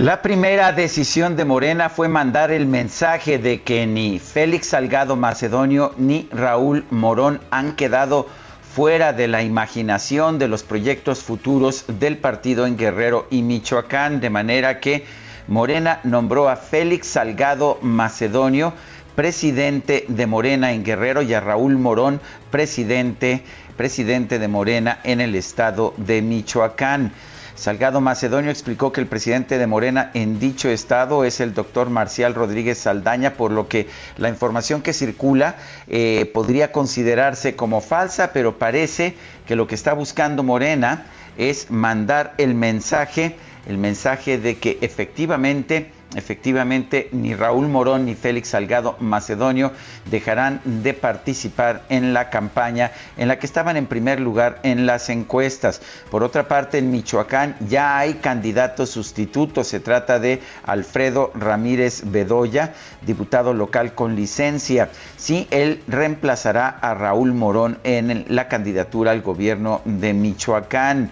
La primera decisión de Morena fue mandar el mensaje de que ni Félix Salgado Macedonio ni Raúl Morón han quedado fuera de la imaginación de los proyectos futuros del partido en Guerrero y Michoacán, de manera que Morena nombró a Félix Salgado Macedonio presidente de Morena en Guerrero y a Raúl Morón presidente presidente de Morena en el estado de Michoacán. Salgado Macedonio explicó que el presidente de Morena en dicho estado es el doctor Marcial Rodríguez Saldaña, por lo que la información que circula eh, podría considerarse como falsa, pero parece que lo que está buscando Morena es mandar el mensaje, el mensaje de que efectivamente efectivamente ni Raúl Morón ni Félix Salgado Macedonio dejarán de participar en la campaña en la que estaban en primer lugar en las encuestas. Por otra parte, en Michoacán ya hay candidatos sustitutos. Se trata de Alfredo Ramírez Bedoya, diputado local con licencia. Sí, él reemplazará a Raúl Morón en la candidatura al gobierno de Michoacán.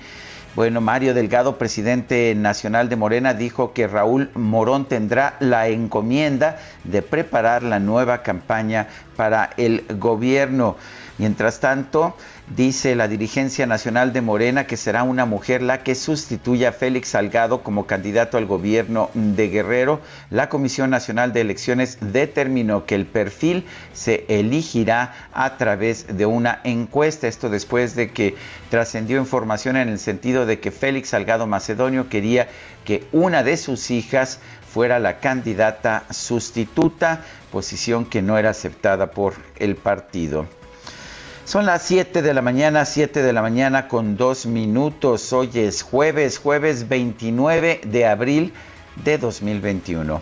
Bueno, Mario Delgado, presidente nacional de Morena, dijo que Raúl Morón tendrá la encomienda de preparar la nueva campaña para el gobierno. Mientras tanto, dice la dirigencia nacional de Morena que será una mujer la que sustituya a Félix Salgado como candidato al gobierno de Guerrero. La Comisión Nacional de Elecciones determinó que el perfil se elegirá a través de una encuesta. Esto después de que trascendió información en el sentido de que Félix Salgado Macedonio quería que una de sus hijas fuera la candidata sustituta, posición que no era aceptada por el partido. Son las 7 de la mañana, 7 de la mañana con dos minutos. Hoy es jueves, jueves 29 de abril de 2021.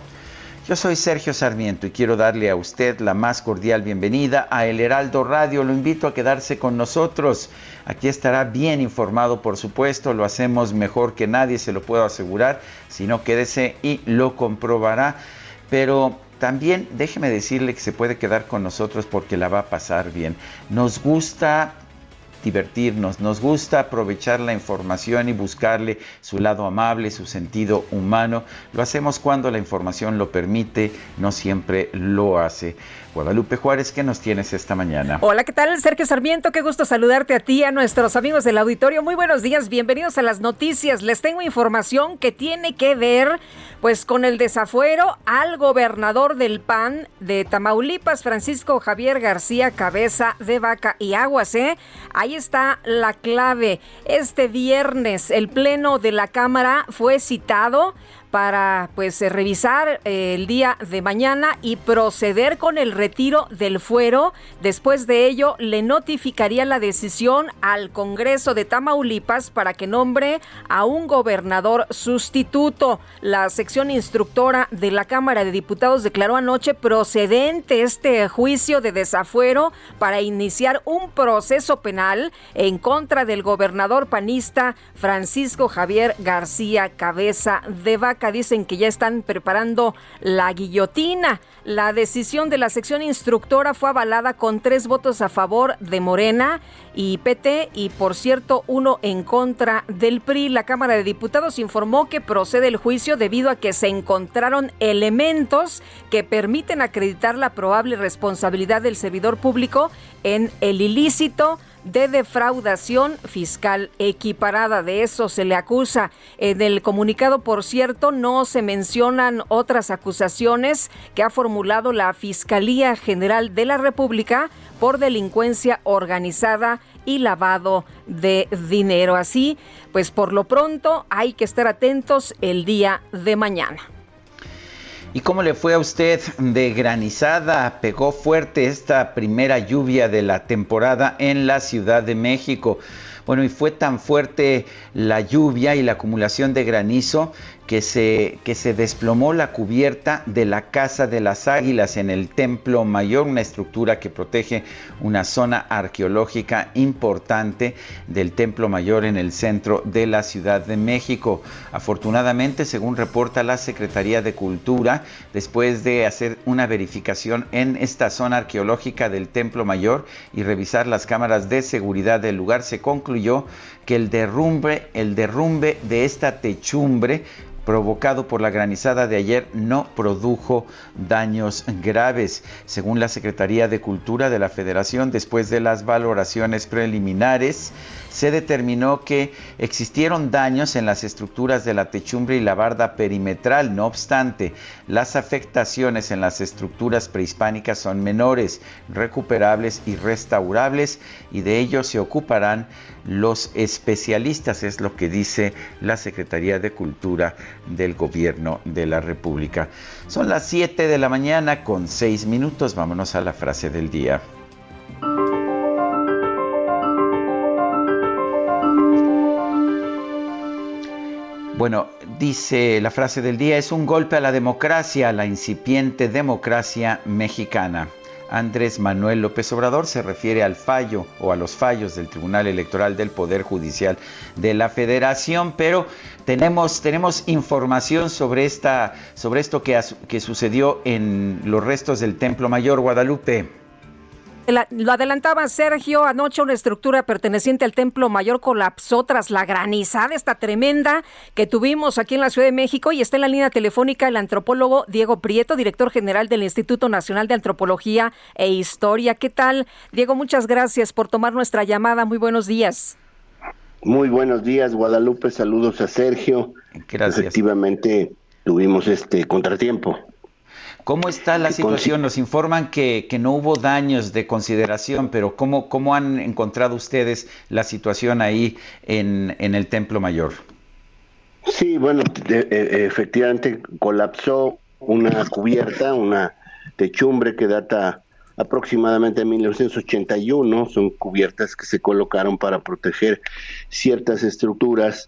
Yo soy Sergio Sarmiento y quiero darle a usted la más cordial bienvenida a El Heraldo Radio. Lo invito a quedarse con nosotros. Aquí estará bien informado, por supuesto. Lo hacemos mejor que nadie, se lo puedo asegurar. Si no, quédese y lo comprobará. Pero también déjeme decirle que se puede quedar con nosotros porque la va a pasar bien. Nos gusta divertirnos, nos gusta aprovechar la información y buscarle su lado amable, su sentido humano. Lo hacemos cuando la información lo permite, no siempre lo hace. Guadalupe Juárez, ¿qué nos tienes esta mañana? Hola, ¿qué tal? Sergio Sarmiento, qué gusto saludarte a ti, a nuestros amigos del auditorio. Muy buenos días, bienvenidos a las noticias. Les tengo información que tiene que ver pues con el desafuero al gobernador del PAN de Tamaulipas, Francisco Javier García Cabeza de Vaca y Aguas, ¿eh? Ahí está la clave. Este viernes el pleno de la Cámara fue citado para pues eh, revisar eh, el día de mañana y proceder con el retiro del fuero. Después de ello, le notificaría la decisión al Congreso de Tamaulipas para que nombre a un gobernador sustituto. La sección instructora de la Cámara de Diputados declaró anoche procedente este juicio de desafuero para iniciar un proceso penal en contra del gobernador panista Francisco Javier García Cabeza de Vaca. Dicen que ya están preparando la guillotina. La decisión de la sección instructora fue avalada con tres votos a favor de Morena y PT y por cierto uno en contra del PRI. La Cámara de Diputados informó que procede el juicio debido a que se encontraron elementos que permiten acreditar la probable responsabilidad del servidor público en el ilícito de defraudación fiscal equiparada. De eso se le acusa. En el comunicado, por cierto, no se mencionan otras acusaciones que ha formulado la Fiscalía General de la República por delincuencia organizada y lavado de dinero. Así, pues por lo pronto hay que estar atentos el día de mañana. ¿Y cómo le fue a usted de granizada? Pegó fuerte esta primera lluvia de la temporada en la Ciudad de México. Bueno, y fue tan fuerte la lluvia y la acumulación de granizo que se, que se desplomó la cubierta de la Casa de las Águilas en el Templo Mayor, una estructura que protege una zona arqueológica importante del Templo Mayor en el centro de la Ciudad de México. Afortunadamente, según reporta la Secretaría de Cultura, después de hacer una verificación en esta zona arqueológica del Templo Mayor y revisar las cámaras de seguridad del lugar, se concluyó que el derrumbe, el derrumbe de esta techumbre provocado por la granizada de ayer no produjo daños graves. Según la Secretaría de Cultura de la Federación, después de las valoraciones preliminares, se determinó que existieron daños en las estructuras de la techumbre y la barda perimetral. No obstante, las afectaciones en las estructuras prehispánicas son menores, recuperables y restaurables y de ello se ocuparán los especialistas, es lo que dice la Secretaría de Cultura del Gobierno de la República. Son las 7 de la mañana con 6 minutos, vámonos a la frase del día. Bueno, dice la frase del día, es un golpe a la democracia, a la incipiente democracia mexicana. Andrés Manuel López Obrador se refiere al fallo o a los fallos del Tribunal Electoral del Poder Judicial de la Federación, pero tenemos, tenemos información sobre, esta, sobre esto que, que sucedió en los restos del Templo Mayor Guadalupe lo adelantaba Sergio, anoche una estructura perteneciente al Templo Mayor colapsó tras la granizada, esta tremenda que tuvimos aquí en la Ciudad de México y está en la línea telefónica el antropólogo Diego Prieto, director general del Instituto Nacional de Antropología e Historia. ¿Qué tal? Diego, muchas gracias por tomar nuestra llamada. Muy buenos días. Muy buenos días, Guadalupe. Saludos a Sergio. Gracias. Efectivamente, tuvimos este contratiempo. ¿Cómo está la situación? Nos informan que, no hubo daños de consideración, pero ¿cómo, cómo han encontrado ustedes la situación ahí en, el Templo Mayor? Sí, bueno, e, efectivamente colapsó una cubierta, una techumbre que data aproximadamente de 1981. Son cubiertas que se colocaron para proteger ciertas estructuras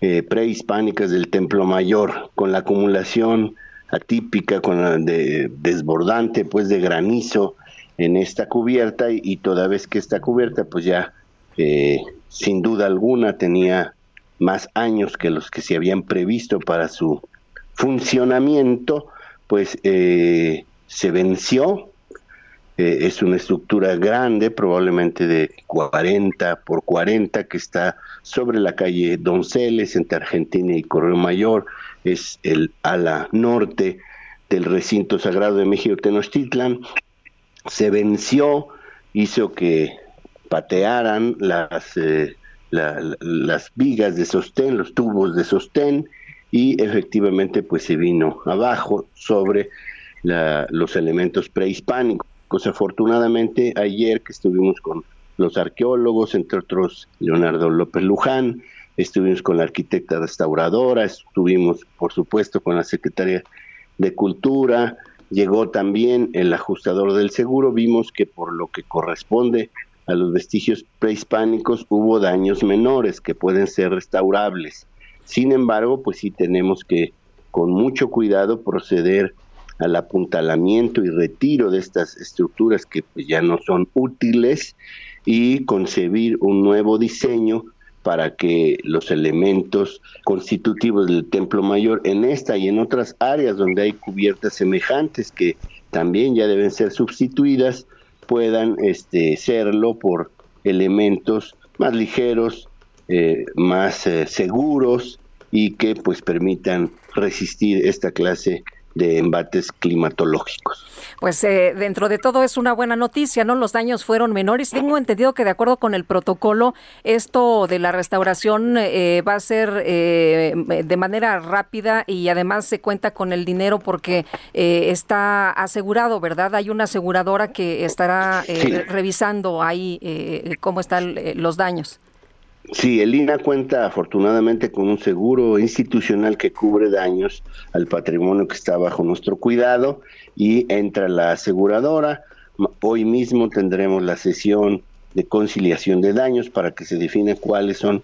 eh, prehispánicas del Templo Mayor, con la acumulación atípica, con de desbordante, pues de granizo en esta cubierta y, toda vez que esta cubierta, pues ya eh, sin duda alguna tenía más años que los que se habían previsto para su funcionamiento, pues eh, se venció. Eh, es una estructura grande, probablemente de 40 por 40, que está sobre la calle Donceles, entre Argentina y Correo Mayor es el ala norte del recinto sagrado de México Tenochtitlan, se venció, hizo que patearan las, eh, las vigas de sostén, los tubos de sostén, y efectivamente pues se vino abajo sobre los elementos prehispánicos. Afortunadamente ayer que estuvimos con los arqueólogos, entre otros Leonardo López Luján, estuvimos con la arquitecta restauradora, estuvimos por supuesto con la secretaria de Cultura, llegó también el ajustador del seguro, vimos que por lo que corresponde a los vestigios prehispánicos hubo daños menores que pueden ser restaurables. Sin embargo, pues sí tenemos que con mucho cuidado proceder al apuntalamiento y retiro de estas estructuras que pues ya no son útiles y concebir un nuevo diseño para que los elementos constitutivos del templo mayor en esta y en otras áreas donde hay cubiertas semejantes que también ya deben ser sustituidas puedan este, serlo por elementos más ligeros, eh, más eh, seguros y que pues permitan resistir esta clase de embates climatológicos. Pues eh, dentro de todo es una buena noticia, ¿no? Los daños fueron menores. Tengo entendido que de acuerdo con el protocolo, esto de la restauración eh, va a ser eh, de manera rápida y además se cuenta con el dinero porque está asegurado, ¿verdad? Hay una aseguradora que estará revisando ahí cómo están los daños. Sí, el INA cuenta afortunadamente con un seguro institucional que cubre daños al patrimonio que está bajo nuestro cuidado y entra la aseguradora. Hoy mismo tendremos la sesión de conciliación de daños para que se define cuáles son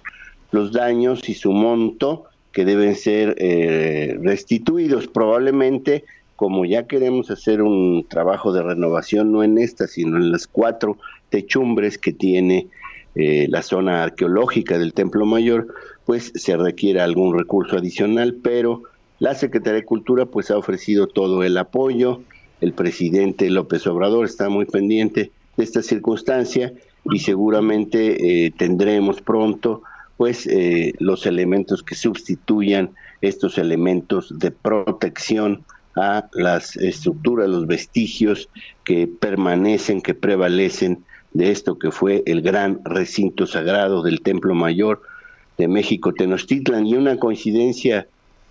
los daños y su monto que deben ser eh, restituidos. Probablemente, como ya queremos hacer un trabajo de renovación, no en esta, sino en las cuatro techumbres que tiene eh, la zona arqueológica del Templo Mayor, pues se requiere algún recurso adicional, pero la Secretaría de Cultura pues ha ofrecido todo el apoyo, el presidente López Obrador está muy pendiente de esta circunstancia y seguramente eh, tendremos pronto pues eh, los elementos que sustituyan estos elementos de protección a las estructuras, los vestigios que permanecen, que prevalecen de esto que fue el gran recinto sagrado del Templo Mayor de México Tenochtitlan. Y una coincidencia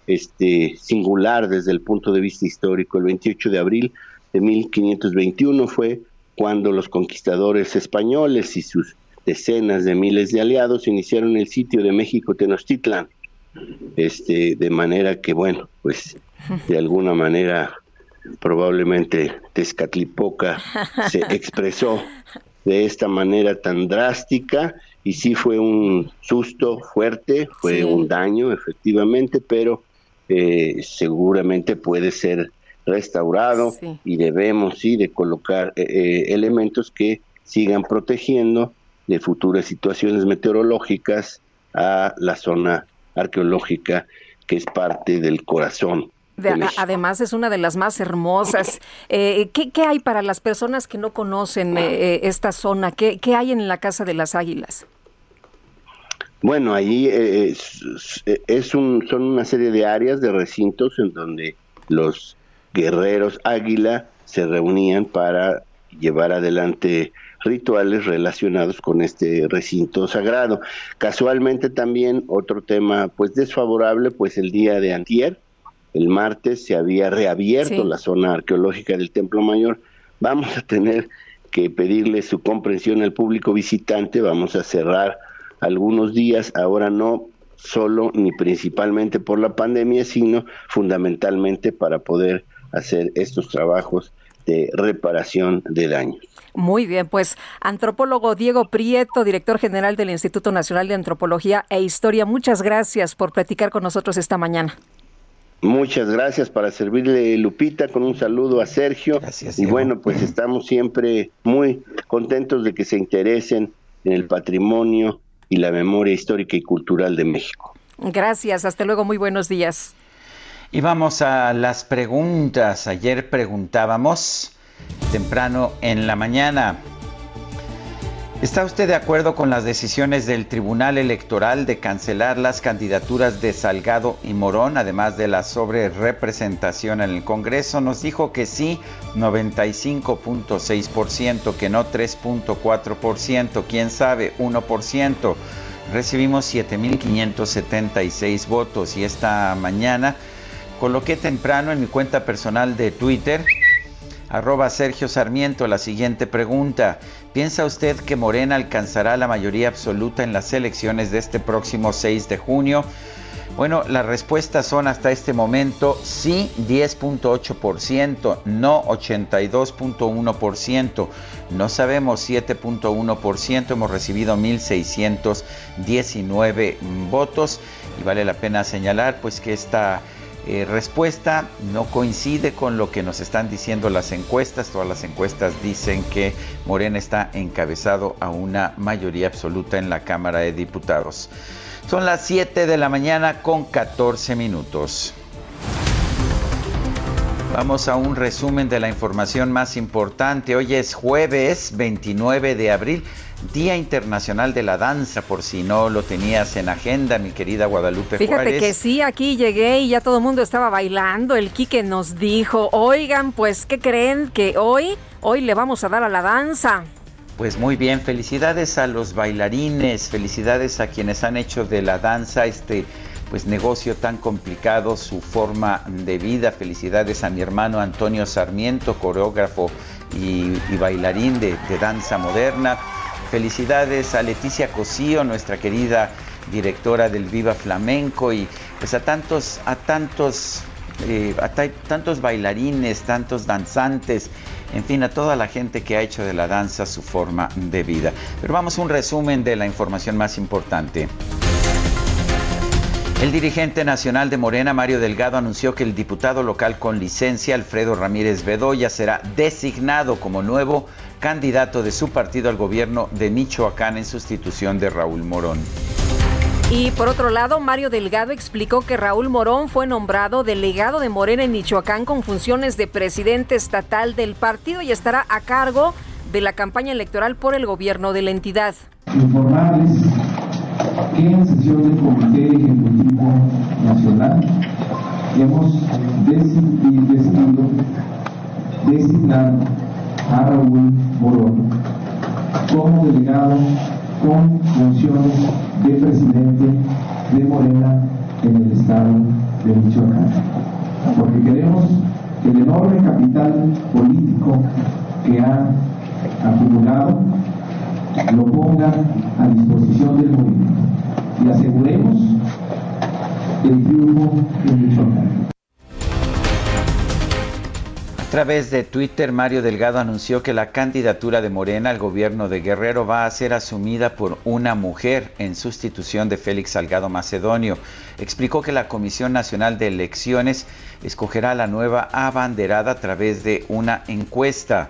este singular desde el punto de vista histórico el 28 de abril de 1521 fue cuando los conquistadores españoles y sus decenas de miles de aliados iniciaron el sitio de México Tenochtitlan. Este de manera que bueno pues de alguna manera probablemente Tezcatlipoca se expresó de esta manera tan drástica y sí fue un susto fuerte, fue un daño efectivamente, pero eh, seguramente puede ser restaurado y debemos sí de colocar eh, eh, elementos que sigan protegiendo de futuras situaciones meteorológicas a la zona arqueológica que es parte del corazón además es una de las más hermosas. Eh, ¿qué, hay para las personas que no conocen eh, eh, esta zona? ¿Qué, hay en la Casa de las Águilas? Bueno, ahí es, un, son una serie de áreas, de recintos en donde los guerreros águila se reunían para llevar adelante rituales relacionados con este recinto sagrado. Casualmente también otro tema pues desfavorable, pues el día de antier, el martes se había reabierto la zona arqueológica del Templo Mayor. Vamos a tener que pedirle su comprensión al público visitante, vamos a cerrar algunos días, ahora no solo ni principalmente por la pandemia, sino fundamentalmente para poder hacer estos trabajos de reparación de daños. Muy bien, pues antropólogo Diego Prieto, director general del Instituto Nacional de Antropología e Historia, muchas gracias por platicar con nosotros esta mañana. Muchas gracias para servirle Lupita con un saludo a Sergio. y bueno, pues estamos siempre muy contentos de que se interesen en el patrimonio y la memoria histórica y cultural de México. Gracias, hasta luego, muy buenos días. Y vamos a las preguntas. Ayer preguntábamos temprano en la mañana. ¿Está usted de acuerdo con las decisiones del Tribunal Electoral de cancelar las candidaturas de Salgado y Morón, además de la sobrerepresentación en el Congreso? Nos dijo que sí, 95.6%, que no 3.4%, quién sabe, 1%. Recibimos 7.576 votos y esta mañana coloqué temprano en mi cuenta personal de Twitter Arroba Sergio Sarmiento, la siguiente pregunta. ¿Piensa usted que Morena alcanzará la mayoría absoluta en las elecciones de este próximo 6 de junio? Bueno, las respuestas son hasta este momento sí 10.8%, no 82.1%, no sabemos 7.1%, hemos recibido 1.619 votos y vale la pena señalar pues que esta eh, respuesta no coincide con lo que nos están diciendo las encuestas. Todas las encuestas dicen que Morena está encabezado a una mayoría absoluta en la Cámara de Diputados. Son las 7 de la mañana con 14 minutos. Vamos a un resumen de la información más importante. Hoy es jueves 29 de abril. Día Internacional de la Danza, por si no lo tenías en agenda, mi querida Guadalupe Fíjate que sí, aquí llegué y ya todo el mundo estaba bailando. El Quique nos dijo, oigan, pues, ¿qué creen? Que hoy, hoy le vamos a dar a la danza. Pues muy bien, felicidades a los bailarines, felicidades a quienes han hecho de la danza este pues negocio tan complicado, su forma de vida. Felicidades a mi hermano Antonio Sarmiento, coreógrafo y, bailarín de, danza moderna. Felicidades a Leticia Cosío, nuestra querida directora del Viva Flamenco y pues a tantos, a tantos, eh, a tantos bailarines, tantos danzantes, en fin, a toda la gente que ha hecho de la danza su forma de vida. Pero vamos a un resumen de la información más importante. El dirigente nacional de Morena, Mario Delgado, anunció que el diputado local con licencia, Alfredo Ramírez Bedoya, será designado como nuevo candidato de su partido al gobierno de Michoacán en sustitución de Raúl Morón. Y por otro lado, Mario Delgado explicó que Raúl Morón fue nombrado delegado de Morena en Michoacán con funciones de presidente estatal del partido y estará a cargo de la campaña electoral por el gobierno de la entidad. Informarles en sesión del Comité Ejecutivo Nacional hemos decidido designar a Raúl Morón como delegado con funciones de presidente de Morena en el estado de Michoacán. Porque queremos que el enorme capital político que ha acumulado lo ponga a disposición del movimiento y aseguremos el triunfo en Michoacán. A través de Twitter, Mario Delgado anunció que la candidatura de Morena al gobierno de Guerrero va a ser asumida por una mujer en sustitución de Félix Salgado Macedonio. Explicó que la Comisión Nacional de Elecciones escogerá la nueva abanderada a través de una encuesta.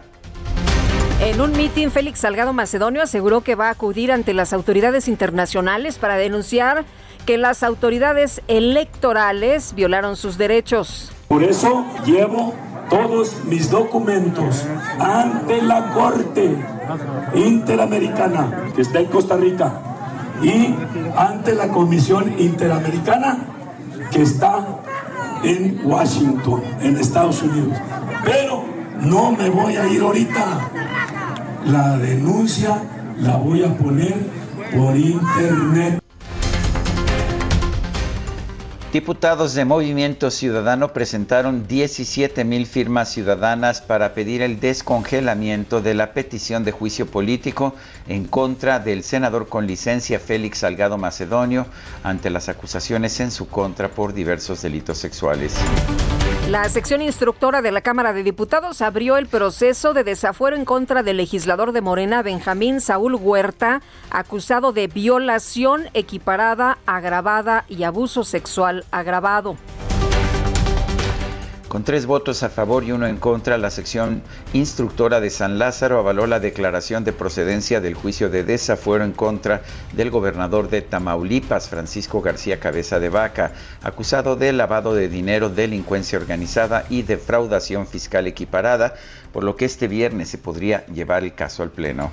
En un mitin, Félix Salgado Macedonio aseguró que va a acudir ante las autoridades internacionales para denunciar que las autoridades electorales violaron sus derechos. Por eso llevo todos mis documentos ante la Corte Interamericana que está en Costa Rica y ante la Comisión Interamericana que está en Washington, en Estados Unidos. Pero no me voy a ir ahorita. La denuncia la voy a poner por internet. Diputados de Movimiento Ciudadano presentaron 17 mil firmas ciudadanas para pedir el descongelamiento de la petición de juicio político en contra del senador con licencia Félix Salgado Macedonio ante las acusaciones en su contra por diversos delitos sexuales. La sección instructora de la Cámara de Diputados abrió el proceso de desafuero en contra del legislador de Morena, Benjamín Saúl Huerta, acusado de violación equiparada, agravada y abuso sexual agravado. Con tres votos a favor y uno en contra, la sección instructora de San Lázaro avaló la declaración de procedencia del juicio de desafuero en contra del gobernador de Tamaulipas, Francisco García Cabeza de Vaca, acusado de lavado de dinero, delincuencia organizada y defraudación fiscal equiparada, por lo que este viernes se podría llevar el caso al Pleno.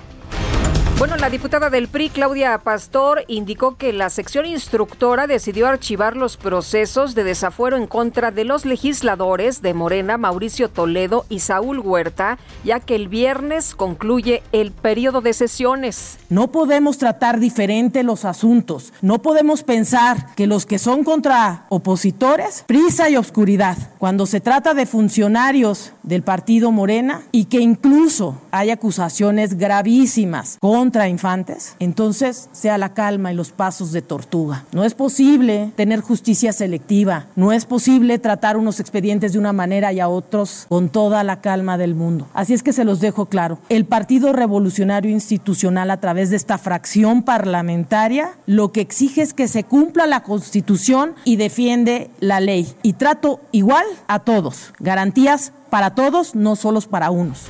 Bueno, la diputada del PRI, Claudia Pastor, indicó que la sección instructora decidió archivar los procesos de desafuero en contra de los legisladores de Morena, Mauricio Toledo y Saúl Huerta, ya que el viernes concluye el periodo de sesiones. No podemos tratar diferente los asuntos. No podemos pensar que los que son contra opositores, prisa y obscuridad. Cuando se trata de funcionarios del partido Morena y que incluso hay acusaciones gravísimas contra infantes, entonces sea la calma y los pasos de tortuga. No es posible tener justicia selectiva, no es posible tratar unos expedientes de una manera y a otros con toda la calma del mundo. Así es que se los dejo claro. El Partido Revolucionario Institucional a través de esta fracción parlamentaria lo que exige es que se cumpla la Constitución y defiende la ley. Y trato igual a todos. Garantías para todos, no solo para unos.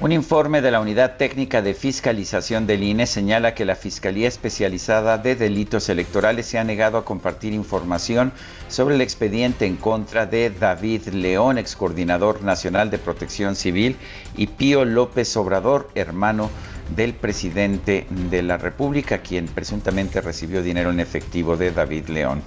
Un informe de la Unidad Técnica de Fiscalización del INE señala que la Fiscalía Especializada de Delitos Electorales se ha negado a compartir información sobre el expediente en contra de David León, ex coordinador nacional de protección civil, y Pío López Obrador, hermano del presidente de la República, quien presuntamente recibió dinero en efectivo de David León.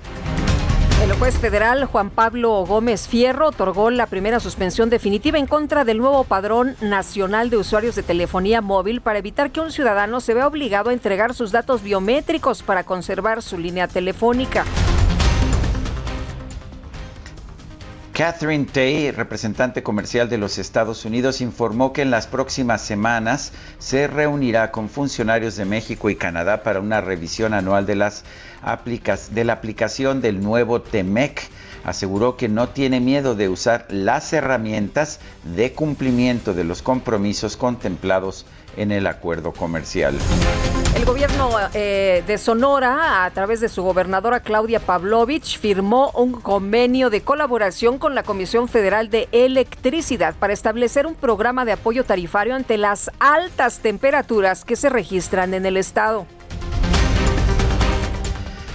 El juez federal Juan Pablo Gómez Fierro otorgó la primera suspensión definitiva en contra del nuevo padrón nacional de usuarios de telefonía móvil para evitar que un ciudadano se vea obligado a entregar sus datos biométricos para conservar su línea telefónica. Catherine Tay, representante comercial de los Estados Unidos, informó que en las próximas semanas se reunirá con funcionarios de México y Canadá para una revisión anual de, las de la aplicación del nuevo TEMEC. Aseguró que no tiene miedo de usar las herramientas de cumplimiento de los compromisos contemplados en el acuerdo comercial. El gobierno eh, de Sonora, a través de su gobernadora Claudia Pavlovich, firmó un convenio de colaboración con la Comisión Federal de Electricidad para establecer un programa de apoyo tarifario ante las altas temperaturas que se registran en el estado.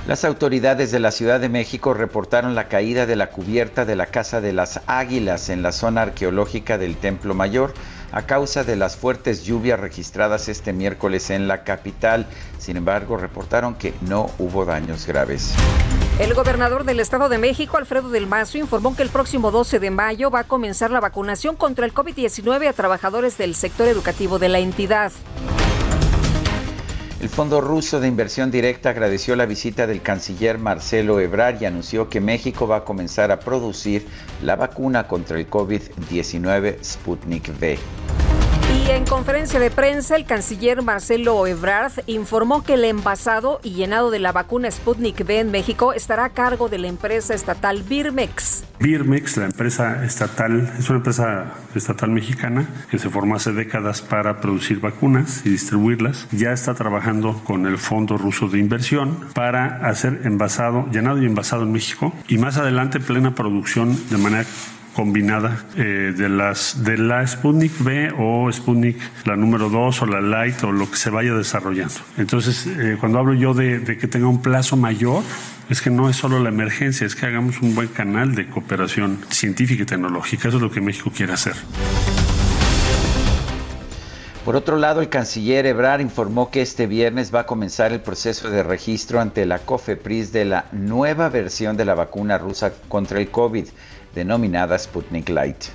Las autoridades de la Ciudad de México reportaron la caída de la cubierta de la Casa de las Águilas en la zona arqueológica del Templo Mayor a causa de las fuertes lluvias registradas este miércoles en la capital. Sin embargo, reportaron que no hubo daños graves. El gobernador del Estado de México, Alfredo del Mazo, informó que el próximo 12 de mayo va a comenzar la vacunación contra el COVID-19 a trabajadores del sector educativo de la entidad. El Fondo Ruso de Inversión Directa agradeció la visita del canciller Marcelo Ebrard y anunció que México va a comenzar a producir la vacuna contra el COVID-19 Sputnik V. En conferencia de prensa, el canciller Marcelo Ebrard informó que el envasado y llenado de la vacuna Sputnik V en México estará a cargo de la empresa estatal Birmex. Birmex, la empresa estatal, es una empresa estatal mexicana que se formó hace décadas para producir vacunas y distribuirlas. Ya está trabajando con el Fondo Ruso de Inversión para hacer envasado, llenado y envasado en México y más adelante plena producción de manera combinada eh, de las de la Sputnik B o Sputnik la número 2 o la Light o lo que se vaya desarrollando. Entonces, eh, cuando hablo yo de, de que tenga un plazo mayor, es que no es solo la emergencia, es que hagamos un buen canal de cooperación científica y tecnológica. Eso es lo que México quiere hacer. Por otro lado, el canciller Ebrard informó que este viernes va a comenzar el proceso de registro ante la COFEPRIS de la nueva versión de la vacuna rusa contra el COVID denominada Sputnik Light.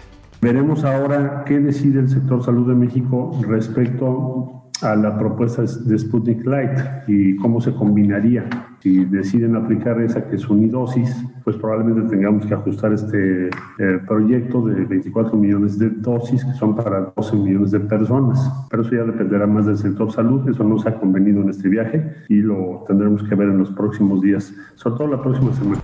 Veremos ahora qué decide el sector salud de México respecto a la propuesta de Sputnik Light y cómo se combinaría. Si deciden aplicar esa que es unidosis, pues probablemente tengamos que ajustar este eh, proyecto de 24 millones de dosis que son para 12 millones de personas. Pero eso ya dependerá más del sector salud, eso no se ha convenido en este viaje y lo tendremos que ver en los próximos días, sobre todo la próxima semana.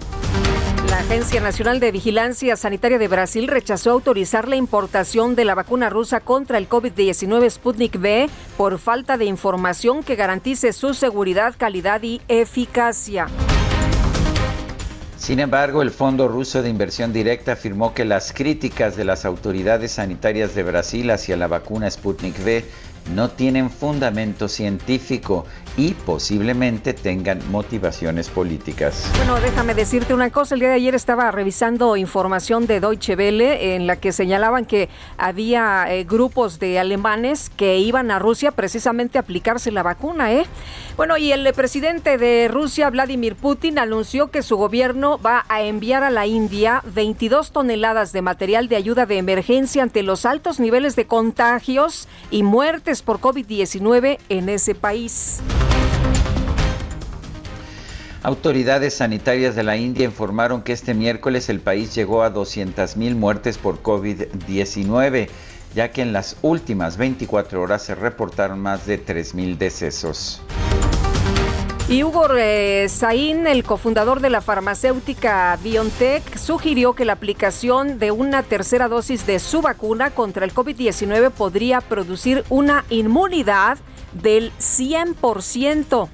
La Agencia Nacional de Vigilancia Sanitaria de Brasil rechazó autorizar la importación de la vacuna rusa contra el COVID-19 Sputnik V por falta de información que garantice su seguridad, calidad y eficacia. Sin embargo, el Fondo Ruso de Inversión Directa afirmó que las críticas de las autoridades sanitarias de Brasil hacia la vacuna Sputnik V no tienen fundamento científico y posiblemente tengan motivaciones políticas. Bueno, déjame decirte una cosa. El día de ayer estaba revisando información de Deutsche Welle en la que señalaban que había eh, grupos de alemanes que iban a Rusia precisamente a aplicarse la vacuna, ¿eh? Bueno, y el presidente de Rusia, Vladimir Putin, anunció que su gobierno va a enviar a la India 22 toneladas de material de ayuda de emergencia ante los altos niveles de contagios y muertes por COVID-19 en ese país. Autoridades sanitarias de la India informaron que este miércoles el país llegó a 200.000 muertes por COVID-19. ya que en las últimas 24 horas se reportaron más de 3.000 decesos. Y Hugo Saín, el cofundador de la farmacéutica BioNTech, sugirió que la aplicación de una tercera dosis de su vacuna contra el COVID-19 podría producir una inmunidad del 100%.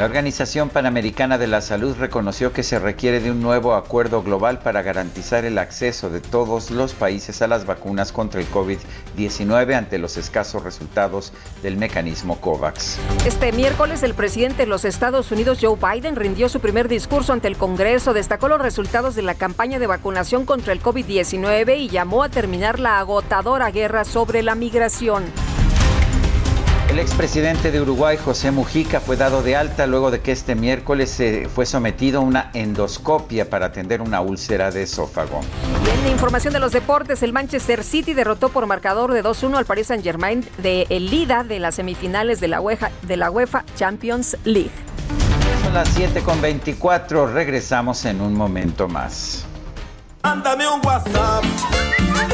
La Organización Panamericana de la Salud reconoció que se requiere de un nuevo acuerdo global para garantizar el acceso de todos los países a las vacunas contra el COVID-19 ante los escasos resultados del mecanismo COVAX. Este miércoles el presidente de los Estados Unidos, Joe Biden, rindió su primer discurso ante el Congreso, destacó los resultados de la campaña de vacunación contra el COVID-19 y llamó a terminar la agotadora guerra sobre la migración. El expresidente de Uruguay, José Mujica, fue dado de alta luego de que este miércoles se fue sometido a una endoscopia para atender una úlcera de esófago. Y en información de los deportes, el Manchester City derrotó por marcador de 2-1 al Paris Saint-Germain de el Lida de las semifinales de la, UEFA, de la UEFA Champions League. Son las 7 con 24, regresamos en un momento más. Mándame un WhatsApp,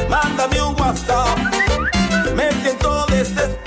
mándame un WhatsApp, me siento desesperado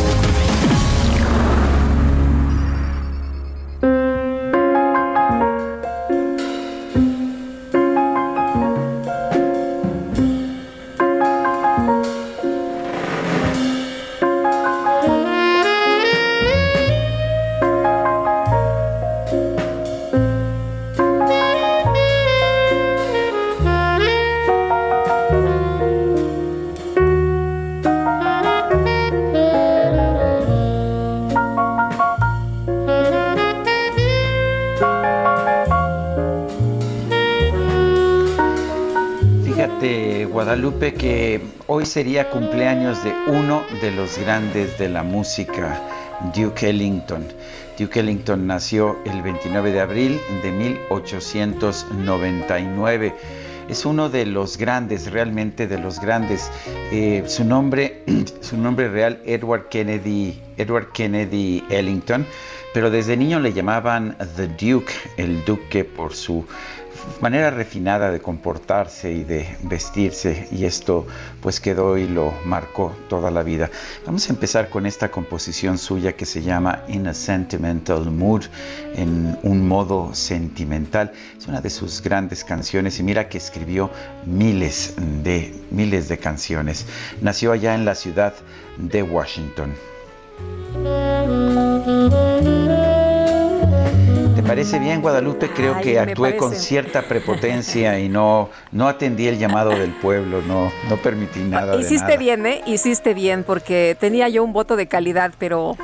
Sería cumpleaños de uno de los grandes de la música, Duke Ellington. Duke Ellington nació el 29 de abril de 1899. Es uno de los grandes, realmente de los grandes. Eh, su nombre, su nombre real, Edward Kennedy, Edward Kennedy Ellington, pero desde niño le llamaban The Duke, el Duque, por su manera refinada de comportarse y de vestirse y esto pues quedó y lo marcó toda la vida. Vamos a empezar con esta composición suya que se llama In a Sentimental Mood, en un modo sentimental. Es una de sus grandes canciones y mira que escribió miles de miles de canciones. Nació allá en la ciudad de Washington. ¿Te parece bien, Guadalupe? Creo que actué con cierta prepotencia y no, no atendí el llamado del pueblo, no, no permití nada. Hiciste bien, ¿eh? Hiciste bien, porque tenía yo un voto de calidad, pero.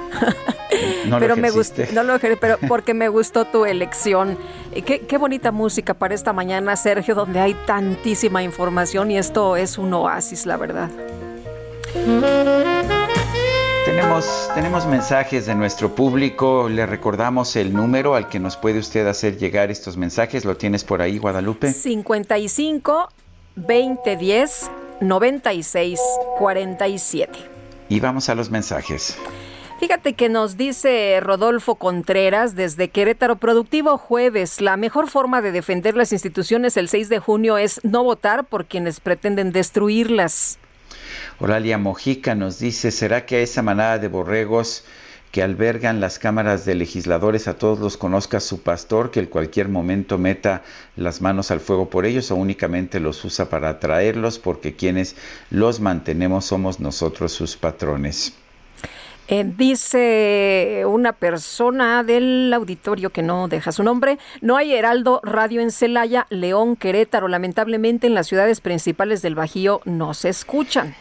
No pero lo me gustó, no lo pero porque me gustó tu elección. Qué, qué bonita música para esta mañana, Sergio, donde hay tantísima información y esto es un oasis, la verdad. Tenemos, tenemos mensajes de nuestro público. Le recordamos el número al que nos puede usted hacer llegar estos mensajes. ¿Lo tienes por ahí, Guadalupe? 55 2010 96 47. Y vamos a los mensajes. Fíjate que nos dice Rodolfo Contreras desde Querétaro Productivo Jueves, la mejor forma de defender las instituciones el 6 de junio es no votar por quienes pretenden destruirlas. Oralia Mojica nos dice, ¿será que a esa manada de borregos que albergan las cámaras de legisladores a todos los conozca su pastor, que en cualquier momento meta las manos al fuego por ellos o únicamente los usa para atraerlos porque quienes los mantenemos somos nosotros sus patrones? Eh, dice una persona del auditorio que no deja su nombre, no hay Heraldo Radio en Celaya, León, Querétaro. Lamentablemente en las ciudades principales del Bajío no se escuchan.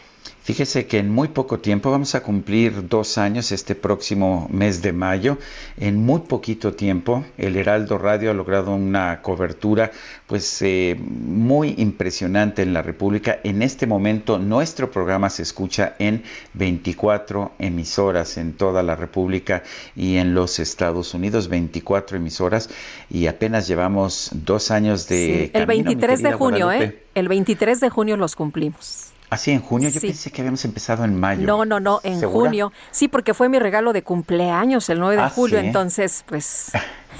Fíjese que en muy poco tiempo vamos a cumplir dos años este próximo mes de mayo. En muy poquito tiempo el Heraldo Radio ha logrado una cobertura pues eh, muy impresionante en la República. En este momento nuestro programa se escucha en 24 emisoras en toda la República y en los Estados Unidos, 24 emisoras y apenas llevamos dos años de... el 23 de junio, ¿eh? El 23 de junio los cumplimos. Así en junio, yo pensé que habíamos empezado en mayo. No, no, no, en junio. Sí, porque fue mi regalo de cumpleaños el 9 de ah, julio, entonces, pues.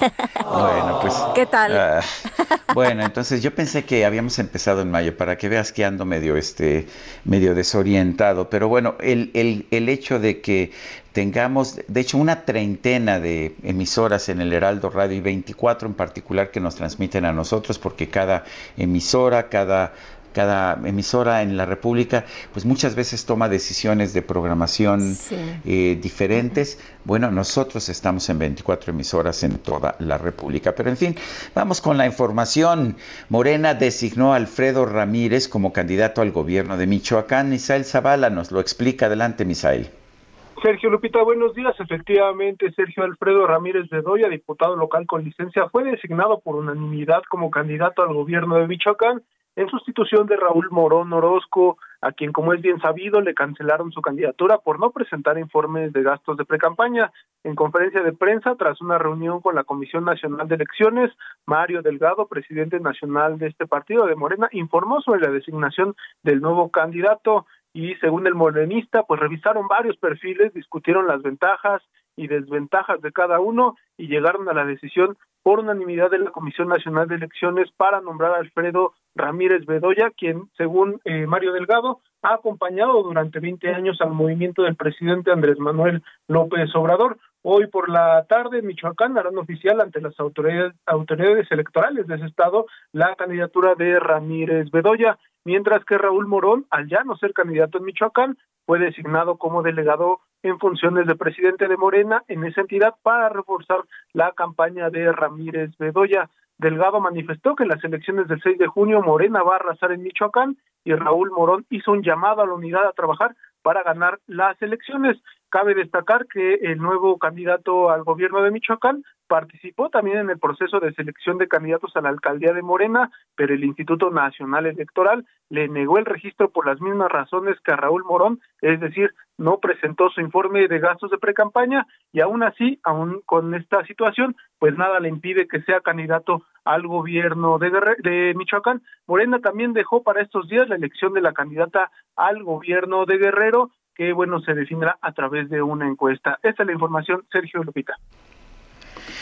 bueno, pues. ¿Qué tal? Ah, bueno, entonces yo pensé que habíamos empezado en mayo, para que veas que ando medio, este, medio desorientado. Pero bueno, el, el, el hecho de que tengamos, de hecho, una treintena de emisoras en el Heraldo Radio y 24 en particular que nos transmiten a nosotros, porque cada emisora, cada cada emisora en la República, pues muchas veces toma decisiones de programación eh, diferentes. Bueno, nosotros estamos en 24 emisoras en toda la República. Pero en fin, vamos con la información. Morena designó a Alfredo Ramírez como candidato al gobierno de Michoacán. Misael Zavala nos lo explica. Adelante, Misael. Sergio Lupita, buenos días. Efectivamente, Sergio Alfredo Ramírez Bedoya, diputado local con licencia, fue designado por unanimidad como candidato al gobierno de Michoacán en sustitución de Raúl Morón Orozco, a quien, como es bien sabido, le cancelaron su candidatura por no presentar informes de gastos de precampaña. En conferencia de prensa, tras una reunión con la Comisión Nacional de Elecciones, Mario Delgado, presidente nacional de este partido de Morena, informó sobre la designación del nuevo candidato y según el morenista, pues revisaron varios perfiles, discutieron las ventajas y desventajas de cada uno y llegaron a la decisión por unanimidad de la Comisión Nacional de Elecciones para nombrar a Alfredo Ramírez Bedoya, quien, según eh, Mario Delgado, ha acompañado durante 20 años al movimiento del presidente Andrés Manuel López Obrador. Hoy por la tarde, en Michoacán harán oficial ante las autoridades, autoridades electorales de ese estado la candidatura de Ramírez Bedoya, mientras que Raúl Morón, al ya no ser candidato en Michoacán, fue designado como delegado en funciones de presidente de Morena en esa entidad para reforzar la campaña de Ramírez Bedoya. Delgado manifestó que en las elecciones del 6 de junio Morena va a arrasar en Michoacán y Raúl Morón hizo un llamado a la unidad a trabajar para ganar las elecciones. Cabe destacar que el nuevo candidato al gobierno de Michoacán participó también en el proceso de selección de candidatos a la alcaldía de Morena, pero el Instituto Nacional Electoral le negó el registro por las mismas razones que a Raúl Morón, es decir, no presentó su informe de gastos de precampaña y aún así, aún con esta situación, pues nada le impide que sea candidato al gobierno de, de Michoacán. Morena también dejó para estos días la elección de la candidata al gobierno de Guerrero, que bueno, se definirá a través de una encuesta. Esta es la información, Sergio Lupita.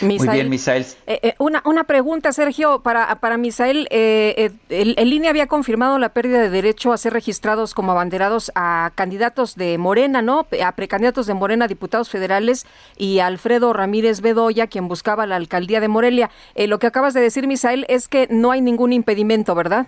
Muy bien, Misael. Eh, eh, una, una pregunta, Sergio, para, para Misael. Eh, el, el, INE había confirmado la pérdida de derecho a ser registrados como abanderados a candidatos de Morena, ¿no? A precandidatos de Morena, diputados federales, y Alfredo Ramírez Bedoya, quien buscaba la alcaldía de Morelia. lo que acabas de decir, Misael, es que no hay ningún impedimento, ¿verdad?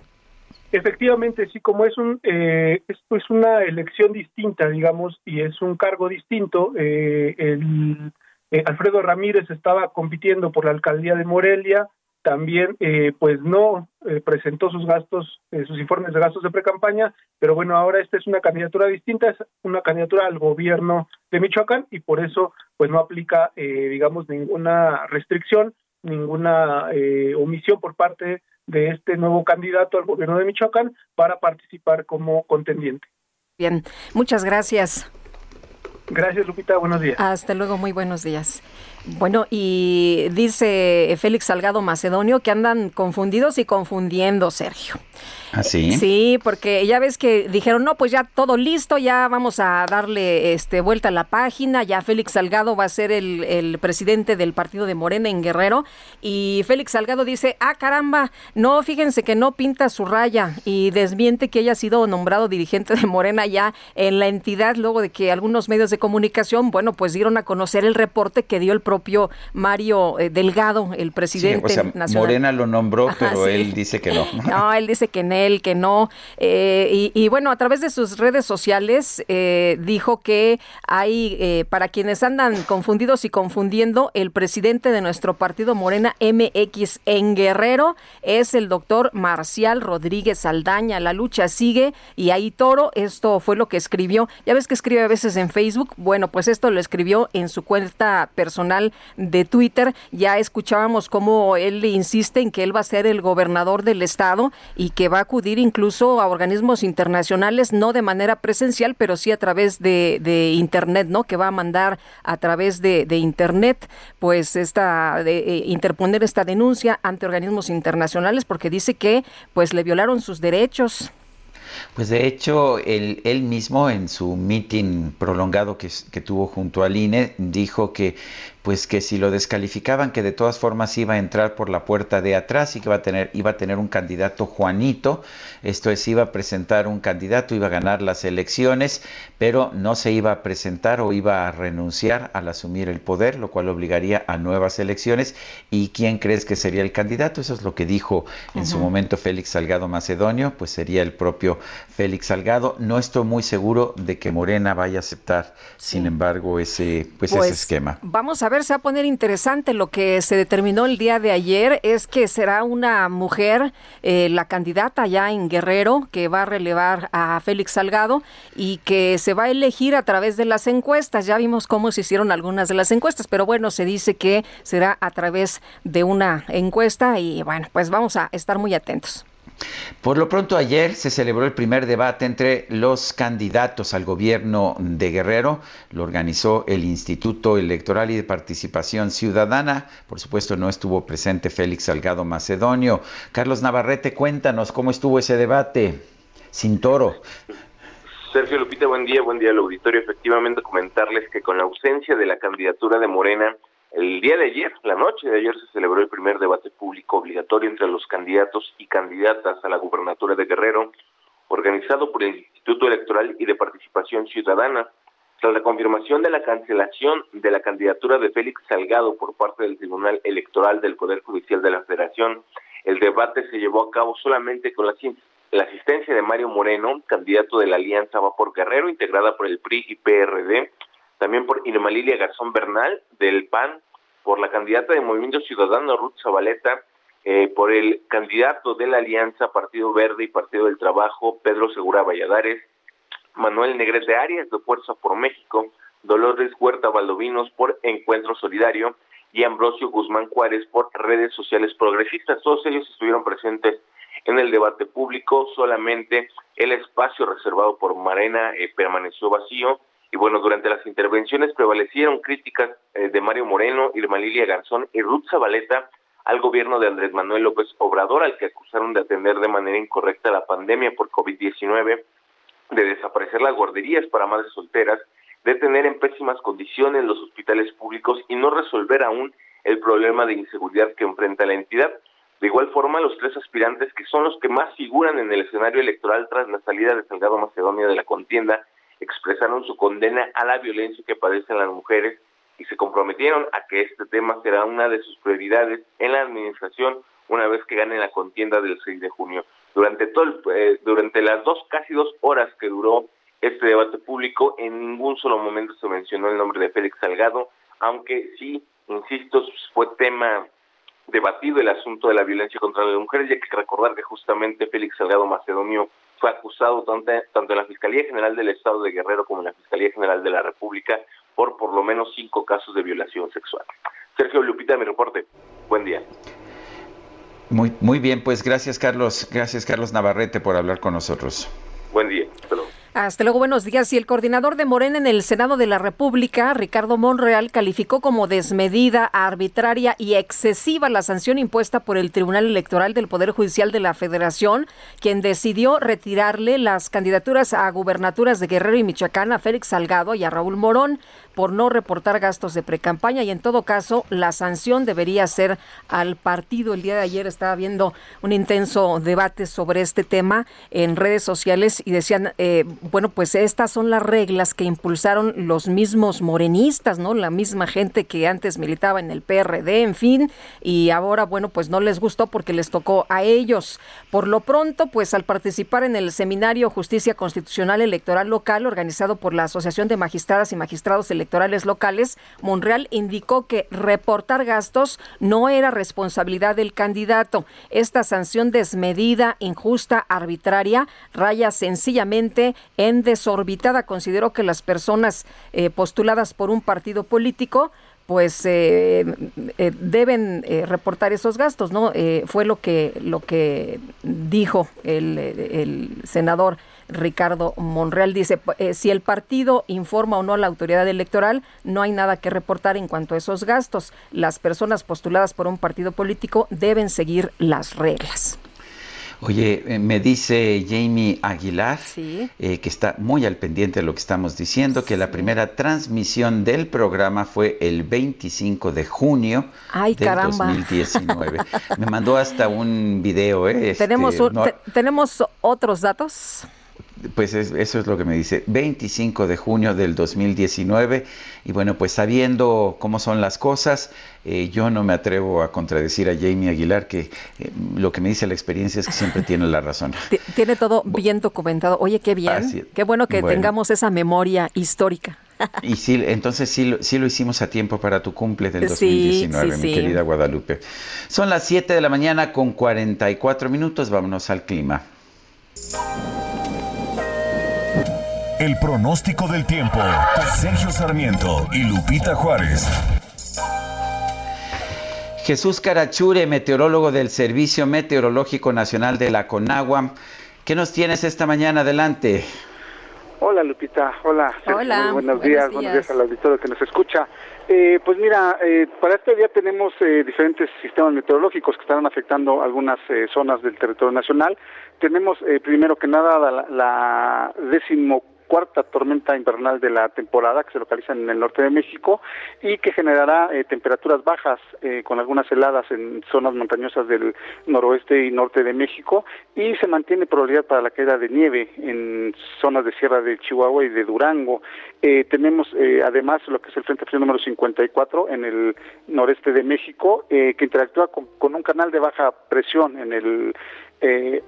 Efectivamente, sí, como es un eh, es pues una elección distinta, digamos, y es un cargo distinto, eh, el eh, Alfredo Ramírez estaba compitiendo por la alcaldía de Morelia, también eh, pues no eh, presentó sus gastos, sus informes de gastos de precampaña, pero bueno, ahora esta es una candidatura distinta, es una candidatura al gobierno de Michoacán y por eso pues no aplica, digamos, ninguna restricción, ninguna omisión por parte este nuevo candidato al gobierno de Michoacán para participar como contendiente. Bien, muchas gracias. Gracias, Lupita. Buenos días. Hasta luego, muy buenos días. Bueno, y dice Félix Salgado Macedonio que andan confundidos y confundiendo, Sergio. ¿Ah, sí? Sí, porque ya ves que dijeron, no, pues ya todo listo, ya vamos a darle este vuelta a la página, ya Félix Salgado va a ser el, el presidente del partido de Morena en Guerrero, y Félix Salgado dice, ah, caramba, no, fíjense que no pinta su raya, y desmiente que haya sido nombrado dirigente de Morena ya en la entidad, luego de que algunos medios de comunicación, bueno, pues dieron a conocer el reporte que dio el propio Mario eh, Delgado, el presidente nacional. Morena lo nombró, pero él dice que no. No, él dice que en él, que no. Eh, y, bueno, a través de sus redes sociales eh, dijo que hay, para quienes andan confundidos y confundiendo, el presidente de nuestro partido Morena MX en Guerrero es el doctor Marcial Rodríguez Aldaña. La lucha sigue y ahí toro, esto fue lo que escribió. Ya ves que escribe a veces en Facebook. Bueno, pues esto lo escribió en su cuenta personal de Twitter. Ya escuchábamos cómo él insiste en que él va a ser el gobernador del estado y que va a acudir incluso a organismos internacionales, no de manera presencial, pero sí a través de, Internet, ¿no? Que va a mandar a través de, Internet, pues esta, de, eh, interponer esta denuncia ante organismos internacionales porque dice que pues le violaron sus derechos. Pues de hecho, él, él mismo en su meeting prolongado que, que, tuvo junto al INE dijo que pues que si lo descalificaban, que de todas formas iba a entrar por la puerta de atrás y que iba a tener, iba a tener un candidato Juanito, esto es, iba a presentar un candidato, iba a ganar las elecciones, pero no se iba a presentar o iba a renunciar al asumir el poder, lo cual obligaría a nuevas elecciones. ¿Y quién crees que sería el candidato? Eso es lo que dijo en su momento Félix Salgado Macedonio, pues sería el propio Félix Salgado. No estoy muy seguro de que Morena vaya a aceptar, sin embargo, ese, pues, ese pues, esquema. Vamos a ver se va a poner interesante. Lo que se determinó el día de ayer es que será una mujer eh, la candidata ya en Guerrero que va a relevar a Félix Salgado y que se va a elegir a través de las encuestas. Ya vimos cómo se hicieron algunas de las encuestas, pero bueno, se dice que será a través de una encuesta y bueno, pues vamos a estar muy atentos. Por lo pronto ayer se celebró el primer debate entre los candidatos al gobierno de Guerrero. Lo organizó el Instituto Electoral y de Participación Ciudadana. Por supuesto no estuvo presente Félix Salgado Macedonio. Carlos Navarrete, cuéntanos cómo estuvo ese debate. Sin toro. Sergio Lupita, buen día, buen día al auditorio. Efectivamente, comentarles que con la ausencia de la candidatura de Morena, el día de ayer, la noche de ayer, se celebró el primer debate público obligatorio entre los candidatos y candidatas a la gubernatura de Guerrero, organizado por el Instituto Electoral y de Participación Ciudadana. Tras la confirmación de la cancelación de la candidatura de Félix Salgado por parte del Tribunal Electoral del Poder Judicial de la Federación, el debate se llevó a cabo solamente con la, asistencia de Mario Moreno, candidato de la Alianza Va por Guerrero, integrada por el PRI y PRD, también por Irma Lilia Garzón Bernal del PAN, por la candidata de Movimiento Ciudadano Ruth Zabaleta, eh, por el candidato de la Alianza Partido Verde y Partido del Trabajo Pedro Segura Valladares, Manuel Negrete Arias de Fuerza por México, Dolores Huerta Valdovinos por Encuentro Solidario y Ambrosio Guzmán Juárez por redes sociales progresistas. Todos ellos estuvieron presentes en el debate público, solamente el espacio reservado por Marena eh, permaneció vacío y bueno, durante las intervenciones prevalecieron críticas eh, de Mario Moreno, Irma Lilia Garzón y Ruth Zabaleta al gobierno de Andrés Manuel López Obrador, al que acusaron de atender de manera incorrecta la pandemia por COVID-19, de desaparecer las guarderías para madres solteras, de tener en pésimas condiciones los hospitales públicos y no resolver aún el problema de inseguridad que enfrenta la entidad. De igual forma, los tres aspirantes que son los que más figuran en el escenario electoral tras la salida de Salgado Macedonia de la contienda expresaron su condena a la violencia que padecen las mujeres y se comprometieron a que este tema será una de sus prioridades en la administración una vez que gane la contienda del 6 de junio. Durante todo eh, durante las dos casi dos horas que duró este debate público, en ningún solo momento se mencionó el nombre de Félix Salgado, aunque sí, insisto, fue tema debatido el asunto de la violencia contra las mujeres, y hay que recordar que justamente Félix Salgado Macedonio fue acusado tanto, tanto en la Fiscalía General del Estado de Guerrero como en la Fiscalía General de la República por por lo menos cinco casos de violación sexual. Sergio Lupita, mi reporte. Buen día. Muy, muy bien, pues gracias Carlos, gracias Carlos Navarrete por hablar con nosotros. Hasta luego, buenos días. Y el coordinador de Morena en el Senado de la República, Ricardo Monreal, calificó como desmedida, arbitraria y excesiva la sanción impuesta por el Tribunal Electoral del Poder Judicial de la Federación, quien decidió retirarle las candidaturas a gubernaturas de Guerrero y Michoacán a Félix Salgado y a Raúl Morón por no reportar gastos de precampaña y en todo caso la sanción debería ser al partido. El día de ayer estaba viendo un intenso debate sobre este tema en redes sociales y decían, eh, bueno, pues estas son las reglas que impulsaron los mismos morenistas, ¿no? La misma gente que antes militaba en el PRD, en fin, y ahora, bueno, pues no les gustó porque les tocó a ellos. Por lo pronto, pues al participar en el seminario Justicia Constitucional Electoral Local organizado por la Asociación de Magistradas y Magistrados Electorales Locales, Monreal indicó que reportar gastos no era responsabilidad del candidato. Esta sanción desmedida, injusta, arbitraria, raya sencillamente en desorbitada. Consideró que las personas eh, postuladas por un partido político pues eh, eh, deben eh, reportar esos gastos, ¿no? fue lo que lo que dijo el senador Ricardo Monreal. Dice, si el partido informa o no a la autoridad electoral, no hay nada que reportar en cuanto a esos gastos. Las personas postuladas por un partido político deben seguir las reglas. Oye, eh, me dice Jamie Aguilar, eh, que está muy al pendiente de lo que estamos diciendo, que la primera transmisión del programa fue el 25 de junio Ay, del caramba. 2019. me mandó hasta un video. ¿eh? ¿Tenemos, este, ¿Tenemos otros datos? Pues eso es lo que me dice, 25 de junio del 2019. Y bueno, pues sabiendo cómo son las cosas, eh, yo no me atrevo a contradecir a Jamie Aguilar, que eh, lo que me dice la experiencia es que siempre tiene la razón. Tiene todo bien documentado. Oye, qué bien. Qué bueno que tengamos esa memoria histórica. Y sí, entonces sí, sí, lo hicimos a tiempo para tu cumple del 2019, mi querida Guadalupe. Son las 7 de la mañana con 44 minutos. Vámonos al clima. El pronóstico del tiempo. Sergio Sarmiento y Lupita Juárez. Jesús Carachure, meteorólogo del Servicio Meteorológico Nacional de la CONAGUA. ¿Qué nos tienes esta mañana? Adelante. Hola Lupita, hola. Hola. buenos, días, buenos días al auditorio que nos escucha. Eh, pues mira, eh, para este día tenemos eh, diferentes sistemas meteorológicos que estarán afectando algunas zonas del territorio nacional. Tenemos primero que nada la, la décimo cuarta tormenta invernal de la temporada que se localiza en el norte de México y que generará eh, temperaturas bajas eh, con algunas heladas en zonas montañosas del noroeste y norte de México y se mantiene probabilidad para la caída de nieve en zonas de Sierra de Chihuahua y de Durango. Eh, tenemos además lo que es el Frente Frío número 54 en el noreste de México que interactúa con, con, un canal de baja presión en el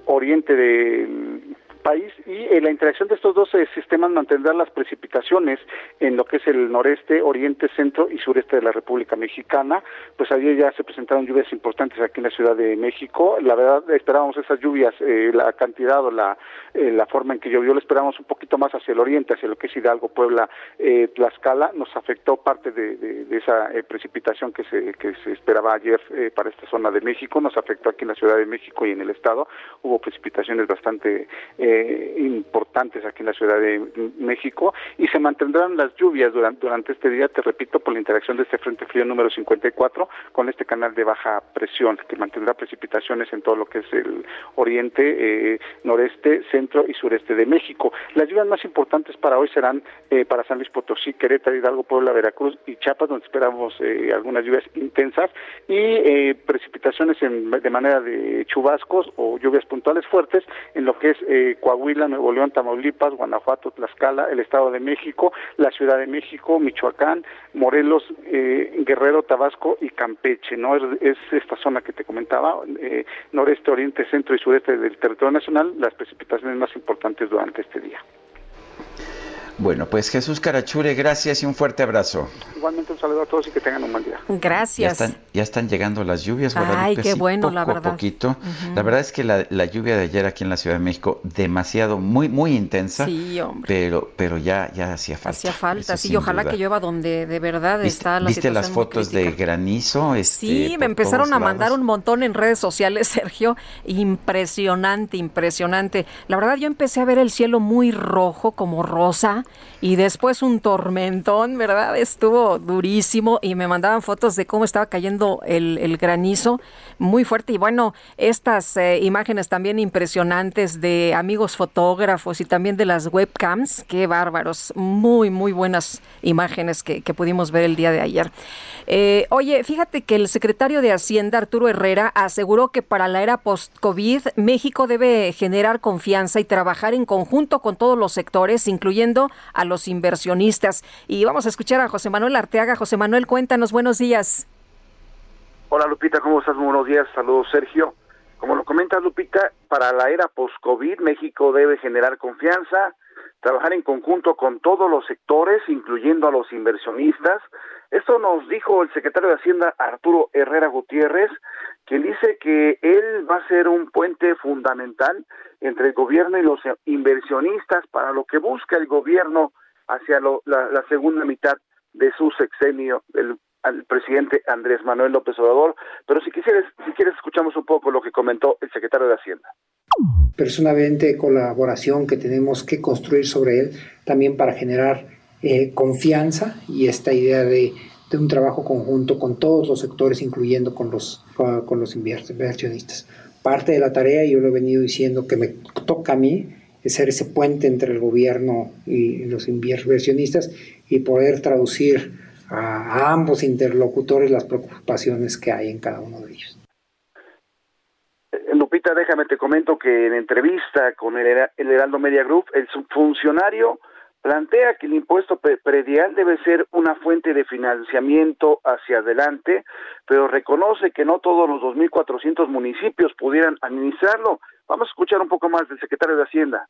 oriente del país y eh, la interacción de estos dos eh, sistemas mantendrá las precipitaciones en lo que es el noreste, oriente, centro y sureste de la República Mexicana. Pues ayer ya se presentaron lluvias importantes aquí en la Ciudad de México. La verdad esperábamos esas lluvias, eh, la cantidad o la, la forma en que llovió, lo esperábamos un poquito más hacia el oriente, hacia lo que es Hidalgo, Puebla, Tlaxcala. Nos afectó parte de, de, esa precipitación que se, que se esperaba ayer para esta zona de México. Nos afectó aquí en la Ciudad de México y en el Estado. Hubo precipitaciones bastante eh, importantes aquí en la Ciudad de México y se mantendrán las lluvias durante, durante este día, te repito, por la interacción de este Frente Frío número 54 con este canal de baja presión que mantendrá precipitaciones en todo lo que es el oriente, eh, noreste, centro y sureste de México. Las lluvias más importantes para hoy serán eh, para San Luis Potosí, Querétaro, Hidalgo, Puebla, Veracruz y Chiapas, donde esperamos algunas lluvias intensas y precipitaciones de manera de chubascos o lluvias puntuales fuertes en lo que es Coahuila, Nuevo León, Tamaulipas, Guanajuato, Tlaxcala, el Estado de México, la Ciudad de México, Michoacán, Morelos, eh, Guerrero, Tabasco y Campeche, ¿no? Es, esta zona que te comentaba, eh, noreste, oriente, centro y sureste del territorio nacional, las precipitaciones más importantes durante este día. Bueno, pues Jesús Carachure, gracias y un fuerte abrazo. Igualmente un saludo a todos y que tengan un buen día. Gracias. Ya están, llegando las lluvias, ¿verdad? Ay, qué bueno, la verdad. A poquito. La verdad es que la, lluvia de ayer aquí en la Ciudad de México, demasiado, muy, muy intensa. Sí, hombre. Pero, pero ya, ya hacía falta. Hacía falta, sí, ojalá que llueva donde de verdad está la ¿Viste las fotos de granizo? Este, sí, me empezaron a mandar un montón en redes sociales, Sergio. Impresionante, impresionante. La verdad, yo empecé a ver el cielo muy rojo, como rosa y después un tormentón, ¿verdad? Estuvo durísimo y me mandaban fotos de cómo estaba cayendo el, granizo muy fuerte. Y bueno, estas eh, imágenes también impresionantes de amigos fotógrafos y también de las webcams, qué bárbaros, muy, muy buenas imágenes que, pudimos ver el día de ayer. Eh, oye, fíjate que el secretario de Hacienda, Arturo Herrera, aseguró que para la era post-COVID, México debe generar confianza y trabajar en conjunto con todos los sectores, incluyendo a los inversionistas. Y vamos a escuchar a José Manuel Arteaga. José Manuel, cuéntanos, buenos días. Hola Lupita, ¿cómo estás? buenos días, saludos Sergio. Como lo comentas Lupita, para la era post-COVID México debe generar confianza, trabajar en conjunto con todos los sectores, incluyendo a los inversionistas. Esto nos dijo el secretario de Hacienda Arturo Herrera Gutiérrez, quien dice que él va a ser un puente fundamental entre el gobierno y los inversionistas para lo que busca el gobierno hacia la, segunda mitad de su sexenio del presidente Andrés Manuel López Obrador. Pero si quisieres, si quieres escuchamos un poco lo que comentó el secretario de Hacienda. Personalmente, colaboración que tenemos que construir sobre él también para generar eh, confianza y esta idea de, de, un trabajo conjunto con todos los sectores, incluyendo con los, con los inversionistas. Parte de la tarea, yo lo he venido diciendo, que me toca a mí, es ser ese puente entre el gobierno y los inversionistas y poder traducir a, ambos interlocutores las preocupaciones que hay en cada uno de ellos. Eh, Lupita, déjame te comento que en entrevista con el, el Heraldo Media Group, el subfuncionario plantea que el impuesto predial debe ser una fuente de financiamiento hacia adelante, pero reconoce que no todos los 2.400 municipios pudieran administrarlo. Vamos a escuchar un poco más del secretario de Hacienda.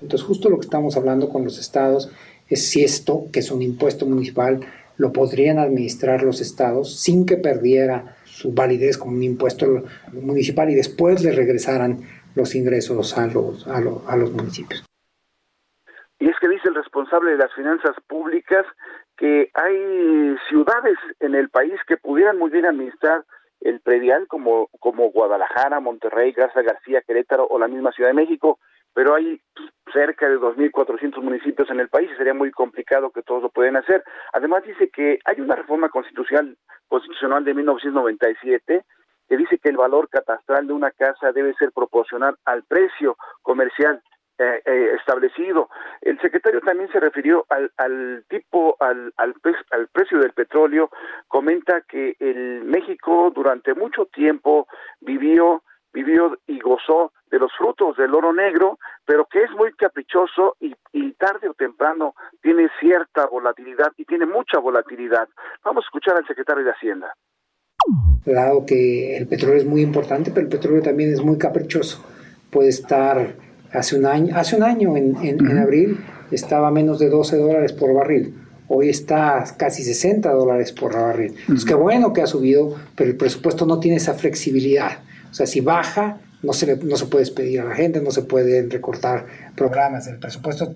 Entonces, justo lo que estamos hablando con los estados es si esto, que es un impuesto municipal, lo podrían administrar los estados sin que perdiera su validez como un impuesto municipal y después le regresaran los ingresos a los, a los municipios. Y es que dice el responsable de las finanzas públicas que hay ciudades en el país que pudieran muy bien administrar el predial como, como Guadalajara, Monterrey, Garza García, Querétaro o la misma Ciudad de México, pero hay cerca de 2.400 municipios en el país y sería muy complicado que todos lo puedan hacer. Además dice que hay una reforma constitucional, constitucional de 1997 que dice que el valor catastral de una casa debe ser proporcional al precio comercial eh, eh, establecido. El secretario también se refirió al, al tipo, al, al, precio del petróleo, comenta que el México durante mucho tiempo vivió, vivió y gozó de los frutos del oro negro, pero que es muy caprichoso y, y tarde o temprano tiene cierta volatilidad y tiene mucha volatilidad. Vamos a escuchar al secretario de Hacienda. Dado que el petróleo es muy importante, pero el petróleo también es muy caprichoso. Puede estar Hace un año, hace un año en, en, abril estaba menos de 12 dólares por barril. Hoy está casi 60 dólares por barril. Es que bueno que ha subido, pero el presupuesto no tiene esa flexibilidad. O sea, si baja, no se, no se puede despedir a la gente, no se pueden recortar programas del presupuesto.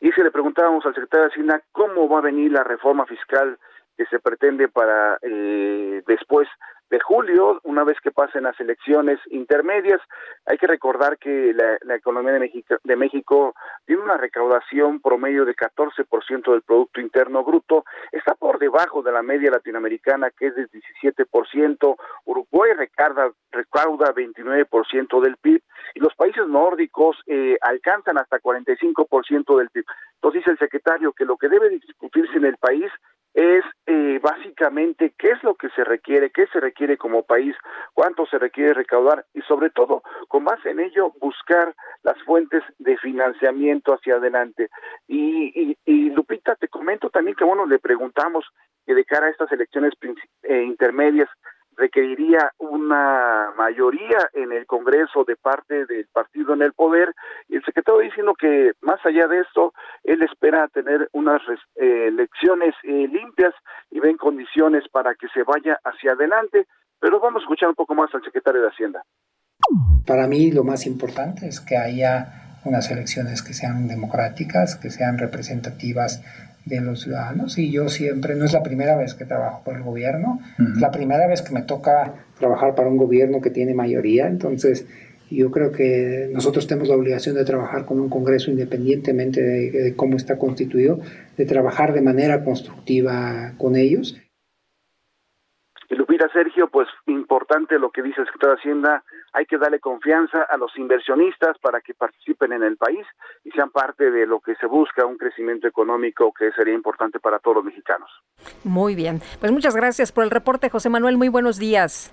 Y si le preguntábamos al secretario de Hacienda cómo va a venir la reforma fiscal que se pretende para eh, después de julio, una vez que pasen las elecciones intermedias. Hay que recordar que la, economía de México, de México tiene una recaudación promedio de 14% del Producto Interno Bruto, está por debajo de la media latinoamericana que es de 17%, Uruguay recauda, recauda 29% del PIB y los países nórdicos eh, alcanzan hasta 45% del PIB. Entonces dice el secretario que lo que debe discutirse en el país es eh, básicamente qué es lo que se requiere, qué se requiere como país, cuánto se requiere recaudar y sobre todo, con base en ello, buscar las fuentes de financiamiento hacia adelante. Y, y, Lupita, te comento también que, bueno, le preguntamos que de cara a estas elecciones eh, intermedias, requeriría una mayoría en el Congreso de parte del partido en el poder. Y el secretario diciendo que más allá de esto él espera tener unas eh, elecciones eh, limpias y ven condiciones para que se vaya hacia adelante pero vamos a escuchar un poco más al secretario de Hacienda. Para mí lo más importante es que haya unas elecciones que sean democráticas que sean representativas de los ciudadanos y yo siempre, no es la primera vez que trabajo por el gobierno, es la primera vez que me toca trabajar para un gobierno que tiene mayoría, entonces Yo creo que nosotros tenemos la obligación de trabajar con un Congreso independientemente de, cómo está constituido, de trabajar de manera constructiva con ellos. Y Lupita Sergio, pues importante lo que dice el secretario de Hacienda, hay que darle confianza a los inversionistas para que participen en el país y sean parte de lo que se busca, un crecimiento económico que sería importante para todos los mexicanos. Muy bien, pues muchas gracias por el reporte, José Manuel, muy buenos días.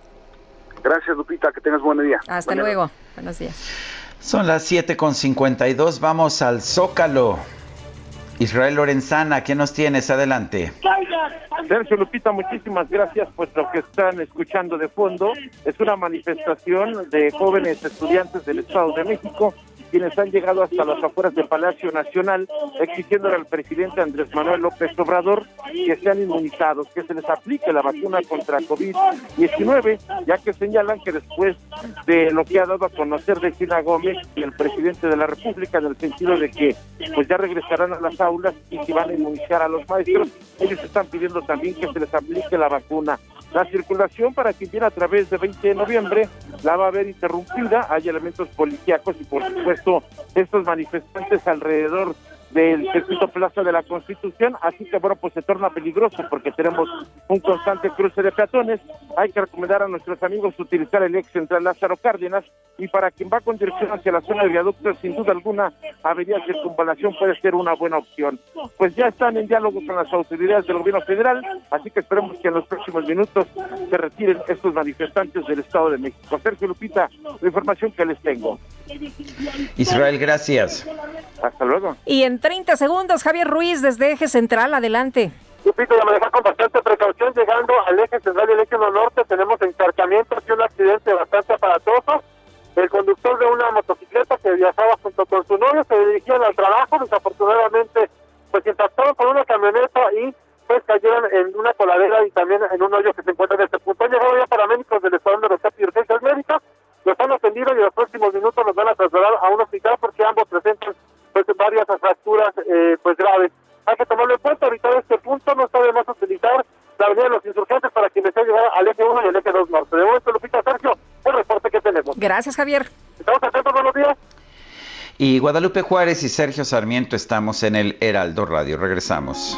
Gracias, Lupita, que tengas buen día. Hasta luego, buenos días. Son las 7.52, vamos al Zócalo. Israel Lorenzana, ¿qué nos tienes? Adelante. Sergio Lupita, muchísimas gracias. Pues lo que están escuchando de fondo es una manifestación de jóvenes estudiantes del Estado de México quienes han llegado hasta las afueras del Palacio Nacional exigiéndole al presidente Andrés Manuel López Obrador que sean inmunizados, que se les aplique la vacuna contra COVID-19, ya que señalan que después de lo que ha dado a conocer de China Gómez y el presidente de la República, en el sentido de que pues ya regresarán a las aulas y que van a inmunizar a los maestros, ellos están pidiendo también que se les aplique la vacuna. La circulación para quien viene a través de 20 de noviembre la va a ver interrumpida, hay elementos policíacos y por supuesto estos manifestantes alrededor del circuito Plaza de la Constitución, así que bueno, pues se torna peligroso porque tenemos un constante cruce de peatones. Hay que recomendar a nuestros amigos utilizar el ex central Lázaro Cárdenas y para quien va con dirección hacia la zona de viaductos, sin duda alguna, Avenida Circunvalación puede ser una buena opción. Pues ya están en diálogo con las autoridades del gobierno federal, así que esperemos que en los próximos minutos se retiren estos manifestantes del Estado de México. Sergio Lupita, la información que les tengo. Israel, gracias. Hasta luego. Y en 30 segundos, Javier Ruiz desde Eje Central, adelante. Lupito, ya manejar con bastante precaución llegando al eje central y el eje norte. Tenemos encharcamientos y un accidente bastante aparatoso. El conductor de una motocicleta que viajaba junto con su novio se dirigían al trabajo. Desafortunadamente, pues impactaron con una camioneta y pues cayeron en una coladera y también en un hoyo que se encuentra en este punto. Han llegado ya paramédicos del Estado de los y urgencias médicas. Los han atendido y en los próximos minutos los van a trasladar a un hospital porque ambos presentan pues varias fracturas eh, pues graves. Hay que tomarlo en cuenta, ahorita en este punto no está de más utilizar la avenida de los insurgentes para quienes se llegar al eje 1 y el eje 2 norte. De momento, Lupita Sergio, el reporte que tenemos. Gracias, Javier. Estamos atentos, buenos días. Y Guadalupe Juárez y Sergio Sarmiento estamos en el Heraldo Radio. Regresamos.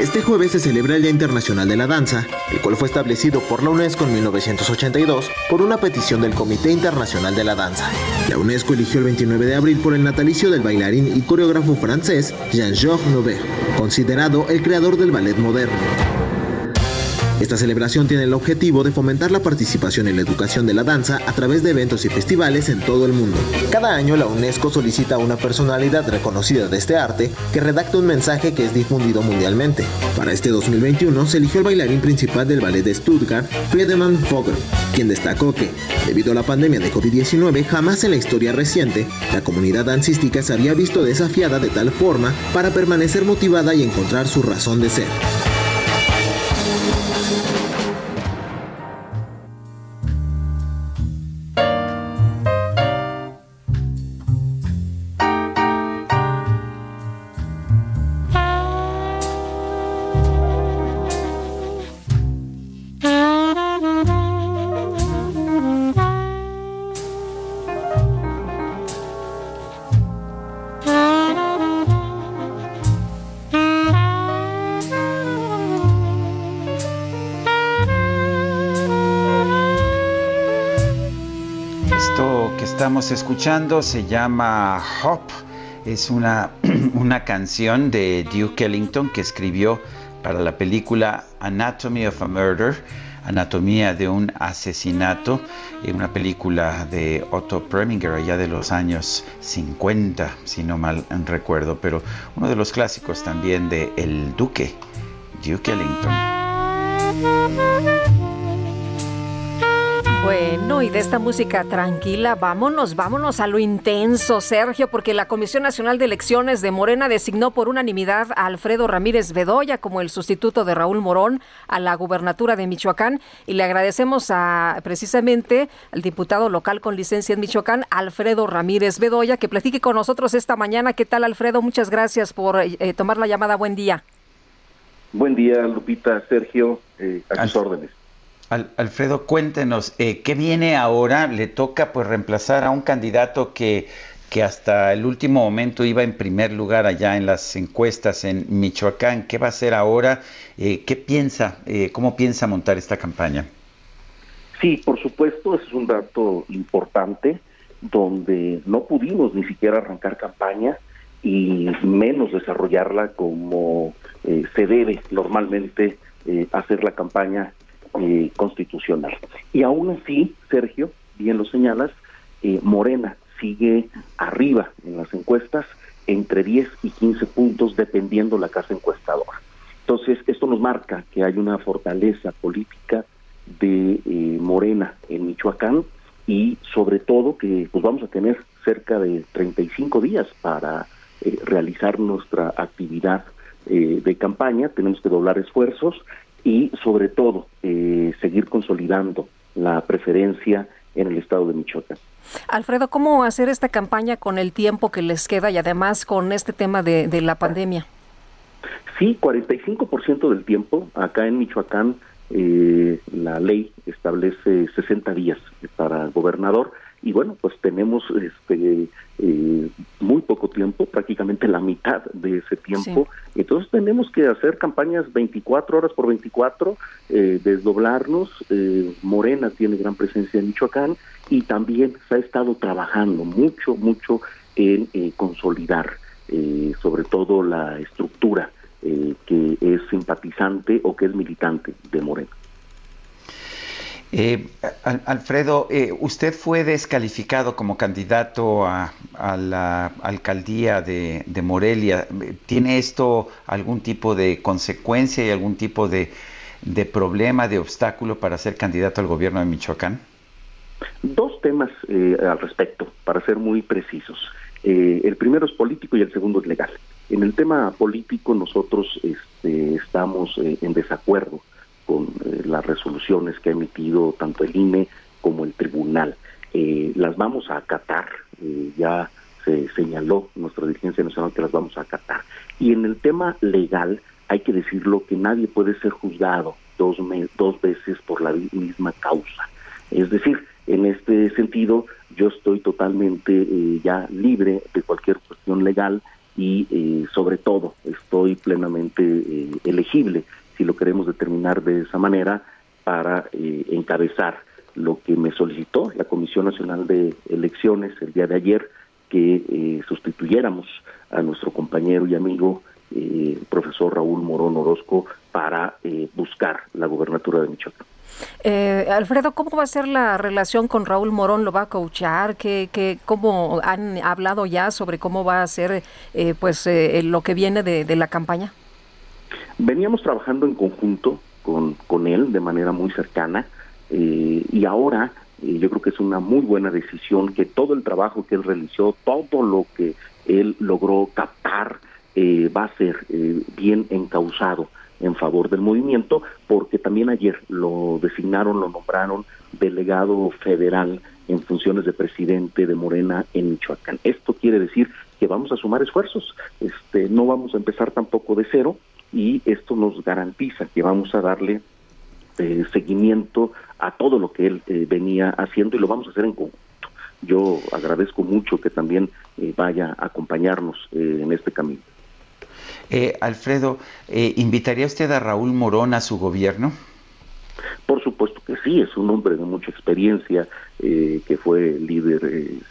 Este jueves se celebra el Día Internacional de la Danza, el cual fue establecido por la UNESCO en 1982 por una petición del Comité Internacional de la Danza. La UNESCO eligió el 29 de abril por el natalicio del bailarín y coreógrafo francés Jean-Georges Nouvel, considerado el creador del ballet moderno. Esta celebración tiene el objetivo de fomentar la participación en la educación de la danza a través de eventos y festivales en todo el mundo. Cada año la UNESCO solicita a una personalidad reconocida de este arte que redacte un mensaje que es difundido mundialmente. Para este 2021 se eligió el bailarín principal del ballet de Stuttgart, Friedemann Vogel, quien destacó que, debido a la pandemia de COVID-19, jamás en la historia reciente la comunidad dancística se había visto desafiada de tal forma para permanecer motivada y encontrar su razón de ser. Escuchando se llama Hop. Es una, una canción de Duke Ellington que escribió para la película Anatomy of a Murder, Anatomía de un asesinato, una película de Otto Preminger allá de los años 50, si no mal recuerdo, pero uno de los clásicos también de El Duque, Duke Ellington. Bueno, y de esta música tranquila, vámonos, vámonos a lo intenso, Sergio, porque la Comisión Nacional de Elecciones de Morena designó por unanimidad a Alfredo Ramírez Bedoya como el sustituto de Raúl Morón a la gubernatura de Michoacán y le agradecemos a precisamente al diputado local con licencia en Michoacán, Alfredo Ramírez Bedoya, que platique con nosotros esta mañana. ¿Qué tal, Alfredo? Muchas gracias por eh, tomar la llamada. Buen día. Buen día, Lupita, Sergio, eh, a sus órdenes. Alfredo, cuéntenos, eh, ¿qué viene ahora? Le toca pues reemplazar a un candidato que, que hasta el último momento iba en primer lugar allá en las encuestas en Michoacán. ¿Qué va a hacer ahora? Eh, ¿Qué piensa? Eh, ¿Cómo piensa montar esta campaña? Sí, por supuesto, ese es un dato importante donde no pudimos ni siquiera arrancar campaña y menos desarrollarla como se debe normalmente hacer la campaña eh, constitucional. Y aún así, Sergio, bien lo señalas, eh, Morena sigue arriba en las encuestas entre 10 y 15 puntos dependiendo la casa encuestadora. Entonces, esto nos marca que hay una fortaleza política de eh, Morena en Michoacán y sobre todo que pues vamos a tener cerca de 35 días para realizar nuestra actividad de campaña, tenemos que doblar esfuerzos y sobre todo eh, seguir consolidando la preferencia en el estado de Michoacán. Alfredo, ¿cómo hacer esta campaña con el tiempo que les queda y además con este tema de, de la pandemia? Sí, 45% del tiempo. Acá en Michoacán eh, la ley establece 60 días para el gobernador y bueno, pues tenemos este eh, muy poco tiempo, prácticamente la mitad de ese tiempo. Entonces tenemos que hacer campañas 24 horas por 24, eh, desdoblarnos. Eh, Morena tiene gran presencia en Michoacán y también se ha estado trabajando mucho, mucho en eh, consolidar sobre todo la estructura que es simpatizante o que es militante de Morena. Eh, Alfredo, eh, usted fue descalificado como candidato a, la alcaldía de, Morelia. ¿Tiene esto algún tipo de consecuencia y algún tipo de, problema, de obstáculo para ser candidato al gobierno de Michoacán? Dos temas eh, al respecto, para ser muy precisos. el primero es político y el segundo es legal. En el tema político nosotros este, estamos en desacuerdo con eh, las resoluciones que ha emitido tanto el INE como el tribunal. Eh, las vamos a acatar, eh, ya se señaló nuestra dirigencia nacional que las vamos a acatar. Y en el tema legal, hay que decirlo que nadie puede ser juzgado dos, dos veces por la misma causa. Es decir, en este sentido, yo estoy totalmente ya libre de cualquier cuestión legal y sobre todo estoy plenamente elegible si lo queremos determinar de esa manera, para eh, encabezar lo que me solicitó la Comisión Nacional de Elecciones el día de ayer, que eh, sustituyéramos a nuestro compañero y amigo eh, profesor Raúl Morón Orozco para buscar la gobernatura de Michoacán. Alfredo, ¿cómo va a ser la relación con Raúl Morón? ¿Lo va a coachar? ¿Qué, qué, ¿Cómo han hablado ya sobre cómo va a ser pues lo que viene de la campaña? Veníamos trabajando en conjunto con, con él de manera muy cercana eh, y ahora eh, yo creo que es una muy buena decisión que todo el trabajo que él realizó, todo lo que él logró captar eh, va a ser bien encausado en favor del movimiento, porque también ayer lo designaron, lo nombraron delegado federal en funciones de presidente de Morena en Michoacán. Esto quiere decir que vamos a sumar esfuerzos, este, no vamos a empezar tampoco de cero, y esto nos garantiza que vamos a darle eh, seguimiento a todo lo que él eh, venía haciendo y lo vamos a hacer en conjunto. Yo agradezco mucho que también eh, vaya a acompañarnos en este camino. Alfredo, ¿invitaría usted a Raúl Morón a su gobierno? Por supuesto que sí, es un hombre de mucha experiencia, que fue líder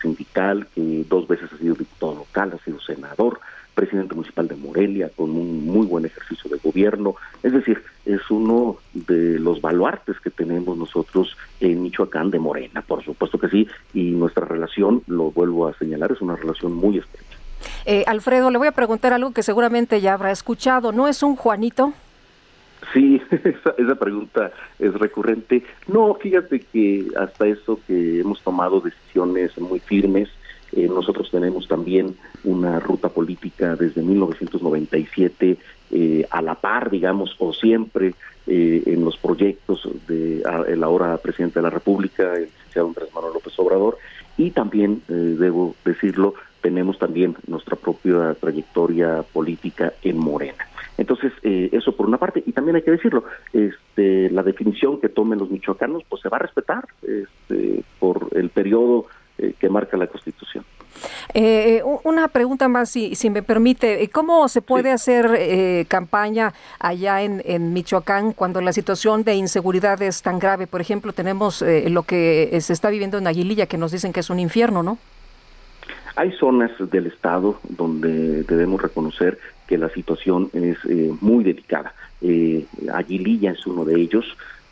sindical, que dos veces ha sido diputado local, ha sido senador, presidente municipal de Morelia, con un muy buen ejercicio de gobierno. Es decir, es uno de los baluartes que tenemos nosotros en Michoacán de Morena, por supuesto que sí, y nuestra relación, lo vuelvo a señalar, es una relación muy estrecha. Eh, Alfredo, le voy a preguntar algo que seguramente ya habrá escuchado. ¿No es un Juanito? Sí, esa, esa, pregunta es recurrente. No, fíjate que hasta eso que hemos tomado decisiones muy firmes, eh, nosotros tenemos también una ruta política desde 1997 eh, a la par, digamos, o siempre eh, en los proyectos de el ahora presidente de la República, el licenciado Andrés Manuel López Obrador, y también, debo decirlo, tenemos también nuestra propia trayectoria política en Morena. Entonces, eso por una parte, y también hay que decirlo, este, la definición que tomen los michoacanos, pues se va a respetar este, por el periodo eh, que marca la Constitución. Eh, una pregunta más, si, si me permite. ¿Cómo se puede hacer eh, campaña allá en, en, Michoacán cuando la situación de inseguridad es tan grave? Por ejemplo, tenemos lo que se está viviendo en Aguililla, que nos dicen que es un infierno, ¿no? Hay zonas del Estado donde debemos reconocer que la situación es muy delicada. Aguililla es uno de ellos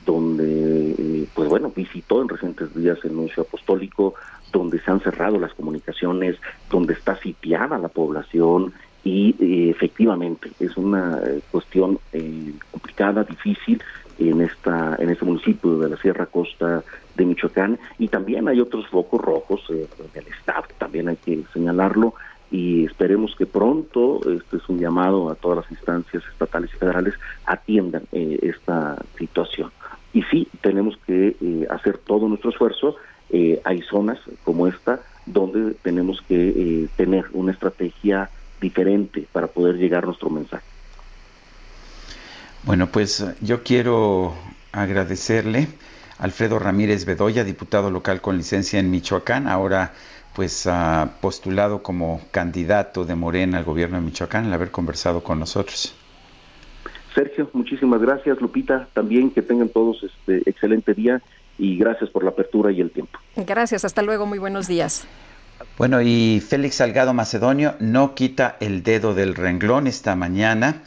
donde, pues bueno, visitó en recientes días el nuncio apostólico, donde se han cerrado las comunicaciones, donde está sitiada la población y eh, efectivamente es una eh, cuestión eh, complicada, difícil en esta en este municipio de la Sierra Costa de Michoacán y también hay otros focos rojos en el estado, también hay que señalarlo y esperemos que pronto, este es un llamado a todas las instancias estatales y federales, atiendan esta situación. Y sí, tenemos que hacer todo nuestro esfuerzo eh, hay zonas como esta donde tenemos que eh, tener una estrategia diferente para poder llegar nuestro mensaje. Bueno, pues yo quiero agradecerle a Alfredo Ramírez Bedoya, diputado local con licencia en Michoacán, ahora pues ha postulado como candidato de Morena al gobierno de Michoacán, al haber conversado con nosotros. Sergio, muchísimas gracias, Lupita, también que tengan todos este excelente día y gracias por la apertura y el tiempo. Gracias, hasta luego, muy buenos días. Bueno, y Félix Salgado Macedonio no quita el dedo del renglón esta mañana.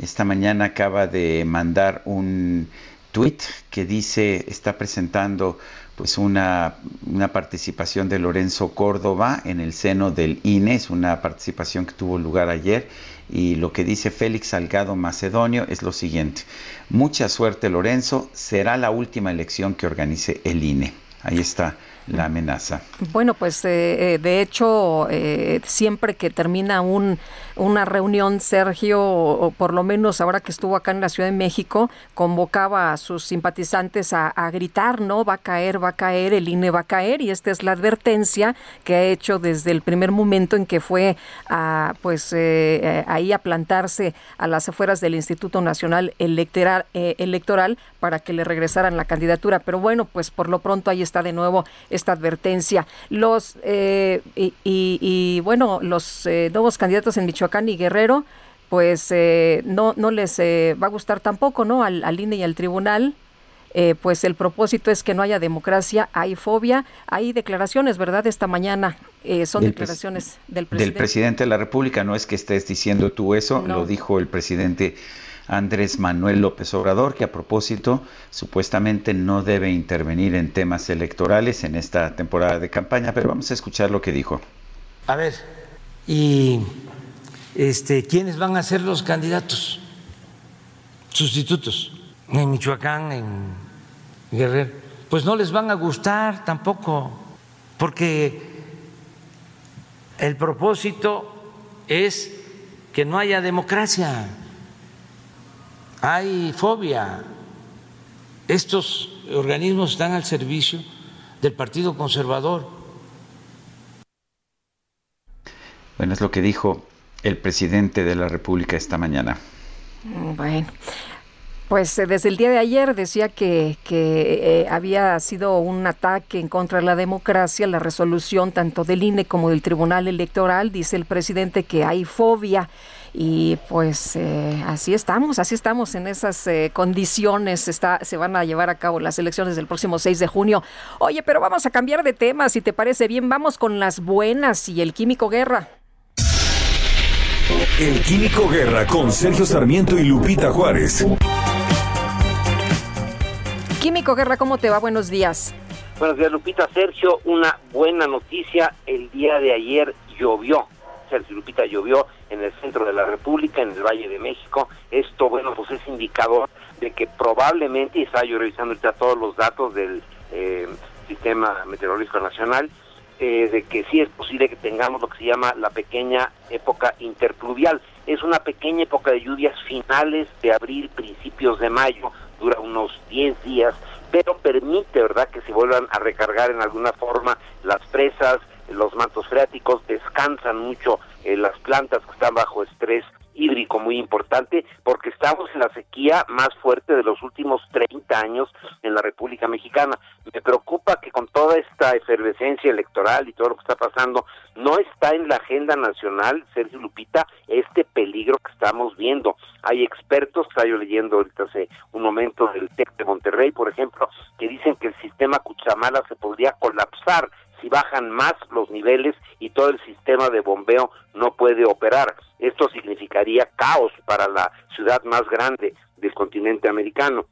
Esta mañana acaba de mandar un tuit que dice, está presentando pues una, una, participación de Lorenzo Córdoba en el seno del INE, es una participación que tuvo lugar ayer y lo que dice Félix Salgado Macedonio es lo siguiente. Mucha suerte Lorenzo, será la última elección que organice el INE. Ahí está la amenaza. Bueno, pues eh, eh, de hecho, eh, siempre que termina un, una reunión, Sergio, o por lo menos ahora que estuvo acá en la Ciudad de México, convocaba a sus simpatizantes a, gritar, ¿no? Va a caer, va a caer, el INE va a caer, y esta es la advertencia que ha hecho desde el primer momento en que fue a, pues, ahí a plantarse a las afueras del Instituto Nacional Electoral, Electoral para que le regresaran la candidatura. Pero bueno, pues por lo pronto ahí está de nuevo esta advertencia. Los eh, y, bueno, los eh, nuevos candidatos en Michoacán y Guerrero, pues eh, no no les va a gustar tampoco, ¿no? Al, al INE y al tribunal. pues el propósito es que no haya democracia, hay fobia, hay declaraciones, ¿verdad? Esta mañana son declaraciones del presidente. Del presidente de la República, no es que estés diciendo tú eso, lo dijo el presidente Andrés Manuel López Obrador, que a propósito supuestamente no debe intervenir en temas electorales en esta temporada de campaña, pero vamos a escuchar lo que dijo. A ver, ¿y este, quiénes van a ser los candidatos sustitutos en Michoacán, en Guerrero? Pues no les van a gustar tampoco, porque el propósito es que no haya democracia hay fobia. Estos organismos están al servicio del Partido Conservador. Bueno, es lo que dijo el presidente de la República esta mañana. Bueno. Pues eh, desde el día de ayer decía que, que eh, había sido un ataque en contra de la democracia, la resolución tanto del INE como del Tribunal Electoral. Dice el presidente que hay fobia y pues eh, así estamos, así estamos en esas eh, condiciones. Está, se van a llevar a cabo las elecciones del próximo 6 de junio. Oye, pero vamos a cambiar de tema, si te parece bien. Vamos con las buenas y el Químico Guerra. El Químico Guerra con Sergio Sarmiento y Lupita Juárez. Químico Guerra, ¿cómo te va? Buenos días. Buenos días, Lupita. Sergio, una buena noticia. El día de ayer llovió. Sergio Lupita llovió en el centro de la República, en el Valle de México. Esto, bueno, pues es indicador de que probablemente, y estaba yo revisando ahorita todos los datos del eh, Sistema Meteorológico Nacional, eh, de que sí es posible que tengamos lo que se llama la pequeña época interpluvial. Es una pequeña época de lluvias finales de abril, principios de mayo, dura unos 10 días, pero permite, ¿verdad?, que se vuelvan a recargar en alguna forma las presas, los mantos freáticos, descansan mucho eh, las plantas que están bajo estrés hídrico muy importante porque estamos en la sequía más fuerte de los últimos 30 años en la República Mexicana. Me preocupa que con toda esta efervescencia electoral y todo lo que está pasando, no está en la agenda nacional, Sergio Lupita, este peligro que estamos viendo. Hay expertos, estaba yo leyendo ahorita hace un momento del TEC de Monterrey, por ejemplo, que dicen que el sistema Cuchamala se podría colapsar si bajan más los niveles y todo el sistema de bombeo no puede operar. Esto significaría caos para la ciudad más grande del continente americano.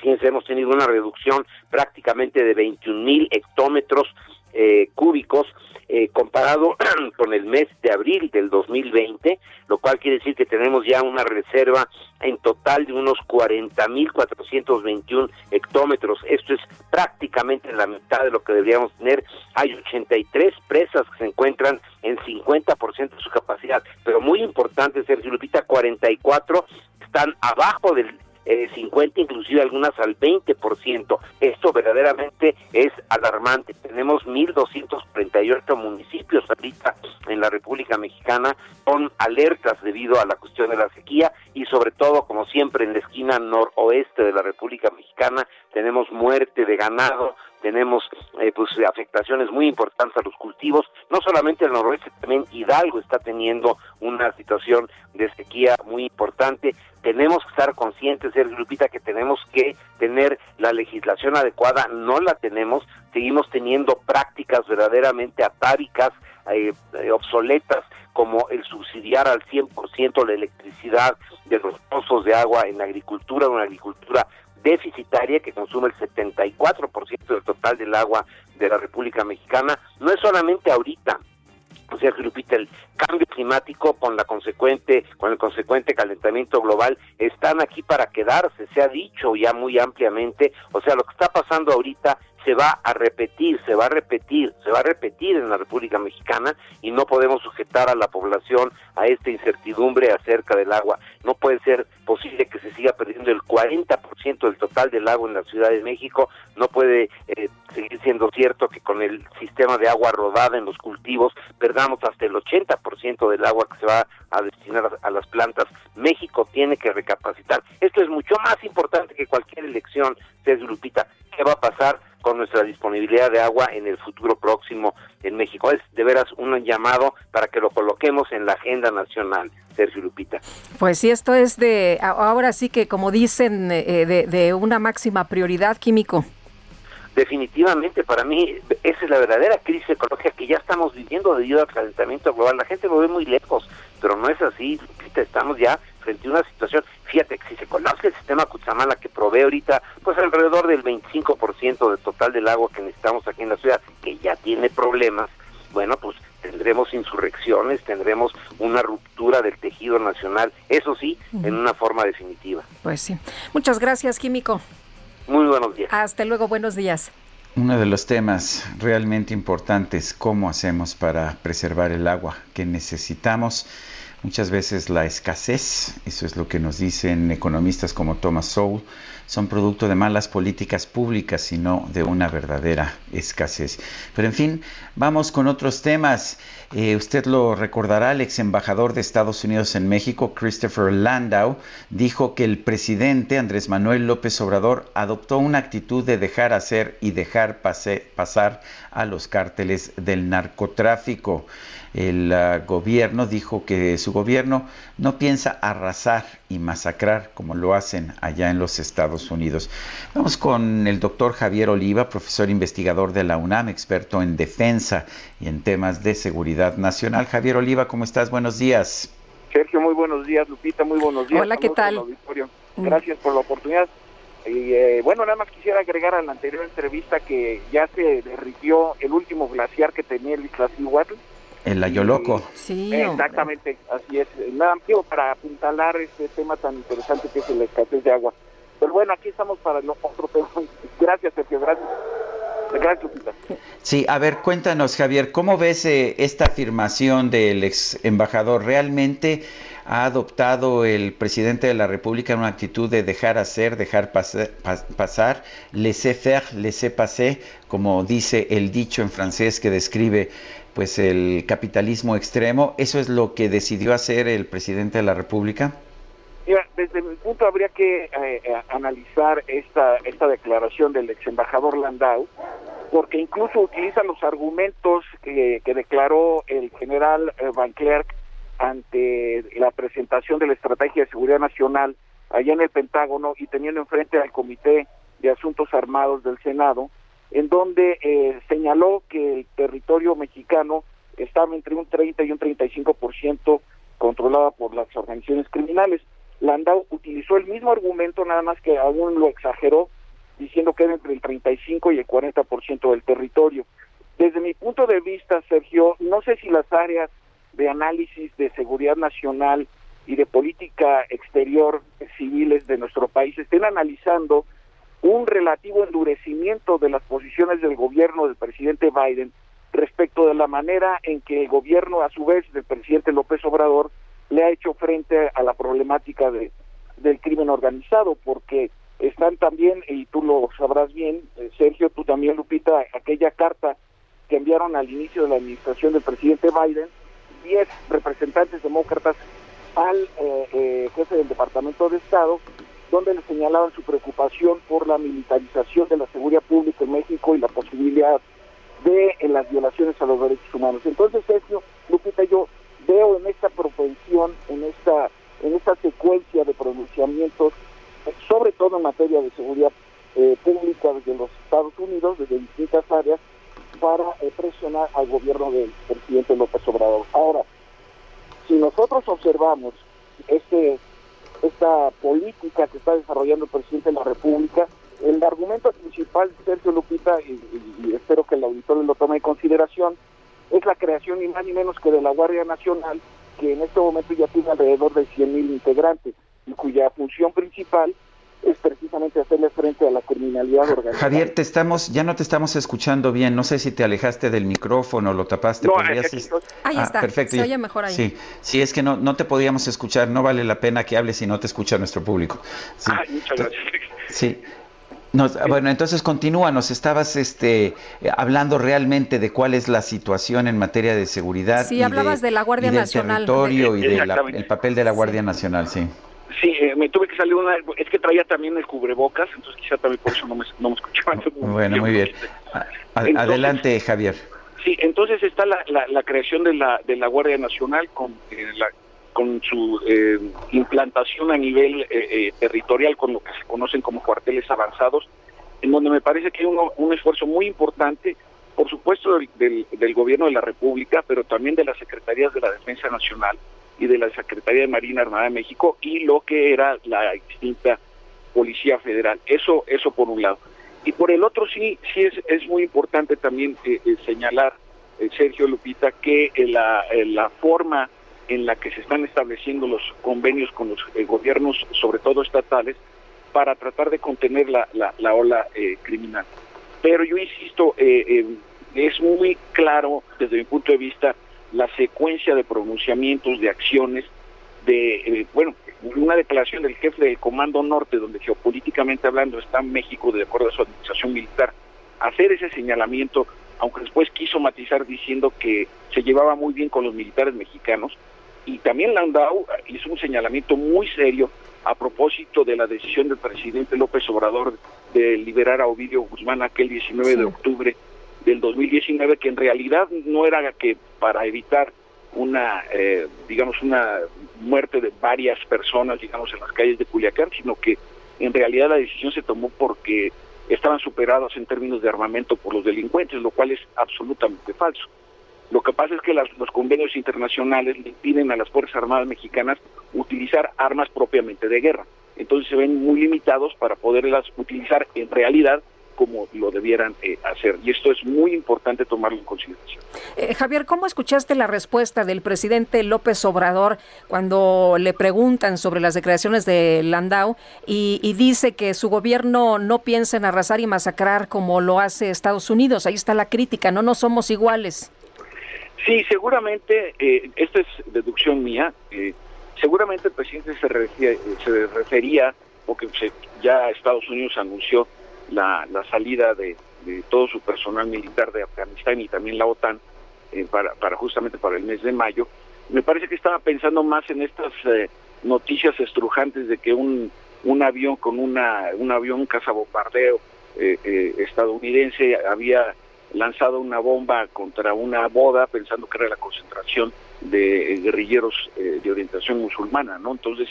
Fíjense, hemos tenido una reducción prácticamente de 21 mil hectómetros eh, cúbicos eh, comparado con el mes de abril del 2020, lo cual quiere decir que tenemos ya una reserva en total de unos 40.421 hectómetros. Esto es prácticamente la mitad de lo que deberíamos tener. Hay 83 presas que se encuentran en 50% de su capacidad, pero muy importante, Sergio Lupita, 44 están abajo del eh, 50, inclusive algunas al 20%. Esto verdaderamente es alarmante. Tenemos 1.238 municipios ahorita en la República Mexicana con alertas debido a la cuestión de la sequía y sobre todo, como siempre, en la esquina noroeste de la República Mexicana tenemos muerte de ganado, tenemos eh, pues afectaciones muy importantes a los cultivos, no solamente el noroeste, también Hidalgo está teniendo una situación de sequía muy importante. Tenemos que estar conscientes, Sergio Lupita, que tenemos que tener la legislación adecuada, no la tenemos, seguimos teniendo prácticas verdaderamente atávicas, eh, eh, obsoletas, como el subsidiar al 100% la electricidad de los pozos de agua en la agricultura, una agricultura deficitaria que consume el 74% del total del agua de la República Mexicana, no es solamente ahorita, o sea, Lupita, el cambio climático con la consecuente, con el consecuente calentamiento global están aquí para quedarse, se ha dicho ya muy ampliamente, o sea, lo que está pasando ahorita se va a repetir, se va a repetir, se va a repetir en la República Mexicana y no podemos sujetar a la población a esta incertidumbre acerca del agua. No puede ser posible que se siga perdiendo el 40% del total del agua en la Ciudad de México, no puede eh, seguir siendo cierto que con el sistema de agua rodada en los cultivos perdamos hasta el 80% del agua que se va a destinar a, las plantas. México tiene que recapacitar. Esto es mucho más importante que cualquier elección, César Lupita. ¿Qué va a pasar con nuestra disponibilidad de agua en el futuro próximo en México. Es de veras un llamado para que lo coloquemos en la agenda nacional, Sergio Lupita. Pues sí, esto es de, ahora sí que como dicen, eh, de, de una máxima prioridad químico. Definitivamente, para mí, esa es la verdadera crisis ecológica que ya estamos viviendo debido al calentamiento global. La gente lo ve muy lejos, pero no es así. Estamos ya frente a una situación, fíjate que si se colapsa el sistema Cuchamala que provee ahorita, pues alrededor del 25% del total del agua que necesitamos aquí en la ciudad, que ya tiene problemas, bueno, pues tendremos insurrecciones, tendremos una ruptura del tejido nacional, eso sí, en una forma definitiva. Pues sí. Muchas gracias, Químico. Muy buenos días. Hasta luego, buenos días. Uno de los temas realmente importantes, cómo hacemos para preservar el agua que necesitamos. Muchas veces la escasez, eso es lo que nos dicen economistas como Thomas Sowell, son producto de malas políticas públicas y no de una verdadera escasez. Pero en fin, vamos con otros temas. Eh, usted lo recordará, el ex embajador de Estados Unidos en México, Christopher Landau, dijo que el presidente Andrés Manuel López Obrador adoptó una actitud de dejar hacer y dejar pasar a los cárteles del narcotráfico el uh, gobierno dijo que su gobierno no piensa arrasar y masacrar como lo hacen allá en los Estados Unidos. Vamos con el doctor Javier Oliva, profesor investigador de la UNAM, experto en defensa y en temas de seguridad nacional. Javier Oliva, ¿cómo estás? Buenos días. Sergio, muy buenos días. Lupita, muy buenos días. Hola, ¿qué tal? Mm. Gracias por la oportunidad. Y eh, bueno, nada más quisiera agregar a la anterior entrevista que ya se derritió el último glaciar que tenía el Iztaccíhuatl. El Ayoloco. Sí, Exactamente, así es. Nada más para apuntalar este tema tan interesante que es la escasez de agua. Pero bueno, aquí estamos para el otro tema. Gracias, Sergio, gracias. Sí, a ver, cuéntanos, Javier, ¿cómo ves eh, esta afirmación del ex embajador? ¿Realmente ha adoptado el presidente de la República una actitud de dejar hacer, dejar pasar, pasar laissez-faire, laissez-passer, como dice el dicho en francés que describe pues el capitalismo extremo? ¿Eso es lo que decidió hacer el presidente de la República? Mira, desde mi punto habría que eh, eh, analizar esta, esta declaración del ex embajador Landau, porque incluso utiliza los argumentos que, que declaró el general eh, Van Clerk ante la presentación de la Estrategia de Seguridad Nacional allá en el Pentágono y teniendo enfrente al Comité de Asuntos Armados del Senado, en donde eh, señaló que el territorio mexicano estaba entre un 30 y un 35% controlada por las organizaciones criminales. Landau utilizó el mismo argumento, nada más que aún lo exageró, diciendo que era entre el 35 y el 40% del territorio. Desde mi punto de vista, Sergio, no sé si las áreas de análisis de seguridad nacional y de política exterior civiles de nuestro país estén analizando un relativo endurecimiento de las posiciones del gobierno del presidente Biden respecto de la manera en que el gobierno, a su vez, del presidente López Obrador, le ha hecho frente a la problemática de, del crimen organizado, porque están también, y tú lo sabrás bien, eh, Sergio, tú también, Lupita, aquella carta que enviaron al inicio de la administración del presidente Biden, 10 representantes demócratas al eh, eh, jefe del Departamento de Estado, donde le señalaban su preocupación por la militarización de la seguridad pública en México y la posibilidad de las violaciones a los derechos humanos. Entonces, Sergio, Lupita, yo veo en esta propensión, en esta, en esta secuencia de pronunciamientos, sobre todo en materia de seguridad eh, pública desde los Estados Unidos, desde distintas áreas, para eh, presionar al gobierno del presidente López Obrador. Ahora, si nosotros observamos este esta política que está desarrollando el presidente de la República, el argumento principal, Sergio Lupita, y, y espero que el auditorio lo tome en consideración, es la creación ni más ni menos que de la Guardia Nacional, que en este momento ya tiene alrededor de 100.000 integrantes y cuya función principal es precisamente hacerle frente a la criminalidad organizada. Javier, te estamos, ya no te estamos escuchando bien. No sé si te alejaste del micrófono, lo tapaste. No, ¿Podrías... Ahí Ah, está. perfecto. Se oye mejor ahí. Sí, sí, es que no, no te podíamos escuchar. No vale la pena que hables si no te escucha nuestro público. Sí. Ay, muchas gracias. Sí. Nos- bueno, entonces continúa, nos estabas este, eh, hablando realmente de cuál es la situación en materia de seguridad. Sí, y hablabas de la Guardia y del Nacional. territorio y del papel de la Guardia Nacional, sí. Sí, eh, me tuve que salir una... Es que traía también el cubrebocas, entonces quizá también por eso no me, no me escuchaban. Bueno, muy bien. Entonces- adelante, Javier. Sí, entonces está la, la, la creación de la, de la Guardia Nacional con, eh, la, con su eh, implantación a nivel eh, eh, territorial con lo que se conocen como cuarteles avanzados, en donde me parece que hay uno- un esfuerzo muy importante, por supuesto, del, del, gobierno de la República, pero también de las secretarías de la Defensa Nacional y de la Secretaría de Marina Armada de México y lo que era la extinta Policía Federal. Eso, eso por un lado. Y por el otro sí, sí es, es muy importante también eh, señalar, Sergio Lupita, que la, la forma en la que se están estableciendo los convenios con los eh, gobiernos, sobre todo estatales, para tratar de contener la, la, la ola eh, criminal. Pero yo insisto, eh, eh, es muy claro desde mi punto de vista la secuencia de pronunciamientos, de acciones, de, eh, bueno, una declaración del jefe del Comando Norte, donde geopolíticamente hablando está México de acuerdo a su administración militar, hacer ese señalamiento, aunque después quiso matizar diciendo que se llevaba muy bien con los militares mexicanos, y también Landau hizo un señalamiento muy serio a propósito de la decisión del presidente López Obrador de liberar a Ovidio Guzmán aquel 19 de octubre del 2019, que en realidad no era que para evitar una, eh, digamos, una muerte de varias personas, digamos, en las calles de Culiacán, sino que en realidad la decisión se tomó porque estaban superados en términos de armamento por los delincuentes, lo cual es absolutamente falso. Lo que pasa es que los convenios internacionales le impiden a las Fuerzas Armadas mexicanas utilizar armas propiamente de guerra. Entonces se ven muy limitados para poderlas utilizar en realidad como lo debieran eh, hacer. Y esto es muy importante tomarlo en consideración. Eh, Javier, ¿cómo escuchaste la respuesta del presidente López Obrador cuando le preguntan sobre las declaraciones de Landau y, y, dice que su gobierno no piensa en arrasar y masacrar como lo hace Estados Unidos? Ahí está la crítica, no, no somos iguales. Sí, seguramente, eh, esta es deducción mía, eh, seguramente el presidente se refería, se refería porque ya Estados Unidos anunció la, la salida de, de, todo su personal militar de Afganistán y también la OTAN eh, para, para justamente para el mes de mayo. Me parece que estaba pensando más en estas eh, noticias estrujantes de que un, un avión con una, un avión cazabombardeo eh, eh, estadounidense había lanzado una bomba contra una boda pensando que era la concentración de guerrilleros eh, de orientación musulmana, ¿no? Entonces,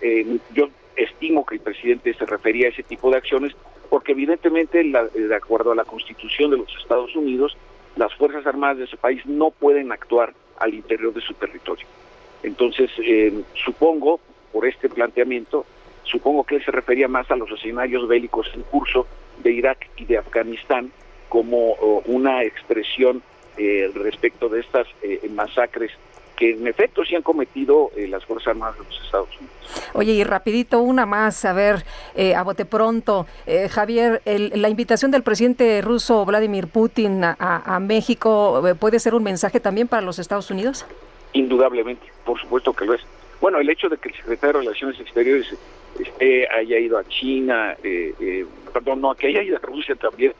eh, yo estimo que el presidente se refería a ese tipo de acciones porque evidentemente, la, de acuerdo a la Constitución de los Estados Unidos, las Fuerzas Armadas de ese país no pueden actuar al interior de su territorio. Entonces, eh, supongo, por este planteamiento, supongo que él se refería más a los escenarios bélicos en curso de Irak y de Afganistán como una expresión eh, respecto de estas eh, masacres que en efecto sí han cometido eh, las Fuerzas Armadas de los Estados Unidos. Oye, y rapidito una más, a ver, eh, a bote pronto, eh, Javier, el, la invitación del presidente ruso Vladimir Putin a, a México, ¿puede ser un mensaje también para los Estados Unidos? Indudablemente, por supuesto que lo es. Bueno, el hecho de que el secretario de Relaciones Exteriores este, haya ido a China, perdón, no, que haya ido a Rusia también,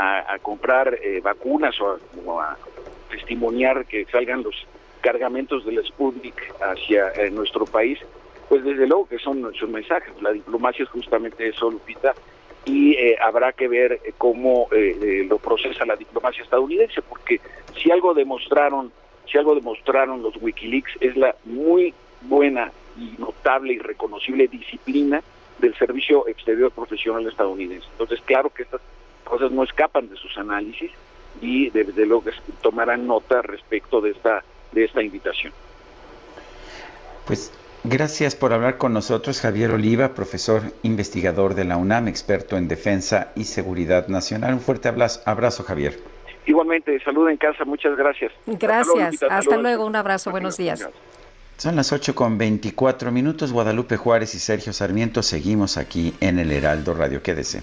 a, comprar eh, vacunas o a, o a, testimoniar que salgan los cargamentos del Sputnik hacia eh, nuestro país, pues desde luego que son nuestros mensajes. La diplomacia es justamente eso, Lupita, y eh, habrá que ver cómo eh, lo procesa la diplomacia estadounidense, porque si algo demostraron, si algo demostraron los WikiLeaks es la muy buena y notable y reconocible disciplina del servicio exterior profesional estadounidense. Entonces, claro que estas cosas no escapan de sus análisis y desde luego que tomarán nota respecto de esta de esta invitación. Pues gracias por hablar con nosotros, Javier Oliva, profesor investigador de la UNAM, experto en defensa y seguridad nacional. Un fuerte abrazo, abrazo Javier. Igualmente, salud en casa, muchas gracias. Gracias, hasta luego, hasta hasta luego un abrazo, buenos días. Son las 8 con 24 minutos. Guadalupe Juárez y Sergio Sarmiento seguimos aquí en el Heraldo Radio. Quédese.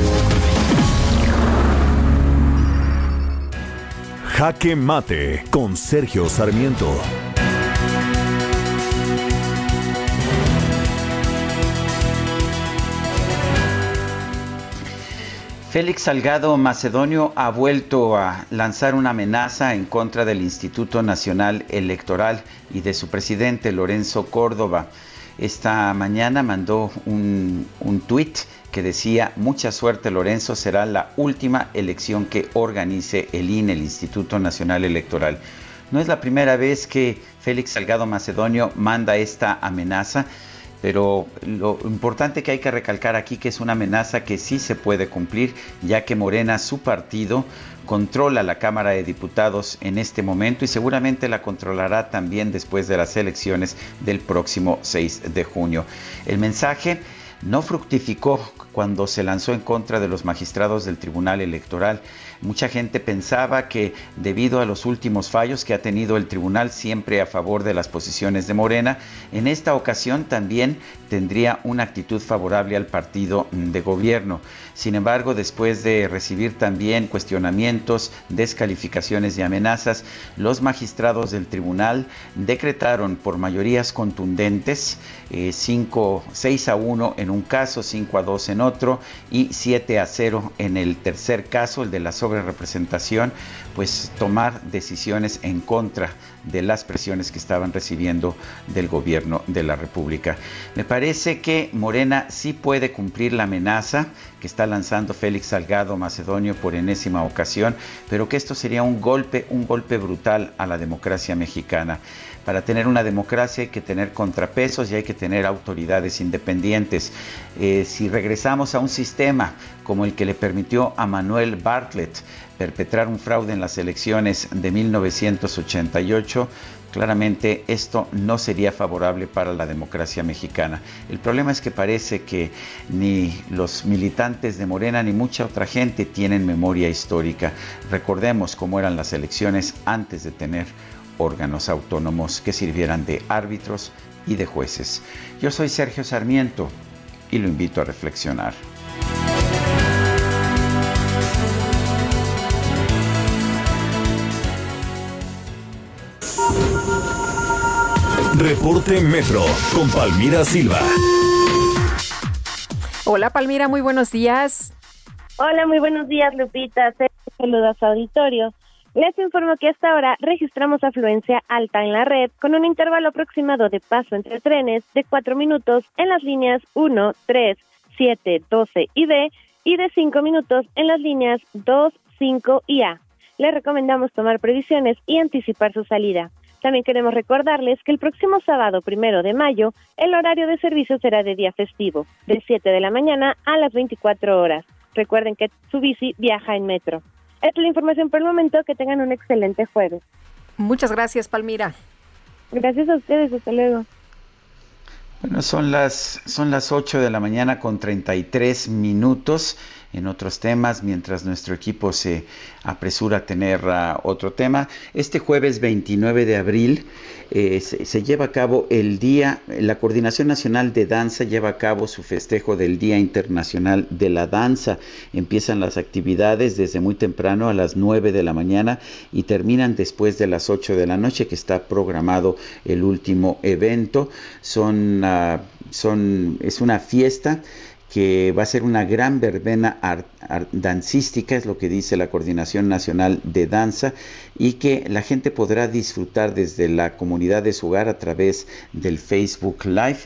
Jaque Mate con Sergio Sarmiento. Félix Salgado Macedonio ha vuelto a lanzar una amenaza en contra del Instituto Nacional Electoral y de su presidente Lorenzo Córdoba. Esta mañana mandó un, un tuit que decía, mucha suerte Lorenzo, será la última elección que organice el INE, el Instituto Nacional Electoral. No es la primera vez que Félix Salgado Macedonio manda esta amenaza, pero lo importante que hay que recalcar aquí que es una amenaza que sí se puede cumplir, ya que Morena, su partido, controla la Cámara de Diputados en este momento y seguramente la controlará también después de las elecciones del próximo 6 de junio. El mensaje no fructificó cuando se lanzó en contra de los magistrados del Tribunal Electoral. Mucha gente pensaba que debido a los últimos fallos que ha tenido el tribunal siempre a favor de las posiciones de Morena, en esta ocasión también tendría una actitud favorable al partido de gobierno. Sin embargo, después de recibir también cuestionamientos, descalificaciones y amenazas, los magistrados del tribunal decretaron por mayorías contundentes 5, eh, 6 a 1 en un caso, 5 a 2 en otro y 7 a 0 en el tercer caso, el de la sobre representación, pues tomar decisiones en contra de las presiones que estaban recibiendo del gobierno de la República. Me parece que Morena sí puede cumplir la amenaza que está lanzando Félix Salgado Macedonio por enésima ocasión, pero que esto sería un golpe, un golpe brutal a la democracia mexicana. Para tener una democracia hay que tener contrapesos y hay que tener autoridades independientes. Eh, si regresamos a un sistema como el que le permitió a Manuel Bartlett perpetrar un fraude en las elecciones de 1988, claramente esto no sería favorable para la democracia mexicana. El problema es que parece que ni los militantes de Morena ni mucha otra gente tienen memoria histórica. Recordemos cómo eran las elecciones antes de tener órganos autónomos que sirvieran de árbitros y de jueces. Yo soy Sergio Sarmiento y lo invito a reflexionar. Reporte Metro con Palmira Silva. Hola Palmira, muy buenos días. Hola, muy buenos días Lupita. Saludos a auditorio. Les informo que hasta ahora registramos afluencia alta en la red con un intervalo aproximado de paso entre trenes de 4 minutos en las líneas 1, 3, 7, 12 y D y de 5 minutos en las líneas 2, 5 y A. Les recomendamos tomar previsiones y anticipar su salida. También queremos recordarles que el próximo sábado primero de mayo el horario de servicio será de día festivo, de 7 de la mañana a las 24 horas. Recuerden que su bici viaja en metro. Esta es la información por el momento. Que tengan un excelente jueves. Muchas gracias, Palmira. Gracias a ustedes. Hasta luego. Bueno, son las, son las 8 de la mañana con 33 minutos en otros temas, mientras nuestro equipo se apresura a tener uh, otro tema. Este jueves 29 de abril eh, se, se, lleva a cabo el día, la Coordinación Nacional de Danza lleva a cabo su festejo del Día Internacional de la Danza. Empiezan las actividades desde muy temprano a las 9 de la mañana y terminan después de las 8 de la noche, que está programado el último evento. Son, uh, son, es una fiesta que va a ser una gran verbena dancística, es lo que dice la Coordinación Nacional de Danza, y que la gente podrá disfrutar desde la comunidad de su hogar a través del Facebook Live.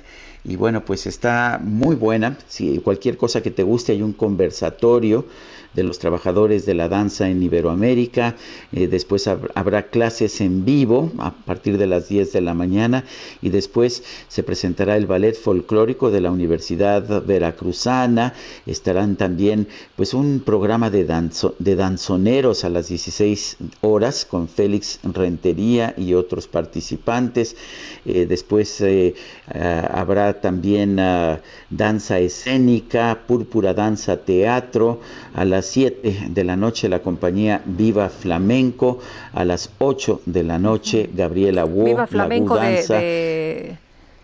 Y bueno, pues está muy buena. Si cualquier cosa que te guste, hay un conversatorio de los trabajadores de la danza en Iberoamérica. Eh, después habrá clases en vivo a partir de las 10 de la mañana y después se presentará el ballet folclórico de la Universidad Veracruzana. Estarán también pues un programa de, danzo, de danzoneros a las 16 horas con Félix Rentería y otros participantes. Eh, después eh, habrá también ah, danza escénica, púrpura danza teatro a las 7 de la noche la compañía Viva Flamenco, a las 8 de la noche Gabriela Viva Flamenco de,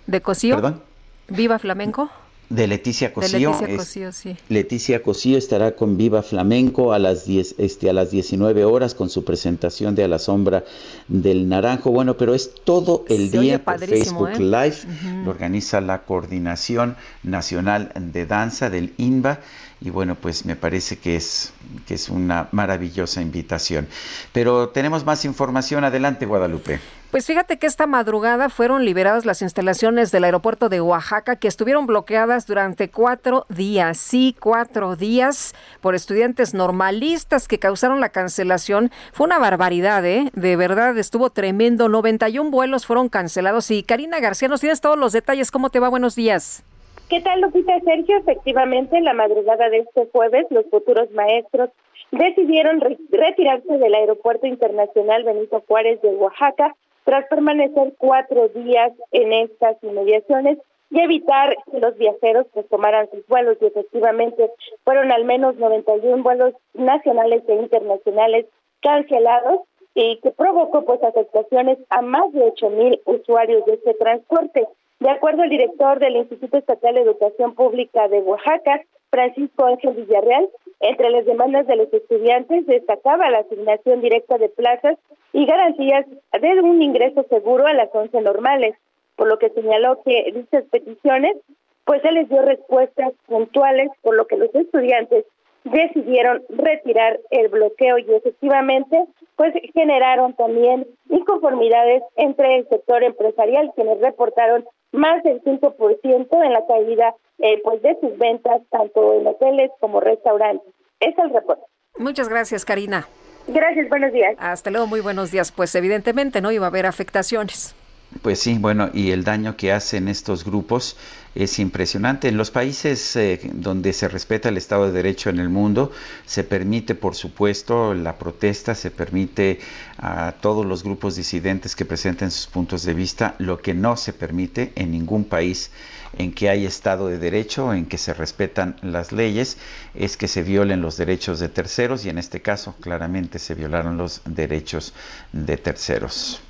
de, Cosío. ¿Perdón? Viva Flamenco. De Leticia Cosío. De Leticia Cosío, sí. Leticia Cosío estará con Viva Flamenco a las 10, este, a las 19 horas con su presentación de A la Sombra del Naranjo. Bueno, pero es todo el día por Facebook ¿eh? Live. Lo organiza la Coordinación Nacional de Danza del INBA y bueno, pues me parece que es, que es una maravillosa invitación. Pero tenemos más información. Adelante, Guadalupe. Pues fíjate que esta madrugada fueron liberadas las instalaciones del aeropuerto de Oaxaca que estuvieron bloqueadas durante cuatro días, sí, cuatro días por estudiantes normalistas que causaron la cancelación. Fue una barbaridad, ¿eh? De verdad, estuvo tremendo. 91 vuelos fueron cancelados. Y Karina García, nos tienes todos los detalles. ¿Cómo te va? Buenos días. ¿Qué tal, Lupita Sergio? Efectivamente, en la madrugada de este jueves, los futuros maestros decidieron retirarse del Aeropuerto Internacional Benito Juárez de Oaxaca tras permanecer cuatro días en estas inmediaciones y evitar que los viajeros pues tomaran sus vuelos y efectivamente fueron al menos 91 vuelos nacionales e internacionales cancelados y que provocó pues afectaciones a más de ocho mil usuarios de este transporte. De acuerdo al director del Instituto Estatal de Educación Pública de Oaxaca, Francisco Ángel Villarreal, entre las demandas de los estudiantes destacaba la asignación directa de plazas y garantías de un ingreso seguro a las once normales, por lo que señaló que dichas peticiones pues se les dio respuestas puntuales, por lo que los estudiantes decidieron retirar el bloqueo y efectivamente pues generaron también inconformidades entre el sector empresarial quienes reportaron más del 5% en la caída eh, pues de sus ventas tanto en hoteles como restaurantes. Es el reporte. Muchas gracias, Karina. Gracias, buenos días. Hasta luego, muy buenos días. Pues evidentemente no iba a haber afectaciones. Pues sí, bueno, y el daño que hacen estos grupos es impresionante. En los países eh, donde se respeta el Estado de Derecho en el mundo, se permite, por supuesto, la protesta, se permite a todos los grupos disidentes que presenten sus puntos de vista. Lo que no se permite en ningún país en que hay Estado de Derecho, en que se respetan las leyes, es que se violen los derechos de terceros y en este caso claramente se violaron los derechos de terceros.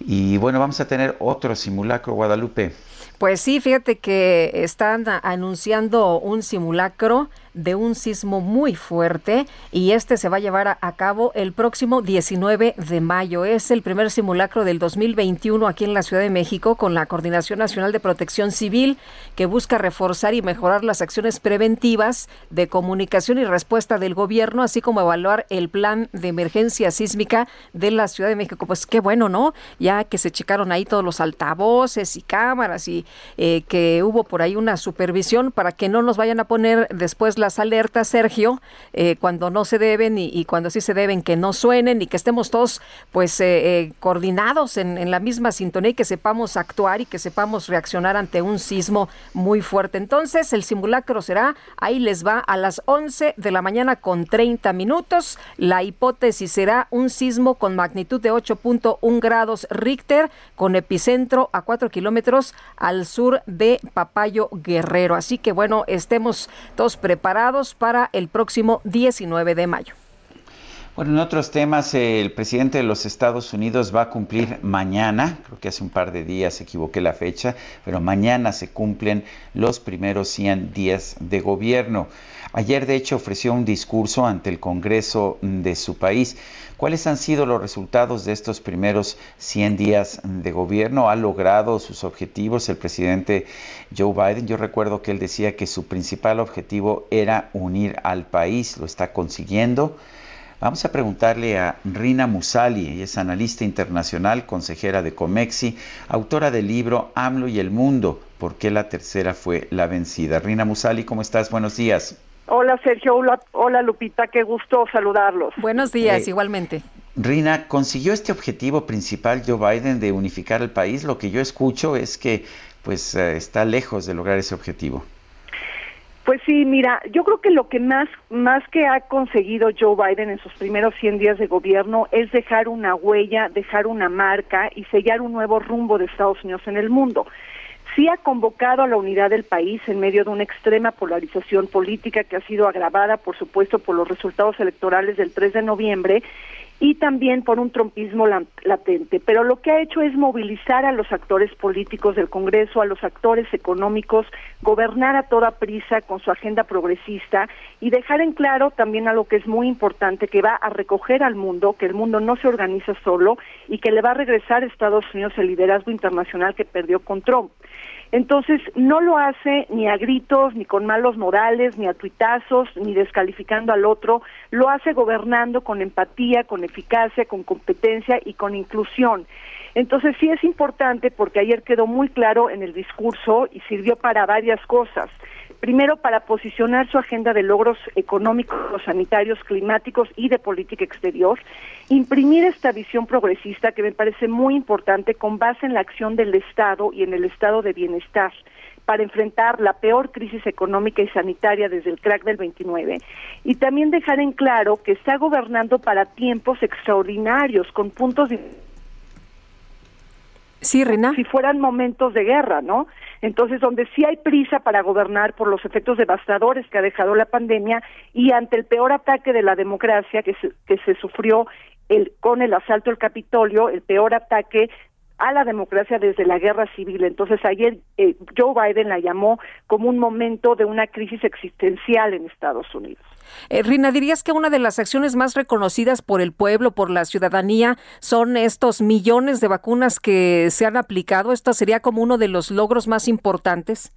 Y bueno, vamos a tener otro simulacro, Guadalupe. Pues sí, fíjate que están anunciando un simulacro de un sismo muy fuerte y este se va a llevar a, cabo el próximo 19 de mayo. Es el primer simulacro del 2021 aquí en la Ciudad de México con la Coordinación Nacional de Protección Civil que busca reforzar y mejorar las acciones preventivas de comunicación y respuesta del gobierno, así como evaluar el plan de emergencia sísmica de la Ciudad de México. Pues qué bueno, ¿no? Ya que se checaron ahí todos los altavoces y cámaras y eh, que hubo por ahí una supervisión para que no nos vayan a poner después la las alertas, Sergio, eh, cuando no se deben y, cuando sí se deben, que no suenen y que estemos todos pues eh, eh, coordinados en, en, la misma sintonía y que sepamos actuar y que sepamos reaccionar ante un sismo muy fuerte. Entonces, el simulacro será, ahí les va, a las 11 de la mañana con 30 minutos. La hipótesis será un sismo con magnitud de 8.1 grados Richter, con epicentro a 4 kilómetros al sur de Papayo Guerrero. Así que bueno, estemos todos preparados para el próximo 19 de mayo. Bueno, en otros temas, el presidente de los Estados Unidos va a cumplir mañana, creo que hace un par de días equivoqué la fecha, pero mañana se cumplen los primeros 100 días de gobierno. Ayer, de hecho, ofreció un discurso ante el Congreso de su país. ¿Cuáles han sido los resultados de estos primeros 100 días de gobierno? ¿Ha logrado sus objetivos el presidente Joe Biden? Yo recuerdo que él decía que su principal objetivo era unir al país. ¿Lo está consiguiendo? Vamos a preguntarle a Rina Musali, ella es analista internacional, consejera de Comexi, autora del libro AMLO y el mundo, ¿por qué la tercera fue la vencida? Rina Musali, ¿cómo estás? Buenos días. Hola Sergio, hola, Lupita, qué gusto saludarlos. Buenos días, eh, igualmente. Rina, ¿consiguió este objetivo principal Joe Biden de unificar el país? Lo que yo escucho es que pues eh, está lejos de lograr ese objetivo. Pues sí, mira, yo creo que lo que más, más que ha conseguido Joe Biden en sus primeros 100 días de gobierno es dejar una huella, dejar una marca y sellar un nuevo rumbo de Estados Unidos en el mundo sí ha convocado a la unidad del país en medio de una extrema polarización política que ha sido agravada, por supuesto, por los resultados electorales del 3 de noviembre y también por un trompismo latente. Pero lo que ha hecho es movilizar a los actores políticos del Congreso, a los actores económicos, gobernar a toda prisa con su agenda progresista y dejar en claro también algo que es muy importante, que va a recoger al mundo, que el mundo no se organiza solo y que le va a regresar a Estados Unidos el liderazgo internacional que perdió con Trump. Entonces, no lo hace ni a gritos, ni con malos morales, ni a tuitazos, ni descalificando al otro, lo hace gobernando con empatía, con eficacia, con competencia y con inclusión. Entonces sí es importante porque ayer quedó muy claro en el discurso y sirvió para varias cosas. Primero, para posicionar su agenda de logros económicos, sanitarios, climáticos y de política exterior. Imprimir esta visión progresista que me parece muy importante con base en la acción del Estado y en el estado de bienestar para enfrentar la peor crisis económica y sanitaria desde el crack del 29 y también dejar en claro que está gobernando para tiempos extraordinarios con puntos de Sí, Rina. Si fueran momentos de guerra, ¿no? Entonces, donde sí hay prisa para gobernar por los efectos devastadores que ha dejado la pandemia y ante el peor ataque de la democracia que se, que se sufrió el, con el asalto al Capitolio, el peor ataque a la democracia desde la guerra civil. Entonces ayer eh, Joe Biden la llamó como un momento de una crisis existencial en Estados Unidos. Eh, Rina, ¿dirías que una de las acciones más reconocidas por el pueblo, por la ciudadanía, son estos millones de vacunas que se han aplicado? ¿Esto sería como uno de los logros más importantes?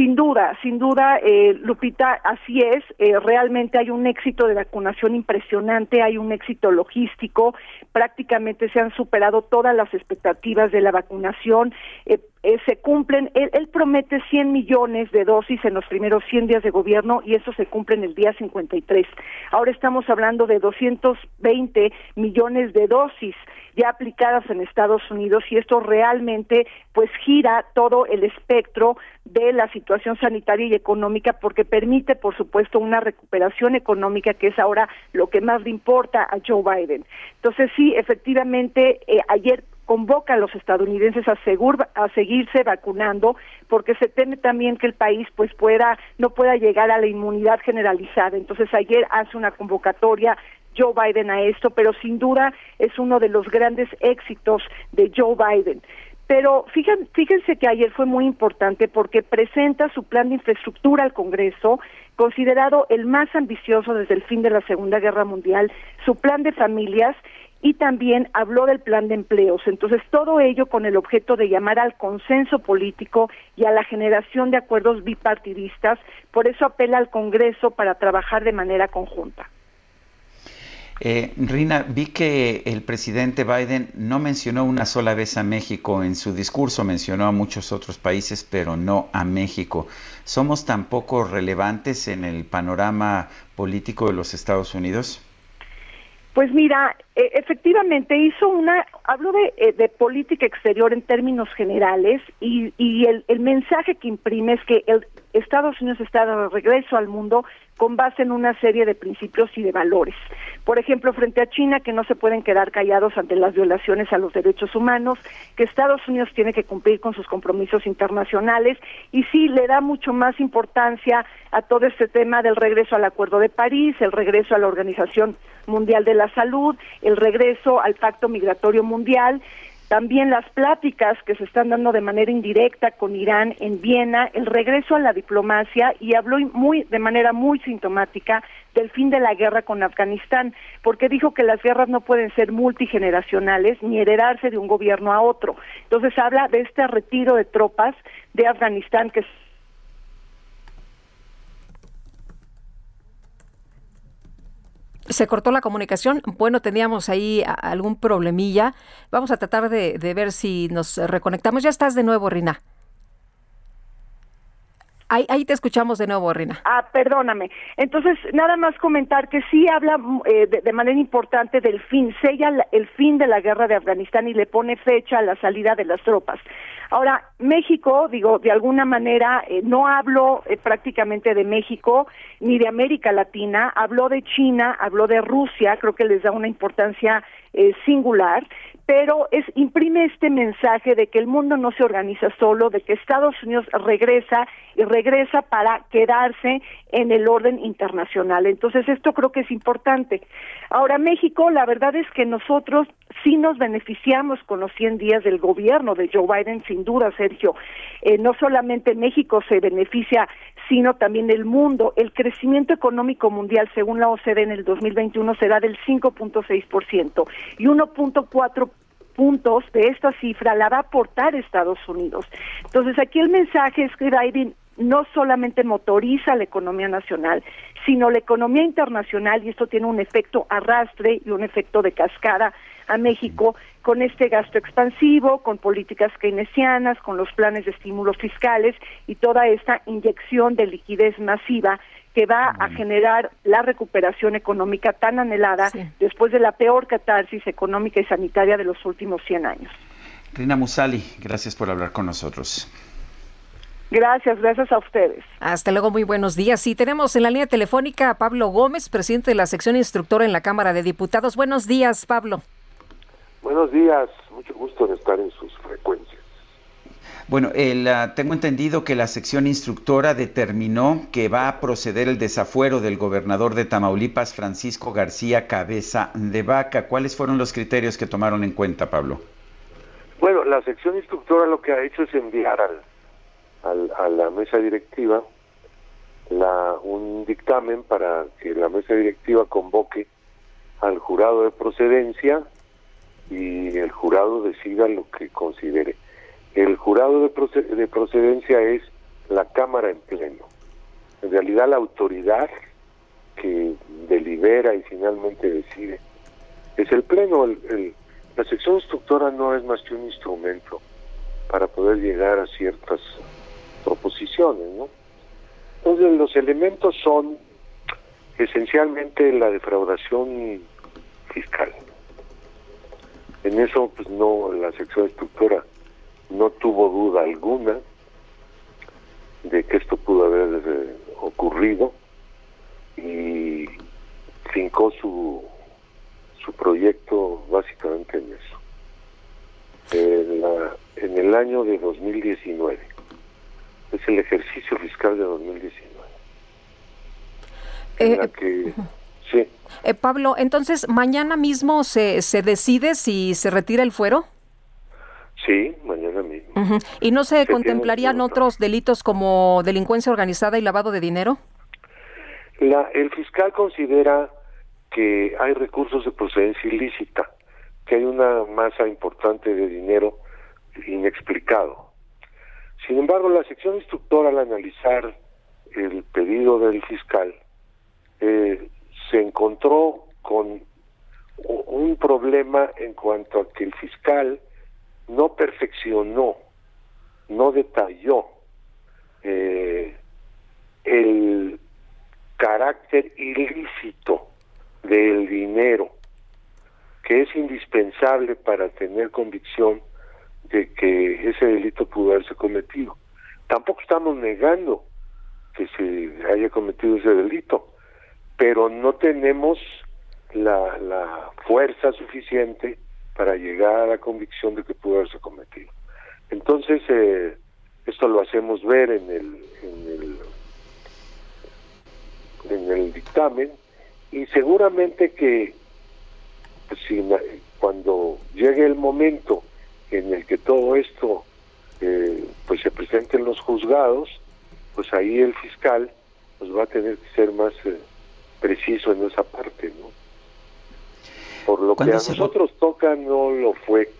Sin duda, sin duda, eh, Lupita, así es. Eh, realmente hay un éxito de vacunación impresionante, hay un éxito logístico. Prácticamente se han superado todas las expectativas de la vacunación. Eh, eh, se cumplen, él, él, promete 100 millones de dosis en los primeros 100 días de gobierno y eso se cumple en el día 53. Ahora estamos hablando de 220 millones de dosis ya aplicadas en Estados Unidos y esto realmente pues gira todo el espectro de la situación sanitaria y económica porque permite por supuesto una recuperación económica que es ahora lo que más le importa a Joe Biden. Entonces sí, efectivamente eh, ayer convoca a los estadounidenses a, a seguirse vacunando porque se teme también que el país pues pueda no pueda llegar a la inmunidad generalizada. Entonces ayer hace una convocatoria Joe Biden a esto, pero sin duda es uno de los grandes éxitos de Joe Biden. Pero fíjense, fíjense que ayer fue muy importante porque presenta su plan de infraestructura al Congreso, considerado el más ambicioso desde el fin de la Segunda Guerra Mundial, su plan de familias y también habló del plan de empleos. Entonces, todo ello con el objeto de llamar al consenso político y a la generación de acuerdos bipartidistas. Por eso apela al Congreso para trabajar de manera conjunta. Eh, Rina, vi que el presidente Biden no mencionó una sola vez a México en su discurso, mencionó a muchos otros países, pero no a México. ¿Somos tan poco relevantes en el panorama político de los Estados Unidos? Pues mira, e, efectivamente hizo una, habló de, eh, de, política exterior en términos generales y, y el, el, mensaje que imprime es que el Estados Unidos está de regreso al mundo con base en una serie de principios y de valores. Por ejemplo, frente a China, que no se pueden quedar callados ante las violaciones a los derechos humanos, que Estados Unidos tiene que cumplir con sus compromisos internacionales y sí le da mucho más importancia a todo este tema del regreso al Acuerdo de París, el regreso a la Organización Mundial de la Salud, el regreso al Pacto Migratorio Mundial, también las pláticas que se están dando de manera indirecta con Irán en Viena, el regreso a la diplomacia y habló muy de manera muy sintomática del fin de la guerra con Afganistán, porque dijo que las guerras no pueden ser multigeneracionales ni heredarse de un gobierno a otro. Entonces habla de este retiro de tropas de Afganistán que se cortó la comunicación. Bueno, teníamos ahí algún problemilla. Vamos a tratar de, de, ver si nos reconectamos. Ya estás de nuevo, Rina. Ahí, ahí, te escuchamos de nuevo, Rina. Ah, perdóname. Entonces, nada más comentar que sí habla eh, de, manera importante del fin, sella el fin de la guerra de Afganistán y le pone fecha a la salida de las tropas. Ahora, México, digo, de alguna manera, eh, no hablo eh, prácticamente de México ni de América Latina, habló de China, habló de Rusia, creo que les da una importancia eh, singular, pero es imprime este mensaje de que el mundo no se organiza solo, de que Estados Unidos regresa y regresa para quedarse en el orden internacional. Entonces, esto creo que es importante. Ahora, México, la verdad es que nosotros sí nos beneficiamos con los 100 días del gobierno de Joe Biden, sin duda, Sergio. Eh, no solamente México se beneficia, sino también el mundo. El crecimiento económico mundial, según la OCDE, en el 2021 será del 5.6% y 1.4 puntos de esta cifra la va a aportar Estados Unidos. Entonces, aquí el mensaje es que Biden no solamente motoriza la economía nacional, sino la economía internacional, y esto tiene un efecto arrastre y un efecto de cascada a México con este gasto expansivo, con políticas keynesianas, con los planes de estímulos fiscales y toda esta inyección de liquidez masiva que va a generar la recuperación económica tan anhelada sí. después de la peor catarsis económica y sanitaria de los últimos 100 años. Rina Musali, gracias por hablar con nosotros. Gracias, gracias a ustedes. Hasta luego, muy buenos días. Sí, tenemos en la línea telefónica a Pablo Gómez, presidente de la sección instructora en la Cámara de Diputados. Buenos días, Pablo. Buenos días, mucho gusto en estar en sus frecuencias. Bueno, el, ah, tengo entendido que la sección instructora determinó que va a proceder el desafuero del gobernador de Tamaulipas, Francisco García Cabeza de Vaca. ¿Cuáles fueron los criterios que tomaron en cuenta, Pablo? Bueno, la sección instructora lo que ha hecho es enviar al, a la mesa directiva la, un dictamen para que la mesa directiva convoque al jurado de procedencia y el jurado decida lo que considere. El jurado de, de procedencia es la Cámara en pleno. En realidad la autoridad que delibera y finalmente decide es el pleno. El, la sección instructora no es más que un instrumento para poder llegar a ciertas proposiciones, ¿no? Entonces los elementos son esencialmente la defraudación fiscal. En eso, pues no, la sección instructora no tuvo duda alguna de que esto pudo haber eh, ocurrido y fincó su, su proyecto básicamente en eso. En, la, en el año de 2019. Es el ejercicio fiscal de 2019. En la que, sí. Eh, Pablo, entonces, ¿mañana mismo se, se decide si se retira el fuero? Sí, mañana mismo. ¿Y no se, contemplarían otros delitos como delincuencia organizada y lavado de dinero? La, el fiscal considera que hay recursos de procedencia ilícita, que hay una masa importante de dinero inexplicado. Sin embargo, la sección instructora al analizar el pedido del fiscal eh, se encontró con un problema en cuanto a que el fiscal no perfeccionó, no detalló eh, el carácter ilícito del dinero, que es indispensable para tener convicción de que ese delito pudo haberse cometido. Tampoco estamos negando que se haya cometido ese delito, pero no tenemos la, fuerza suficiente para llegar a la convicción de que pudo haberse cometido. Entonces, eh, esto lo hacemos ver en el, en el, en el dictamen y seguramente que pues, cuando llegue el momento en el que todo esto eh, pues se presente en los juzgados, pues ahí el fiscal pues va a tener que ser más eh, preciso en esa parte, ¿no? Por lo que a nosotros toca no lo fue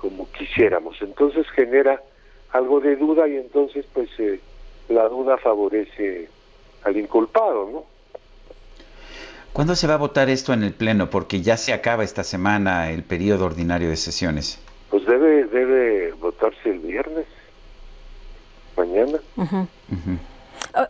como quisiéramos, entonces genera algo de duda y entonces pues eh, la duda favorece al inculpado, ¿no? ¿Cuándo se va a votar esto en el Pleno? Porque ya se acaba esta semana el periodo ordinario de sesiones. Pues debe, debe votarse el viernes, mañana.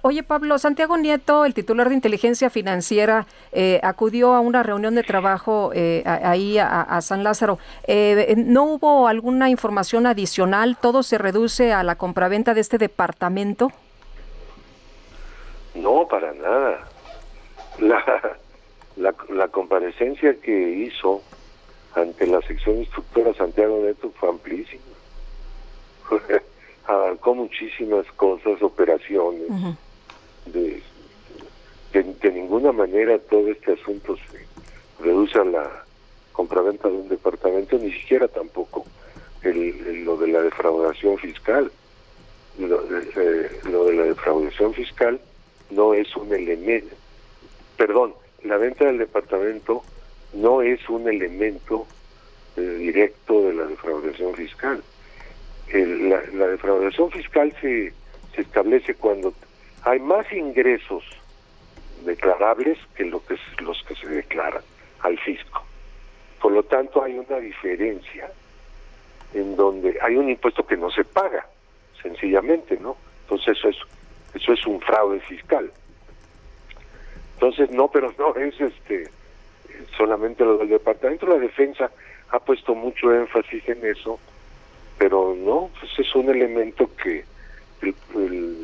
Oye, Pablo, Santiago Nieto, el titular de inteligencia financiera, eh, acudió a una reunión de trabajo eh, ahí a, San Lázaro. Eh, ¿No hubo alguna información adicional? ¿Todo se reduce a la compraventa de este departamento? No, para nada. La, la, la comparecencia que hizo ante la sección instructora Santiago Neto fue amplísima. Abarcó muchísimas cosas, operaciones. de, de, ninguna manera todo este asunto se reduce a la compraventa de un departamento, ni siquiera tampoco el, lo de la defraudación fiscal. Lo de, lo de la defraudación fiscal no es un elemento, perdón, la venta del departamento no es un elemento eh, directo de la defraudación fiscal. La, defraudación fiscal se, se establece cuando hay más ingresos declarables que, lo que los que se declaran al fisco. Por lo tanto, hay una diferencia en donde hay un impuesto que no se paga, sencillamente, ¿no? Entonces eso es, eso es un fraude fiscal. Entonces, no, pero no es este solamente lo del Departamento de la Defensa ha puesto mucho énfasis en eso, pero no, pues es un elemento que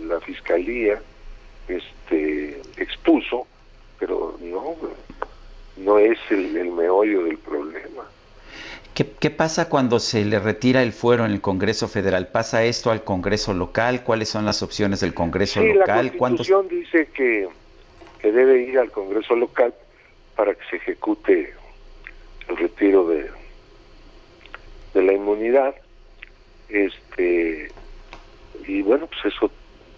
la Fiscalía este expuso, pero no, no es el, el meollo del problema. ¿Qué, pasa cuando se le retira el fuero en el Congreso Federal? ¿Pasa esto al Congreso local? ¿Cuáles son las opciones del Congreso sí, local? La Constitución dice que, que debe ir al Congreso local para que se ejecute el retiro de, de la inmunidad. Este y bueno, pues eso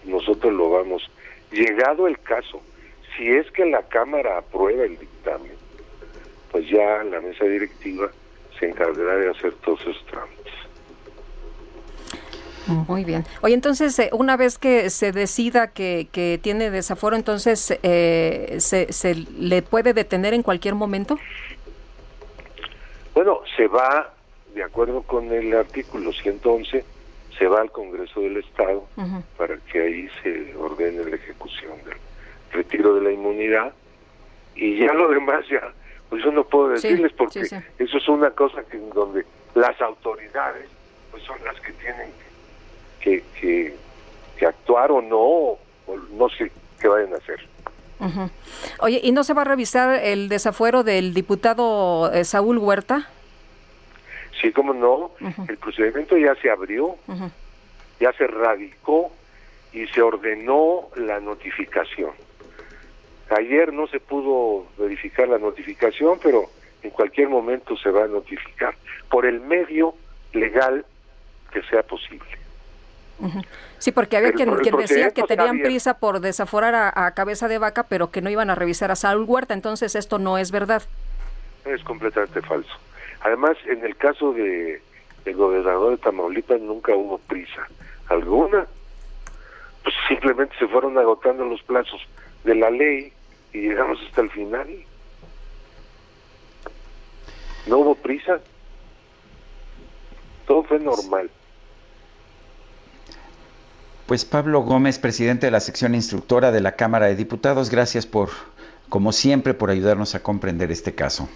nosotros lo vamos. Llegado el caso, si es que la Cámara aprueba el dictamen, pues ya la mesa directiva se encargará de hacer todos esos trámites. Muy bien. Oye, entonces, eh, una vez que se decida que, que tiene desaforo, entonces, eh, ¿se, ¿se le puede detener en cualquier momento? Bueno, se va, de acuerdo con el artículo 111, se va al Congreso del Estado para que ahí se ordene la ejecución del retiro de la inmunidad y ya lo demás ya pues yo no puedo decirles porque eso es una cosa que en donde las autoridades pues son las que tienen que, que, que actuar o no o no sé qué vayan a hacer. Oye, ¿y no se va a revisar el desafuero del diputado eh, Saúl Huerta? Sí, como no, el procedimiento ya se abrió, ya se radicó y se ordenó la notificación. Ayer no se pudo verificar la notificación, pero en cualquier momento se va a notificar por el medio legal que sea posible. Sí, porque había quien, decía que tenían prisa por desaforar a, cabeza de vaca, pero que no iban a revisar a Saúl Huerta, entonces esto no es verdad. Es completamente falso. Además, en el caso de el gobernador de Tamaulipas nunca hubo prisa alguna. Pues simplemente se fueron agotando los plazos de la ley y llegamos hasta el final. No hubo prisa. Todo fue normal. Pues Pablo Gómez, presidente de la sección instructora de la Cámara de Diputados, gracias por, como siempre, por ayudarnos a comprender este caso.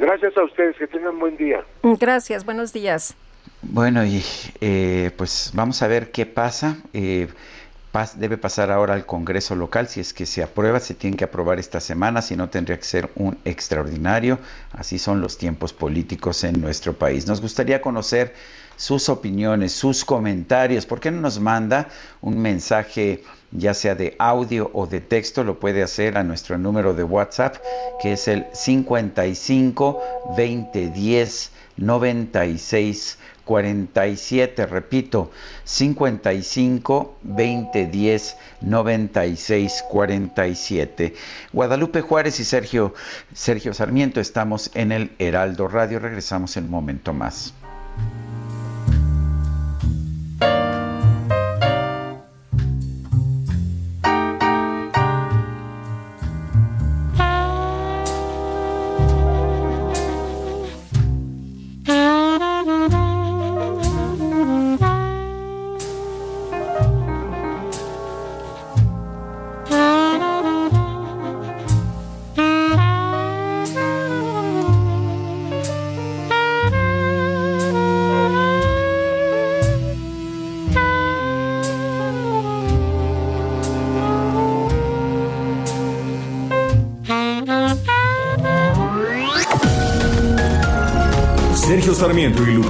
Gracias a ustedes, que tengan buen día. Gracias, buenos días. Bueno, y eh, pues vamos a ver qué pasa. Eh, debe pasar ahora al Congreso local, si es que se aprueba, se tiene que aprobar esta semana, si no tendría que ser un extraordinario. Así son los tiempos políticos en nuestro país. Nos gustaría conocer sus opiniones, sus comentarios. ¿Por qué no nos manda un mensaje? ya sea de audio o de texto, lo puede hacer a nuestro número de WhatsApp, que es el 55 20 10 96 47, repito, 55 20 10 96 47. Guadalupe Juárez y Sergio Sergio Sarmiento estamos en el Heraldo Radio, regresamos en un momento más.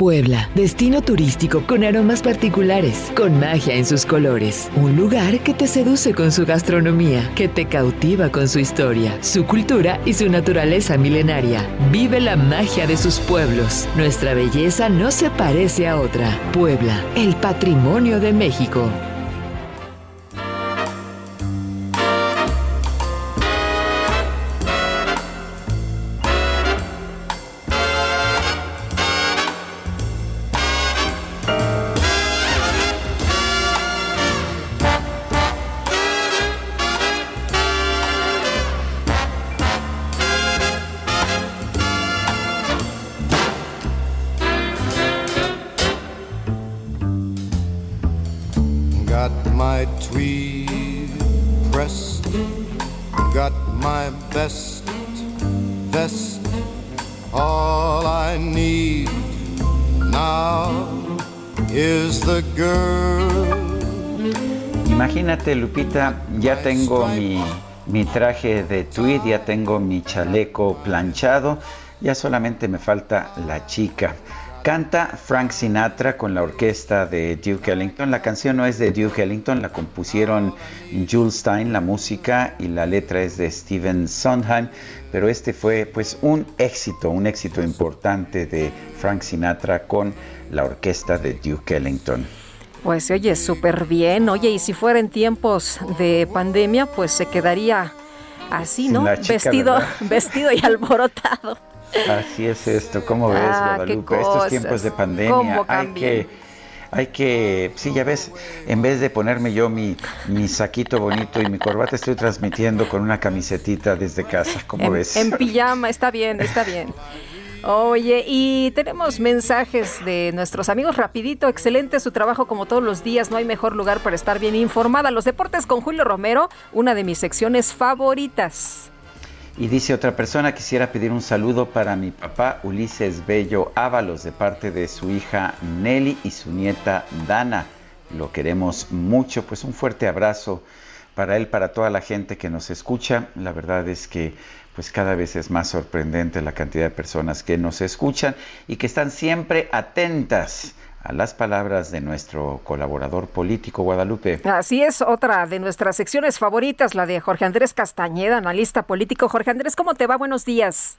Puebla, destino turístico con aromas particulares, con magia en sus colores. Un lugar que te seduce con su gastronomía, que te cautiva con su historia, su cultura y su naturaleza milenaria. Vive la magia de sus pueblos. Nuestra belleza no se parece a otra. Puebla, el patrimonio de México. Ya tengo mi, mi traje de tweed, ya tengo mi chaleco planchado, ya solamente me falta la chica. Canta Frank Sinatra con la orquesta de Duke Ellington. La canción no es de Duke Ellington, la compusieron Jules Stein, la música y la letra es de Steven Sondheim, pero este fue pues un éxito, un éxito importante de Frank Sinatra con la orquesta de Duke Ellington. Pues oye súper bien. Oye, y si fuera en tiempos de pandemia, pues se quedaría así, ¿no? vestido, vestido y alborotado. Así es esto, ¿cómo ves, ah, Guadalupe? Estos tiempos de pandemia hay que hay que, sí, ya ves, en vez de ponerme yo mi, mi saquito bonito y mi corbata, estoy transmitiendo con una camisetita desde casa, ¿cómo ves? En pijama, está bien, está bien. Oye, y tenemos mensajes de nuestros amigos rapidito, excelente su trabajo como todos los días, no hay mejor lugar para estar bien informada. Los deportes con Julio Romero, una de mis secciones favoritas. Y dice otra persona, quisiera pedir un saludo para mi papá Ulises Bello Ábalos de parte de su hija Nelly y su nieta Dana. Lo queremos mucho, pues un fuerte abrazo para él, para toda la gente que nos escucha. La verdad es que pues cada vez es más sorprendente la cantidad de personas que nos escuchan y que están siempre atentas a las palabras de nuestro colaborador político Guadalupe. Así es, otra de nuestras secciones favoritas, la de Jorge Andrés Castañeda, analista político. Jorge Andrés, ¿cómo te va? Buenos días.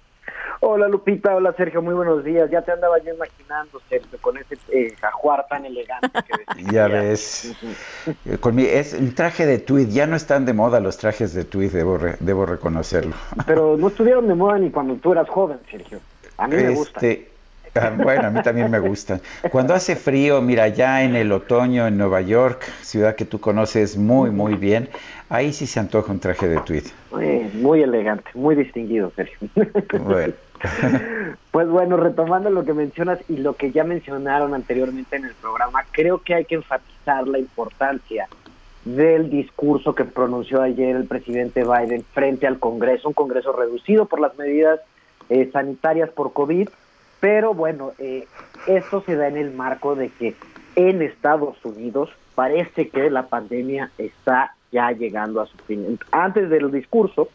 Hola Lupita, hola Sergio, muy buenos días. Ya te andaba yo imaginando, Sergio, con ese eh, jajuar tan elegante que Ya ves. con mi, es un traje de tweed, ya no están de moda los trajes de tweed, debo, debo reconocerlo. Pero no estuvieron de moda ni cuando tú eras joven, Sergio. A mí me gusta. Este, Ah, bueno, a mí también me gustan. Cuando hace frío, mira, ya en el otoño en Nueva York, ciudad que tú conoces muy, muy bien, ahí sí se antoja un traje de tweed. Muy, elegante, muy distinguido, Sergio. Bueno. Pues bueno, retomando lo que mencionas y lo que ya mencionaron anteriormente en el programa, creo que hay que enfatizar la importancia del discurso que pronunció ayer el presidente Biden frente al Congreso, un Congreso reducido por las medidas eh, sanitarias por COVID, pero bueno, eh, esto se da en el marco de que en Estados Unidos parece que la pandemia está ya llegando a su fin. Antes del discurso,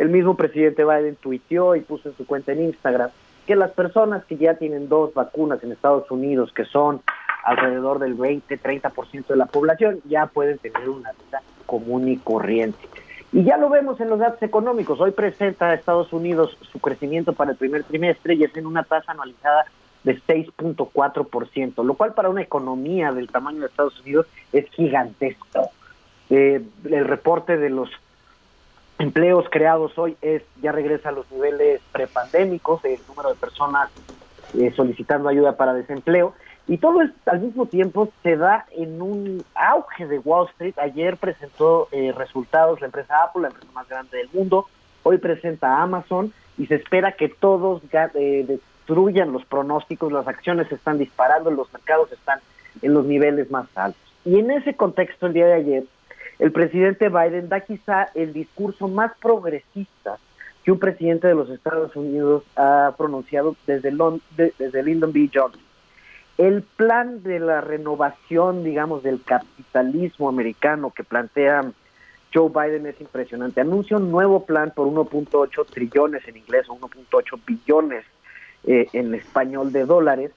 el mismo presidente Biden tuiteó y puso en su cuenta en Instagram que las personas que ya tienen dos vacunas en Estados Unidos, que son alrededor del 20-30% de la población, ya pueden tener una vida común y corriente. Y ya lo vemos en los datos económicos. Hoy presenta Estados Unidos su crecimiento para el primer trimestre y es en una tasa anualizada de 6.4%, lo cual para una economía del tamaño de Estados Unidos es gigantesco. Eh, el reporte de los empleos creados hoy es ya regresa a los niveles prepandémicos, el número de personas eh, solicitando ayuda para desempleo y todo esto al mismo tiempo se da en un auge de Wall Street. Ayer presentó eh, resultados la empresa Apple, la empresa más grande del mundo. Hoy presenta Amazon y se espera que todos eh, destruyan los pronósticos. Las acciones están disparando, los mercados están en los niveles más altos. Y en ese contexto, el día de ayer, el presidente Biden da quizá el discurso más progresista que un presidente de los Estados Unidos ha pronunciado desde, desde Lyndon B. Johnson el plan de la renovación, digamos, del capitalismo americano que plantea Joe Biden es impresionante. Anuncia un nuevo plan por 1.8 trillones en inglés o 1.8 billones eh, en español de dólares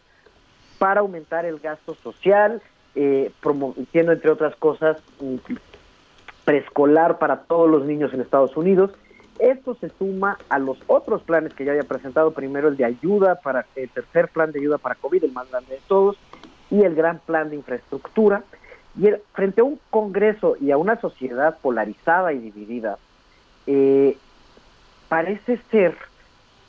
para aumentar el gasto social, eh, prometiendo, entre otras cosas, preescolar para todos los niños en Estados Unidos esto se suma a los otros planes que ya había presentado, primero el de ayuda para el tercer plan de ayuda para COVID, el más grande de todos, y el gran plan de infraestructura. Y frente a un Congreso y a una sociedad polarizada y dividida, eh, parece ser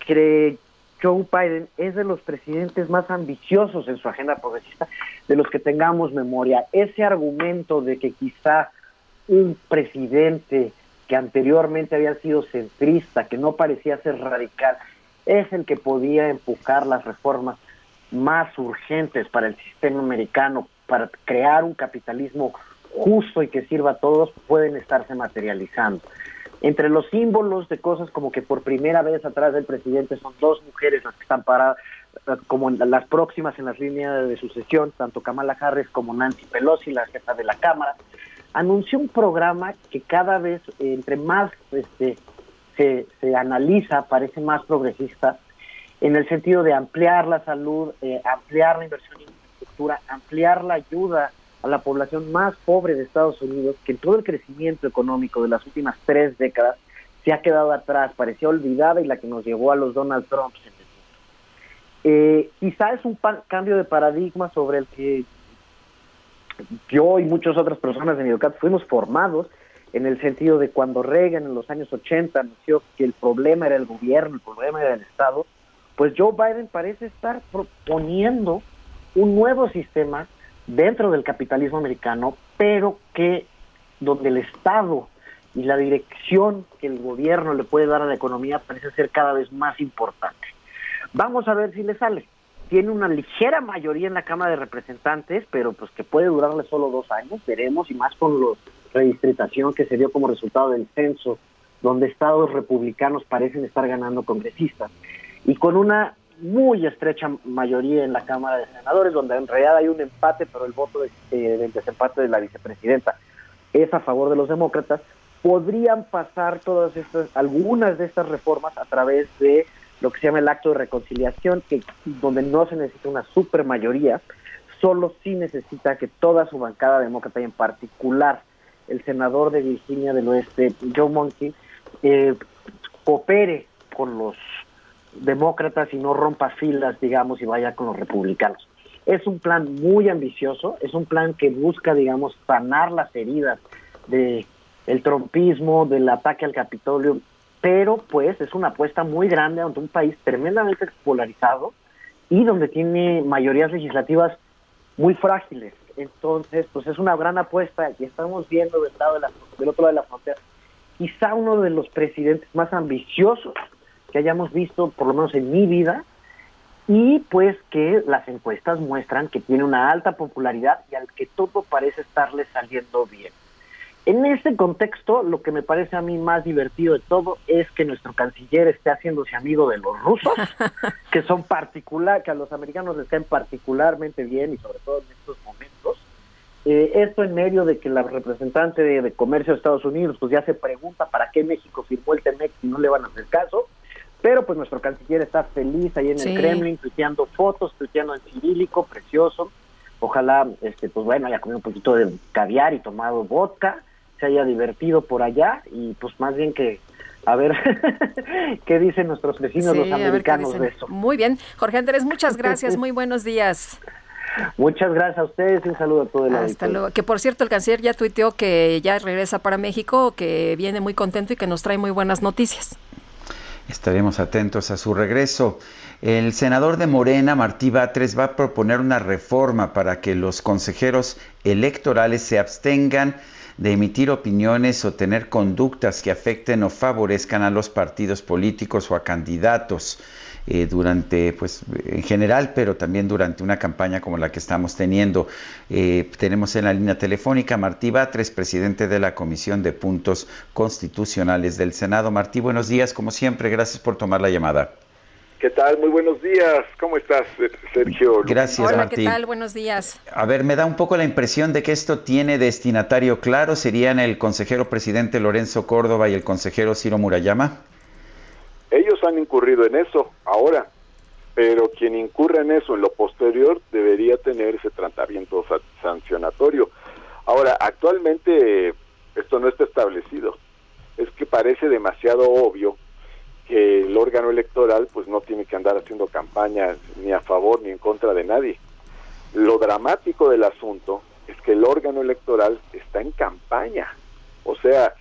que Joe Biden es de los presidentes más ambiciosos en su agenda progresista, de los que tengamos memoria. Ese argumento de que quizá un presidente que anteriormente había sido centrista, que no parecía ser radical, es el que podía empujar las reformas más urgentes para el sistema americano, para crear un capitalismo justo y que sirva a todos pueden estarse materializando. Entre los símbolos de cosas como que por primera vez atrás del presidente son dos mujeres las que están paradas, como las próximas en las líneas de sucesión, tanto Kamala Harris como Nancy Pelosi, la jefa de la Cámara, anunció un programa que cada vez, entre más este, se, se analiza, parece más progresista, en el sentido de ampliar la salud, eh, ampliar la inversión en infraestructura, ampliar la ayuda a la población más pobre de Estados Unidos, que en todo el crecimiento económico de las últimas tres décadas se ha quedado atrás, parecía olvidada y la que nos llevó a los Donald Trumps. Eh, quizá es un cambio de paradigma sobre el que yo y muchas otras personas de mi educación fuimos formados en el sentido de cuando Reagan en los años 80 anunció que el problema era el gobierno, el problema era el Estado, pues Joe Biden parece estar proponiendo un nuevo sistema dentro del capitalismo americano, pero que donde el Estado y la dirección que el gobierno le puede dar a la economía parece ser cada vez más importante. Vamos a ver si le sale. Tiene una ligera mayoría en la Cámara de Representantes, pero pues que puede durarle solo dos años, veremos, y más con la redistritación que se dio como resultado del censo, donde estados republicanos parecen estar ganando congresistas, y con una muy estrecha mayoría en la Cámara de Senadores, donde en realidad hay un empate, pero el voto de, eh, del desempate de la vicepresidenta es a favor de los demócratas, podrían pasar todas estas, algunas de estas reformas a través de lo que se llama el acto de reconciliación, que donde no se necesita una super mayoría, solo sí necesita que toda su bancada demócrata y en particular el senador de Virginia del Oeste, Joe Monkey, eh, coopere con los demócratas y no rompa filas, digamos, y vaya con los republicanos. Es un plan muy ambicioso, es un plan que busca, digamos, sanar las heridas de el trompismo, del ataque al Capitolio, pero pues es una apuesta muy grande ante un país tremendamente polarizado y donde tiene mayorías legislativas muy frágiles. Entonces, pues es una gran apuesta y estamos viendo del, lado de la, del otro lado de la frontera quizá uno de los presidentes más ambiciosos que hayamos visto, por lo menos en mi vida, y pues que las encuestas muestran que tiene una alta popularidad y al que todo parece estarle saliendo bien. En este contexto, lo que me parece a mí más divertido de todo es que nuestro canciller esté haciéndose amigo de los rusos, que son particular, que a los americanos les caen particularmente bien y sobre todo en estos momentos. Eh, esto en medio de que la representante de, comercio de Estados Unidos pues ya se pregunta para qué México firmó el TEMEX y no le van a hacer caso. Pero pues nuestro canciller está feliz ahí en el Kremlin, tuiteando fotos, tuiteando en cirílico, precioso. Ojalá, este, pues bueno, haya comido un poquito de caviar y tomado vodka, se haya divertido por allá y pues más bien que a ver qué dicen nuestros vecinos los americanos de eso. Muy bien, Jorge Andrés, muchas gracias, muy buenos días. Muchas gracias a ustedes un saludo a todo el Hasta luego. Que por cierto, el canciller ya tuiteó que ya regresa para México, que viene muy contento y que nos trae muy buenas noticias. Estaremos atentos a su regreso. El senador de Morena, Martí Batres, va a proponer una reforma para que los consejeros electorales se abstengan de emitir opiniones o tener conductas que afecten o favorezcan a los partidos políticos o a candidatos. Eh, durante, pues en general, pero también durante una campaña como la que estamos teniendo. Eh, tenemos en la línea telefónica Martí Batres, presidente de la Comisión de Puntos Constitucionales del Senado. Martí, buenos días, como siempre, gracias por tomar la llamada. ¿Qué tal? Muy buenos días. ¿Cómo estás, Sergio? Gracias, Hola, ¿qué tal? Buenos días. A ver, me da un poco la impresión de que esto tiene destinatario claro. ¿Serían el consejero presidente Lorenzo Córdoba y el consejero Ciro Murayama? Ellos han incurrido en eso ahora, pero quien incurre en eso en lo posterior debería tener ese tratamiento sancionatorio. Ahora, actualmente esto no está establecido. Es que parece demasiado obvio que el órgano electoral pues no tiene que andar haciendo campañas ni a favor ni en contra de nadie. Lo dramático del asunto es que el órgano electoral está en campaña. O sea,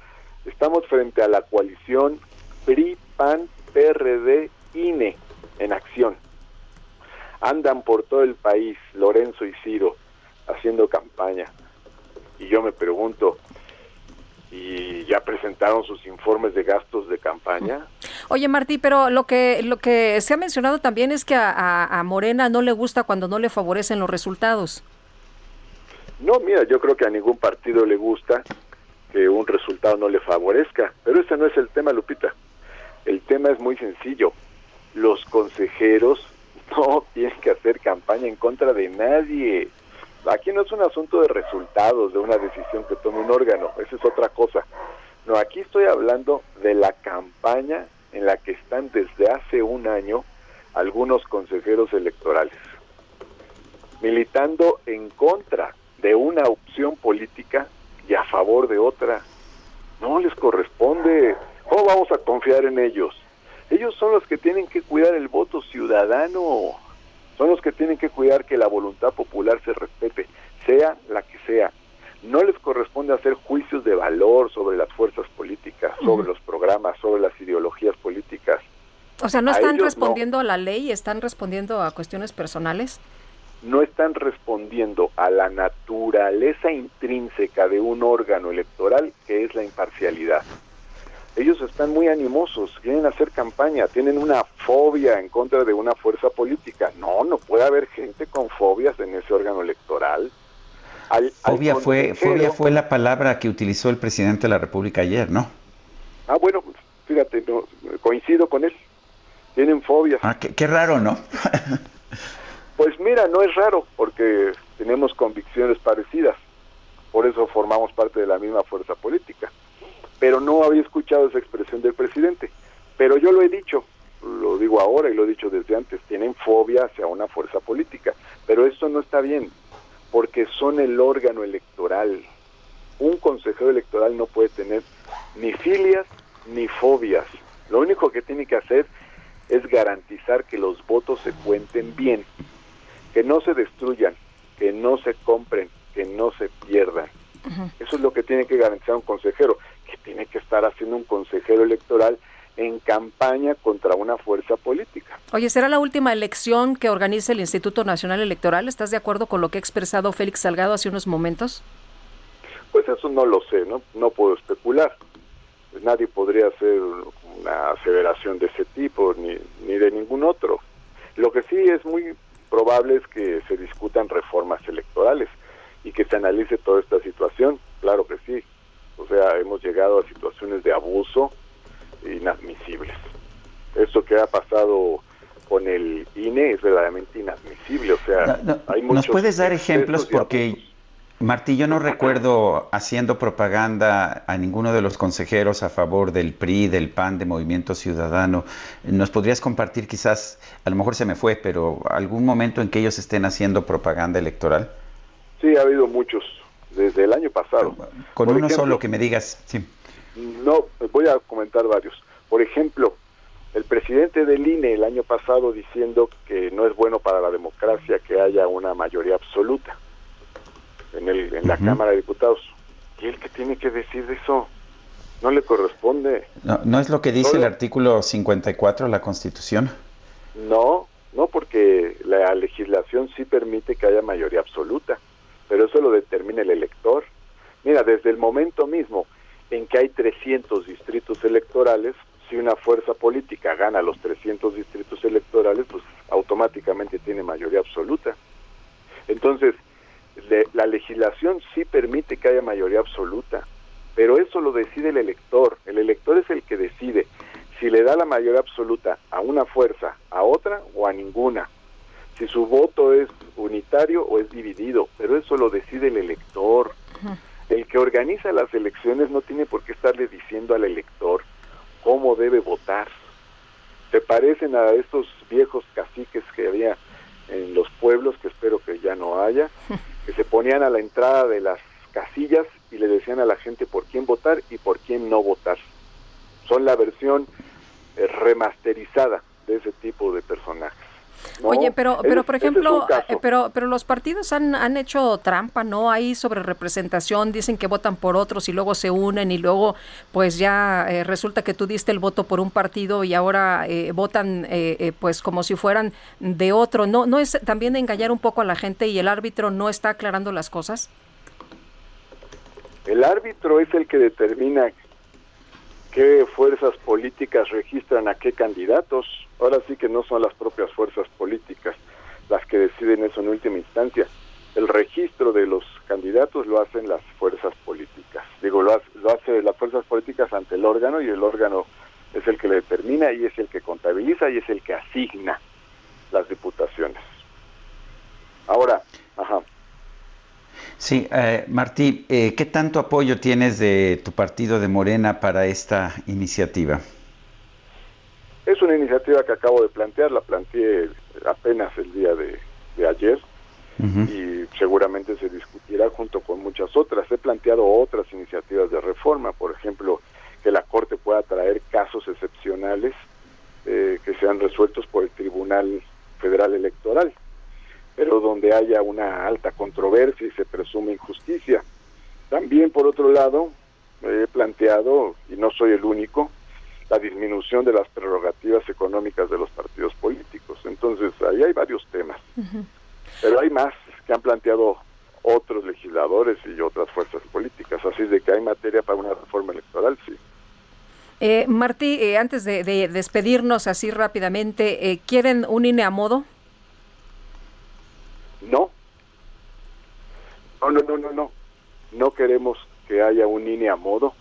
estamos frente a la coalición PRI, PAN, PRD, INE en acción. Andan por todo el país Lorenzo y Ciro haciendo campaña. Y yo me pregunto, ¿y ya presentaron sus informes de gastos de campaña? Oye, Martí, pero lo que lo que se ha mencionado también es que a, a Morena no le gusta cuando no le favorecen los resultados. No, mira, yo creo que a ningún partido le gusta que un resultado no le favorezca, pero ese no es el tema, Lupita. El tema es muy sencillo. Los consejeros no tienen que hacer campaña en contra de nadie. Aquí no es un asunto de resultados, de una decisión que tome un órgano, esa es otra cosa. No, aquí estoy hablando de la campaña en la que están desde hace un año algunos consejeros electorales, militando en contra de una opción política y a favor de otra. No les corresponde. ¿Cómo vamos a confiar en ellos? Ellos son los que tienen que cuidar el voto ciudadano, son los que tienen que cuidar que la voluntad popular se respete, sea la que sea. No les corresponde hacer juicios de valor sobre las fuerzas políticas, sobre los programas, sobre las ideologías políticas. O sea, ¿no están respondiendo a la ley? ¿Están respondiendo a cuestiones personales? no están respondiendo a la naturaleza intrínseca de un órgano electoral que es la imparcialidad. Ellos están muy animosos, quieren hacer campaña, tienen una fobia en contra de una fuerza política. No, no puede haber gente con fobias en ese órgano electoral. fobia, fue, fobia fue la palabra que utilizó el presidente de la República ayer, ¿no? Ah, bueno, fíjate, coincido con él. Tienen fobias. Ah, qué raro, ¿no? Pues mira, no es raro porque tenemos convicciones parecidas, por eso formamos parte de la misma fuerza política. Pero no había escuchado esa expresión del presidente. Pero yo lo he dicho, lo digo ahora y lo he dicho desde antes, tienen fobia hacia una fuerza política. Pero esto no está bien, porque son el órgano electoral. Un consejero electoral no puede tener ni filias ni fobias. Lo único que tiene que hacer es garantizar que los votos se cuenten bien que no se destruyan, que no se compren, que no se pierdan. Eso es lo que tiene que garantizar un consejero, que tiene que estar haciendo un consejero electoral en campaña contra una fuerza política. Oye, ¿será la última elección que organice el Instituto Nacional Electoral? ¿Estás de acuerdo con lo que ha expresado Félix Salgado hace unos momentos? Pues eso no lo sé, no, no puedo especular. nadie podría hacer una aseveración de ese tipo, ni, ni de ningún otro. Lo que sí es muy probable es que se discutan reformas electorales y que se analice toda esta situación. Claro que sí. O sea, hemos llegado a situaciones de abuso inadmisibles. Esto que ha pasado con el INE es verdaderamente inadmisible. O sea, hay muchos ¿Nos puedes dar ejemplos? Porque Martí, yo no recuerdo haciendo propaganda a ninguno de los consejeros a favor del PRI, del PAN, de Movimiento Ciudadano. ¿Nos podrías compartir quizás, a lo mejor se me fue, pero algún momento en que ellos estén haciendo propaganda electoral? Sí, ha habido muchos, desde el año pasado. Con uno solo que me digas, sí. No, voy a comentar varios. Por ejemplo, el presidente del INE el año pasado diciendo que no es bueno para la democracia que haya una mayoría absoluta en, el, en la Cámara de Diputados. ¿Y él que tiene que decir de eso? No le corresponde. No, ¿no es lo que dice el artículo 54 de la Constitución? No, no, porque la legislación sí permite que haya mayoría absoluta, pero eso lo determina el elector. Mira, desde el momento mismo en que hay 300 distritos electorales, si una fuerza política gana los 300 distritos electorales, pues automáticamente tiene mayoría absoluta. Entonces, la legislación sí permite que haya mayoría absoluta, pero eso lo decide el elector. El elector es el que decide si le da la mayoría absoluta a una fuerza, a otra o a ninguna. Si su voto es unitario o es dividido, pero eso lo decide el elector. El que organiza las elecciones no tiene por qué estarle diciendo al elector cómo debe votar. Se parecen a estos viejos caciques que había en los pueblos, que espero que ya no haya, que se ponían a la entrada de las casillas y le decían a la gente por quién votar y por quién no votar. Son la versión eh, remasterizada de ese tipo de personajes. Oye, pero, pero por ejemplo, eh, pero, pero los partidos han, han hecho trampa, ¿no? Ahí sobre representación, dicen que votan por otros y luego se unen y luego pues ya eh, resulta que tú diste el voto por un partido y ahora votan pues como si fueran de otro. ¿No, ¿No es también engañar un poco a la gente y el árbitro no está aclarando las cosas? El árbitro es el que determina qué fuerzas políticas registran a qué candidatos. Ahora sí que no son las propias fuerzas políticas las que deciden eso en última instancia. el registro de los candidatos lo hacen las fuerzas políticas. Digo, lo hace, lo hace las fuerzas políticas ante el órgano y el órgano es el que le determina y es el que contabiliza y es el que asigna las diputaciones. Ahora, ajá. Sí, eh, Martí, eh, ¿qué tanto apoyo tienes de tu partido de Morena para esta iniciativa? Es una iniciativa que acabo de plantear, la planteé apenas el día de, ayer y seguramente se discutirá junto con muchas otras. He planteado otras iniciativas de reforma, por ejemplo, que la Corte pueda traer casos excepcionales eh, que sean resueltos por el Tribunal Federal Electoral, pero donde haya una alta controversia y se presume injusticia. También, por otro lado, he planteado, y no soy el único, la disminución de las prerrogativas económicas de los partidos políticos. Entonces, ahí hay varios temas. Pero hay más que han planteado otros legisladores y otras fuerzas políticas. Así de que hay materia para una reforma electoral, sí. Eh, Martí, eh, antes de, despedirnos así rápidamente, eh, ¿quieren un INE a modo? No. No, no, no, no, no. No queremos que haya un INE a modo.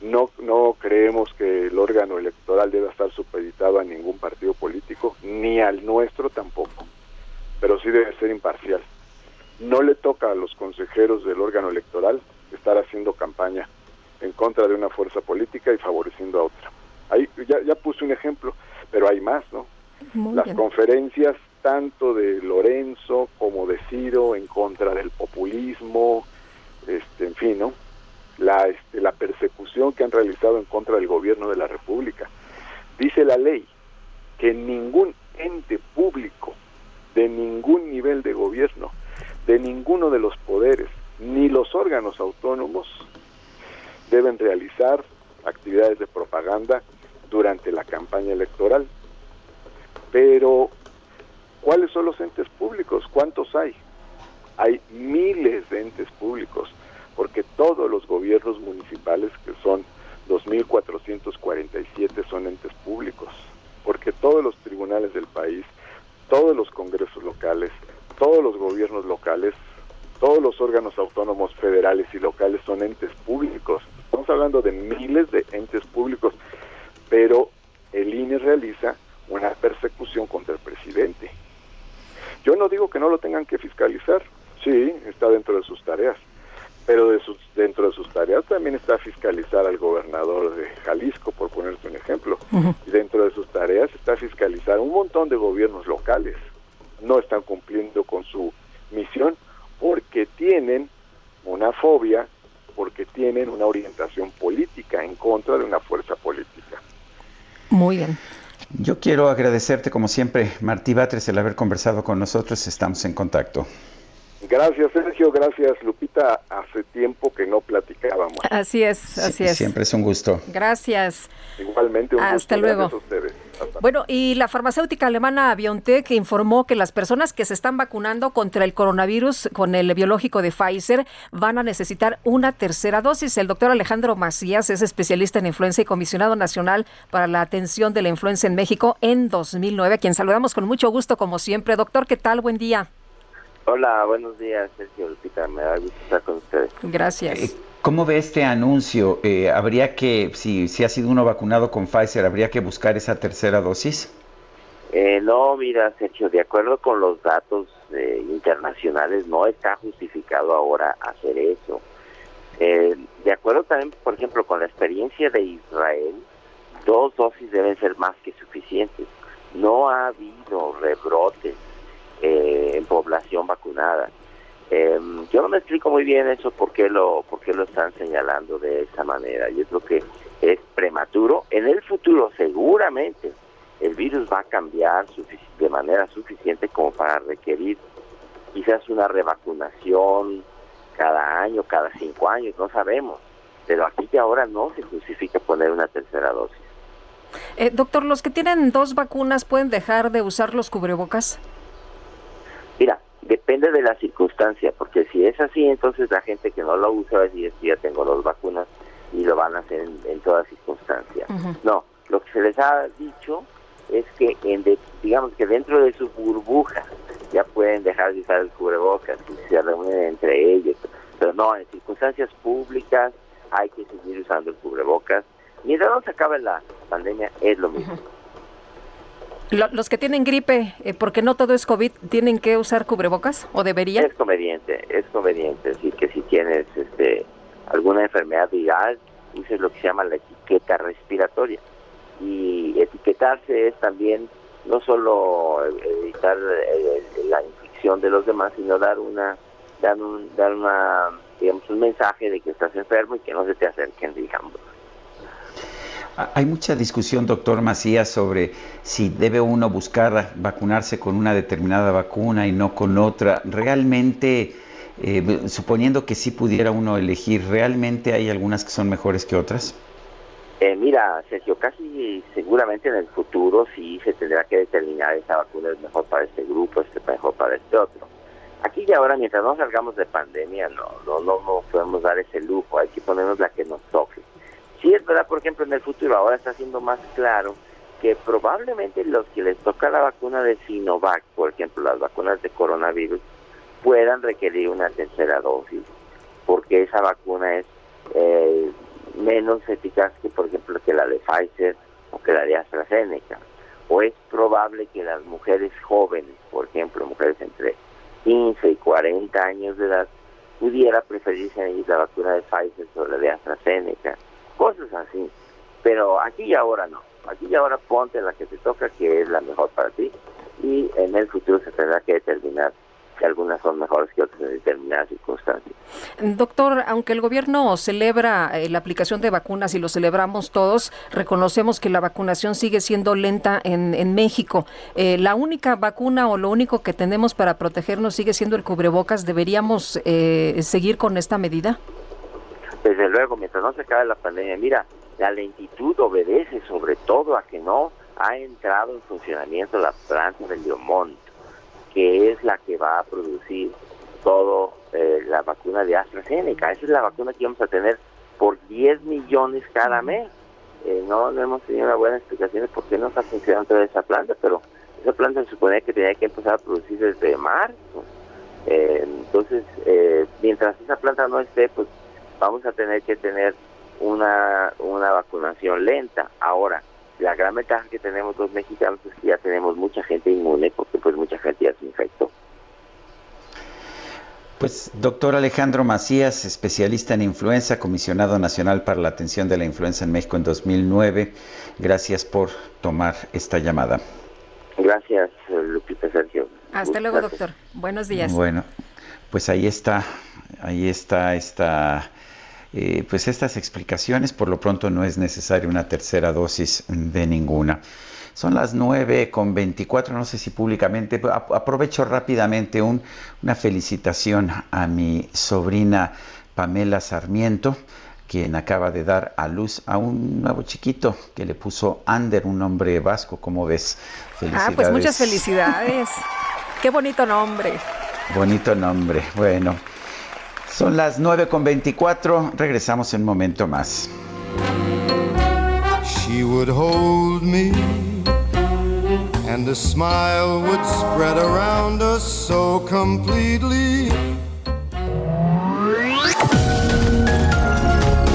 No, no creemos que el órgano electoral deba estar supeditado a ningún partido político, ni al nuestro tampoco, pero sí debe ser imparcial. No le toca a los consejeros del órgano electoral estar haciendo campaña en contra de una fuerza política y favoreciendo a otra. Ahí ya, ya puse un ejemplo, pero hay más, ¿no? Las conferencias tanto de Lorenzo como de Ciro en contra del populismo, este, en fin. La, este, la persecución que han realizado en contra del gobierno de la República. Dice la ley que ningún ente público de ningún nivel de gobierno, de ninguno de los poderes, ni los órganos autónomos deben realizar actividades de propaganda durante la campaña electoral. Pero, ¿cuáles son los entes públicos? ¿Cuántos hay? Hay miles de entes públicos, porque todos los gobiernos municipales, que son 2.447, son entes públicos, porque todos los tribunales del país, todos los congresos locales, todos los gobiernos locales, todos los órganos autónomos federales y locales son entes públicos. Estamos hablando de miles de entes públicos, pero el INE realiza una persecución contra el presidente. Yo no digo que no lo tengan que fiscalizar, sí, está dentro de sus tareas, pero de sus, dentro de sus tareas también está fiscalizar al gobernador de Jalisco, por ponerte un ejemplo, y dentro de sus tareas está fiscalizar un montón de gobiernos locales. No están cumpliendo con su misión porque tienen una fobia porque tienen una orientación política en contra de una fuerza política. Muy bien. Yo quiero agradecerte como siempre, Martí Batres, el haber conversado con nosotros. Estamos en contacto. Gracias, Sergio. Gracias, Lupita. Hace tiempo que no platicábamos. Así es, así es. Siempre es un gusto. Gracias. Igualmente, un Hasta luego. Bueno, y la farmacéutica alemana BioNTech informó que las personas que se están vacunando contra el coronavirus con el biológico de Pfizer van a necesitar una tercera dosis. El doctor Alejandro Macías es especialista en influenza y comisionado nacional para la atención de la influenza en México en 2009, a quien saludamos con mucho gusto como siempre. Doctor, ¿qué tal? Buen día. Hola, buenos días, Sergio Lupita. Me da gusto estar con ustedes. Gracias. Eh, ¿Cómo ve este anuncio? Eh, ¿Habría que, si, si ha sido uno vacunado con Pfizer, habría que buscar esa tercera dosis? Eh, no, mira, Sergio, de acuerdo con los datos eh, internacionales, no está justificado ahora hacer eso. de acuerdo también, por ejemplo, con la experiencia de Israel, dos dosis deben ser más que suficientes. No ha habido rebrotes en población vacunada. Eh, yo no me explico muy bien eso, por qué, lo, por qué lo están señalando de esa manera. Yo creo que es prematuro. En el futuro seguramente el virus va a cambiar de manera suficiente como para requerir quizás una revacunación cada año, cada cinco años, no sabemos. Pero aquí y ahora no se justifica poner una tercera dosis. Eh, doctor, ¿los que tienen dos vacunas pueden dejar de usar los cubrebocas? Mira, depende de la circunstancia, porque si es así, entonces la gente que no lo usa va a decir, ya tengo dos vacunas y lo van a hacer en, todas circunstancias. No, lo que se les ha dicho es que, en digamos que dentro de su burbuja ya pueden dejar de usar el cubrebocas y se reúnen entre ellos. Pero no, en circunstancias públicas hay que seguir usando el cubrebocas. Mientras no se acabe la pandemia, es lo mismo. Los que tienen gripe, eh, porque no todo es COVID, ¿tienen que usar cubrebocas o deberían? Es conveniente, es conveniente. Así que si tienes este, alguna enfermedad viral, uses lo que se llama la etiqueta respiratoria. Y etiquetarse es también no solo evitar eh, la infección de los demás, sino dar una, dar, un, dar una, digamos, un mensaje de que estás enfermo y que no se te acerquen, digamos. Hay mucha discusión, doctor Macías, sobre si debe uno buscar vacunarse con una determinada vacuna y no con otra. Realmente, eh, suponiendo que sí pudiera uno elegir, ¿realmente hay algunas que son mejores que otras? Eh, mira, Sergio, casi seguramente en el futuro sí se tendrá que determinar esa vacuna es mejor para este grupo, este mejor para este otro. Aquí y ahora, mientras no salgamos de pandemia, no, no, no, no podemos dar ese lujo, hay que ponernos la que nos toque. Sí es verdad, por ejemplo, en el futuro ahora está siendo más claro que probablemente los que les toca la vacuna de Sinovac, por ejemplo, las vacunas de coronavirus, puedan requerir una tercera dosis, porque esa vacuna es eh, menos eficaz que, por ejemplo, que la de Pfizer o que la de AstraZeneca. O es probable que las mujeres jóvenes, por ejemplo, mujeres entre 15 y 40 años de edad, pudiera preferirse la vacuna de Pfizer sobre la de AstraZeneca cosas así. Pero aquí y ahora no. Aquí y ahora ponte la que te toca, que es la mejor para ti. Y en el futuro se tendrá que determinar que algunas son mejores que otras en determinadas circunstancias. Doctor, aunque el gobierno celebra eh, la aplicación de vacunas y lo celebramos todos, reconocemos que la vacunación sigue siendo lenta en, en México. Eh, la única vacuna o lo único que tenemos para protegernos sigue siendo el cubrebocas. ¿Deberíamos eh, seguir con esta medida? Desde luego, mientras no se acabe la pandemia, mira, la lentitud obedece sobre todo a que no ha entrado en funcionamiento la planta de Leomont, que es la que va a producir todo eh, la vacuna de AstraZeneca. Esa es la vacuna que vamos a tener por 10 millones cada mes. Eh, no, no hemos tenido una buena explicación de por qué no está funcionando toda esa planta, pero esa planta se supone que tenía que empezar a producir desde marzo. Eh, entonces, mientras esa planta no esté, pues vamos a tener que tener una, una vacunación lenta. Ahora, la gran ventaja que tenemos los mexicanos es que ya tenemos mucha gente inmune porque pues mucha gente ya se infectó. Pues doctor Alejandro Macías, especialista en influenza, comisionado nacional para la atención de la influenza en México en 2009, gracias por tomar esta llamada. Gracias, Lupita Sergio. Hasta luego, doctor. Buenos días. Bueno, pues ahí está, ahí está esta eh, pues estas explicaciones, por lo pronto no es necesaria una tercera dosis de ninguna. Son las 9 con 24, no sé si públicamente, aprovecho rápidamente una felicitación a mi sobrina Pamela Sarmiento, quien acaba de dar a luz a un nuevo chiquito que le puso Ander, un nombre vasco, como ves? Ah, pues muchas felicidades. Qué bonito nombre. Bonito nombre. Bueno, son las 9 con 24. Regresamos un momento más. She would hold me and a smile would spread around us so completely.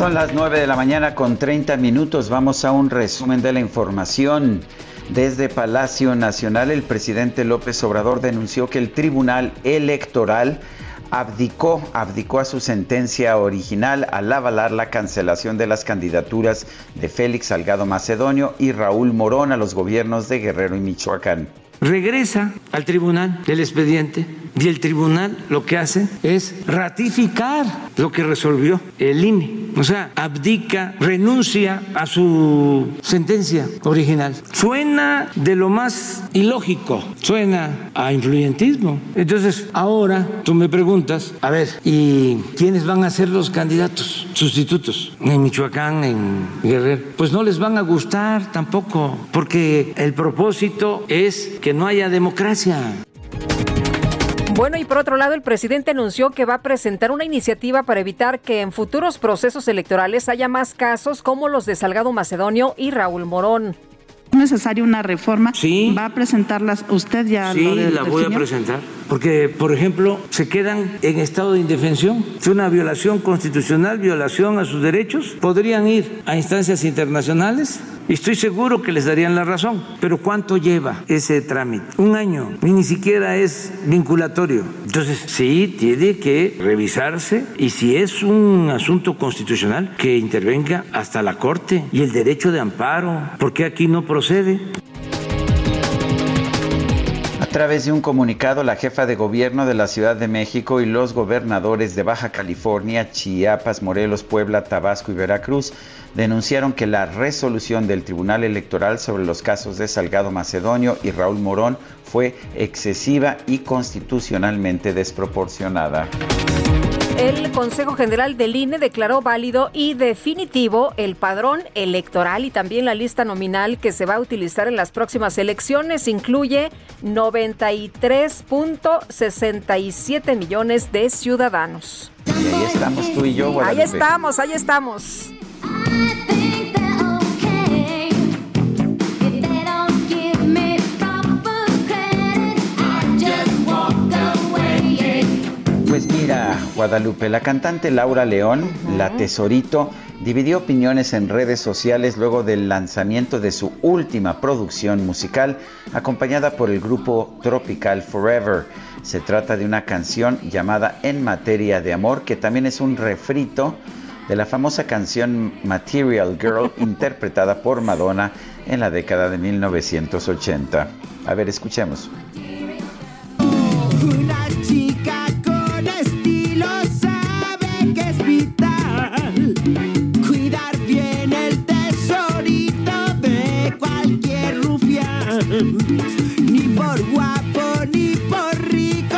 Son las 9 de la mañana con 30 minutos. Vamos a un resumen de la información. Desde Palacio Nacional, el presidente López Obrador denunció que el Tribunal Electoral abdicó, a su sentencia original al avalar la cancelación de las candidaturas de Félix Salgado Macedonio y Raúl Morón a los gobiernos de Guerrero y Michoacán regresa al tribunal el expediente y el tribunal lo que hace es ratificar lo que resolvió el INE O sea, abdica, renuncia a su sentencia original. Suena de lo más ilógico, suena a influyentismo. Entonces, ahora tú me preguntas, a ver, ¿y quiénes van a ser los candidatos sustitutos en Michoacán, en Guerrero? Pues no les van a gustar tampoco, porque el propósito es que no haya democracia. Bueno, y por otro lado, el presidente anunció que va a presentar una iniciativa para evitar que en futuros procesos electorales haya más casos como los de Salgado Macedonio y Raúl Morón. ¿Es necesaria una reforma? Sí. ¿Va a presentarlas usted ya? Sí, la voy a presentar. Porque, por ejemplo, se quedan en estado de indefensión. Es una violación constitucional, violación a sus derechos. Podrían ir a instancias internacionales estoy seguro que les darían la razón. Pero ¿cuánto lleva ese trámite? Un año. Y ni siquiera es vinculatorio. Entonces, sí, tiene que revisarse y si es un asunto constitucional, que intervenga hasta la Corte y el derecho de amparo. porque aquí no procede? Través de un comunicado, la jefa de gobierno de la Ciudad de México y los gobernadores de Baja California, Chiapas, Morelos, Puebla, Tabasco y Veracruz denunciaron que la resolución del Tribunal Electoral sobre los casos de Salgado Macedonio y Raúl Morón fue excesiva y constitucionalmente desproporcionada. El Consejo General del INE declaró válido y definitivo el padrón electoral y también la lista nominal que se va a utilizar en las próximas elecciones. Incluye 93.67 millones de ciudadanos. Y ahí estamos tú y yo, Guadalupe. Ahí estamos, ahí estamos. Pues mira, Guadalupe, la cantante Laura León, la Tesorito, dividió opiniones en redes sociales luego del lanzamiento de su última producción musical, acompañada por el grupo Tropical Forever. Se trata de una canción llamada En materia de amor, que también es un refrito de la famosa canción Material Girl, interpretada por Madonna en la década de 1980. A ver, escuchemos. Ni por guapo, ni por rico.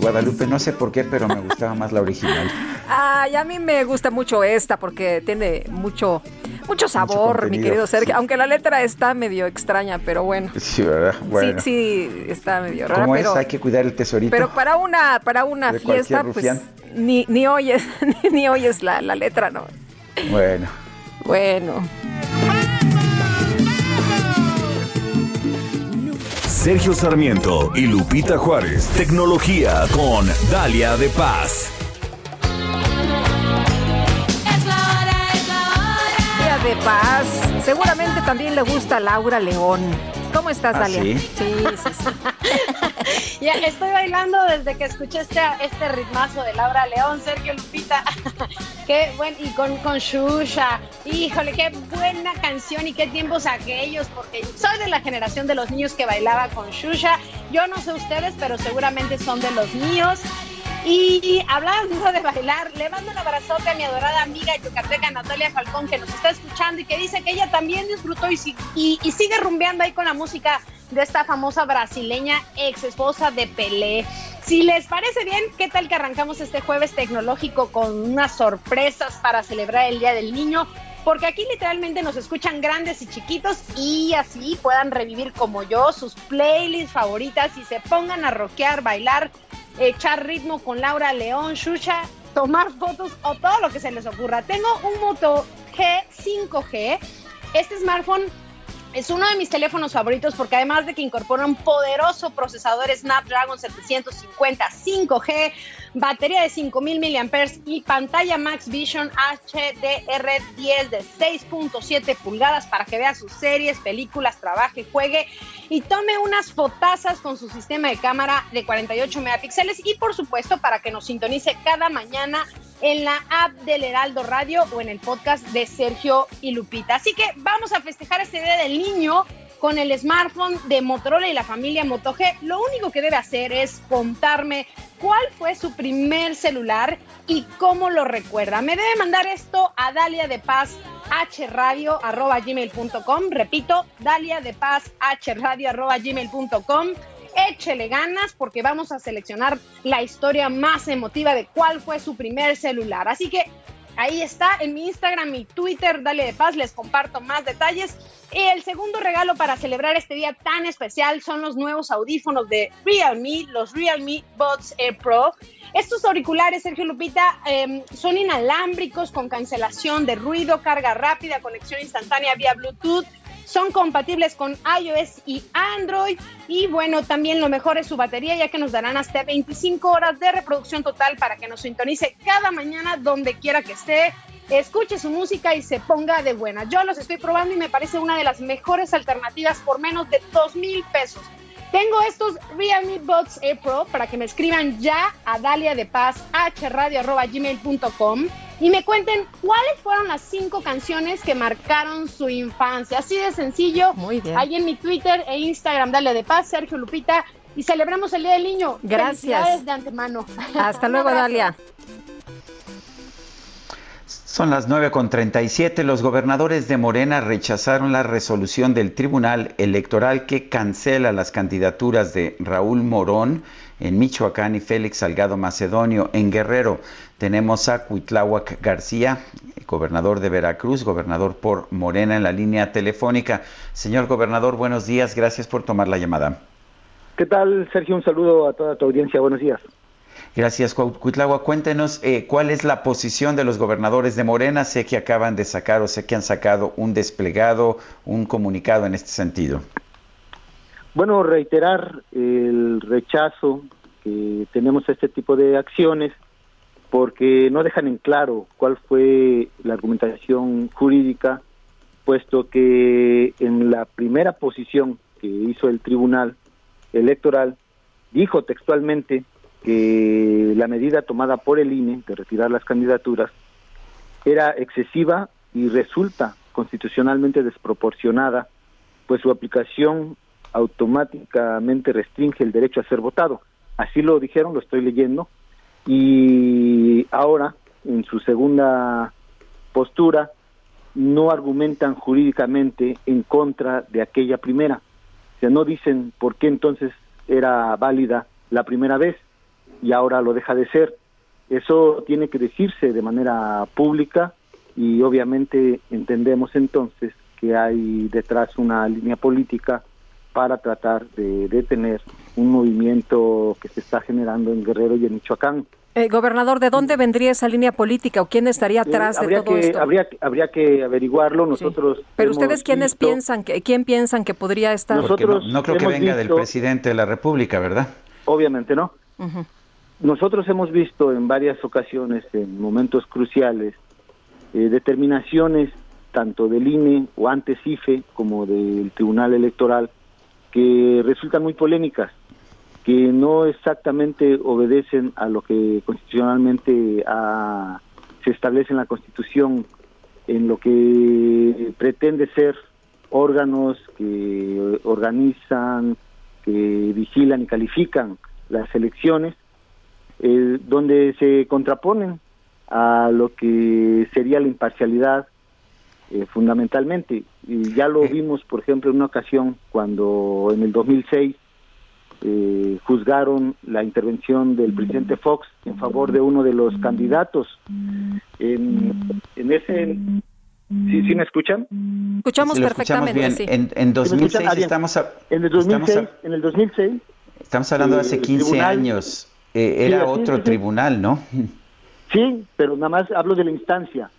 Guadalupe, no sé por qué, pero me gustaba más la original. Ay, a mí me gusta mucho esta porque tiene mucho, mucho sabor, mi querido Sergio. Aunque la letra está medio extraña, pero bueno. Sí, ¿verdad? Bueno. Sí, sí, está medio rara. ¿Cómo es? Hay que cuidar el tesorito. Pero para una, para una fiesta, pues ni, ni oyes, ni oyes la, la letra, ¿no? Bueno. Bueno. Sergio Sarmiento y Lupita Juárez. Tecnología con Dalia de Paz. Día de Paz. Seguramente también le gusta a Laura León. ¿Cómo estás, ¿Ah, Dalia? sí? sí, sí, sí. ya estoy bailando desde que escuché este, este ritmazo de Laura León, Sergio Lupita. qué buen, y con, con Shusha. Híjole, qué buena canción y qué tiempos aquellos, porque soy de la generación de los niños que bailaba con Shusha. Yo no sé ustedes, pero seguramente son de los míos. Y hablando de bailar, le mando un abrazote a mi adorada amiga yucateca Natalia Falcón, que nos está escuchando y que dice que ella también disfrutó y, y, y sigue rumbeando ahí con la música de esta famosa brasileña ex esposa de Pelé. Si les parece bien, ¿qué tal que arrancamos este jueves tecnológico con unas sorpresas para celebrar el Día del Niño? Porque aquí literalmente nos escuchan grandes y chiquitos y así puedan revivir como yo sus playlists favoritas y se pongan a rockear, bailar, echar ritmo con Laura León, Shusha, tomar fotos o todo lo que se les ocurra. Tengo un Moto G 5G. Este smartphone es uno de mis teléfonos favoritos porque además de que incorpora un poderoso procesador Snapdragon 750 5G, batería de 5000 mAh y pantalla Max Vision HDR10 de 6.7 pulgadas para que vea sus series, películas, trabaje, juegue y tome unas fotazas con su sistema de cámara de 48 megapíxeles y por supuesto para que nos sintonice cada mañana en la app del Heraldo Radio o en el podcast de Sergio y Lupita. Así que vamos a festejar este Día del Niño con el smartphone de Motorola y la familia Moto G. Lo único que debe hacer es contarme cuál fue su primer celular y cómo lo recuerda. Me debe mandar esto a Dalia de Paz hradio.gmail.com. Repito, Dalia de Paz hradio.gmail.com. Échele ganas porque vamos a seleccionar la historia más emotiva de cuál fue su primer celular. Así que ahí está en mi Instagram y Twitter, Dalia de Paz, les comparto más detalles. Y el segundo regalo para celebrar este día tan especial son los nuevos audífonos de Realme, los Realme Buds Air Pro. Estos auriculares, Sergio Lupita, em, son inalámbricos con cancelación de ruido, carga rápida, conexión instantánea vía Bluetooth. Son compatibles con iOS y Android. Y bueno, también lo mejor es su batería, ya que nos darán hasta 25 horas de reproducción total para que nos sintonice cada mañana donde quiera que esté escuche su música y se ponga de buena. Yo los estoy probando y me parece una de las mejores alternativas por menos de dos mil pesos. Tengo estos Realme Buds Air Pro para que me escriban ya a Dalia de Paz, hradio.gmail.com y me cuenten cuáles fueron las cinco canciones que marcaron su infancia. Así de sencillo. Muy bien. Ahí en mi Twitter e Instagram, Dalia de Paz, Sergio Lupita. Y celebramos el Día del Niño. Gracias. de antemano. Hasta luego, Dalia. Son las 9.37. Los gobernadores de Morena rechazaron la resolución del Tribunal Electoral que cancela las candidaturas de Raúl Morón en Michoacán y Félix Salgado Macedonio en Guerrero. Tenemos a Cuitláhuac García, gobernador de Veracruz, gobernador por Morena en la línea telefónica. Señor gobernador, buenos días. Gracias por tomar la llamada. ¿Qué tal, Sergio? Un saludo a toda tu audiencia. Buenos días. Gracias, Cuitlagua. Cuéntenos eh, cuál es la posición de los gobernadores de Morena. Sé que acaban de sacar o sé que han sacado un desplegado, un comunicado en este sentido. Bueno, reiterar el rechazo que tenemos a este tipo de acciones porque no dejan en claro cuál fue la argumentación jurídica, puesto que en la primera posición que hizo el Tribunal Electoral dijo textualmente que la medida tomada por el INE de retirar las candidaturas era excesiva y resulta constitucionalmente desproporcionada, pues su aplicación automáticamente restringe el derecho a ser votado. Así lo dijeron, lo estoy leyendo, y ahora, en su segunda postura, no argumentan jurídicamente en contra de aquella primera. O sea, no dicen por qué entonces era válida la primera vez, y ahora lo deja de ser. Eso tiene que decirse de manera pública y obviamente entendemos entonces que hay detrás una línea política para tratar de detener un movimiento que se está generando en Guerrero y en Michoacán. Eh, gobernador, ¿de dónde vendría esa línea política o quién estaría eh, atrás de todo que, esto? Habría, habría que averiguarlo. Nosotros. Pero ustedes quiénes piensan que quién piensan que podría estar. Nosotros no, creo que venga del presidente de la República, ¿verdad? Obviamente no. Nosotros hemos visto en varias ocasiones, en momentos cruciales, eh, determinaciones tanto del INE o antes IFE como del Tribunal Electoral que resultan muy polémicas, que no exactamente obedecen a lo que constitucionalmente se establece en la Constitución, en lo que pretende ser órganos que organizan, que vigilan y califican las elecciones eh, donde se contraponen a lo que sería la imparcialidad eh, fundamentalmente. Y ya lo vimos, por ejemplo, en una ocasión cuando en el 2006 eh, juzgaron la intervención del presidente Fox en favor de uno de los candidatos. En, en ese... ¿Sí, ¿Sí me escuchan? Escuchamos perfectamente, sí. En, en 2006 estamos... en el 2006, en el 2006 Estamos hablando de hace 15 años. Eh, era otro tribunal, ¿no? Sí, pero nada más hablo de la instancia.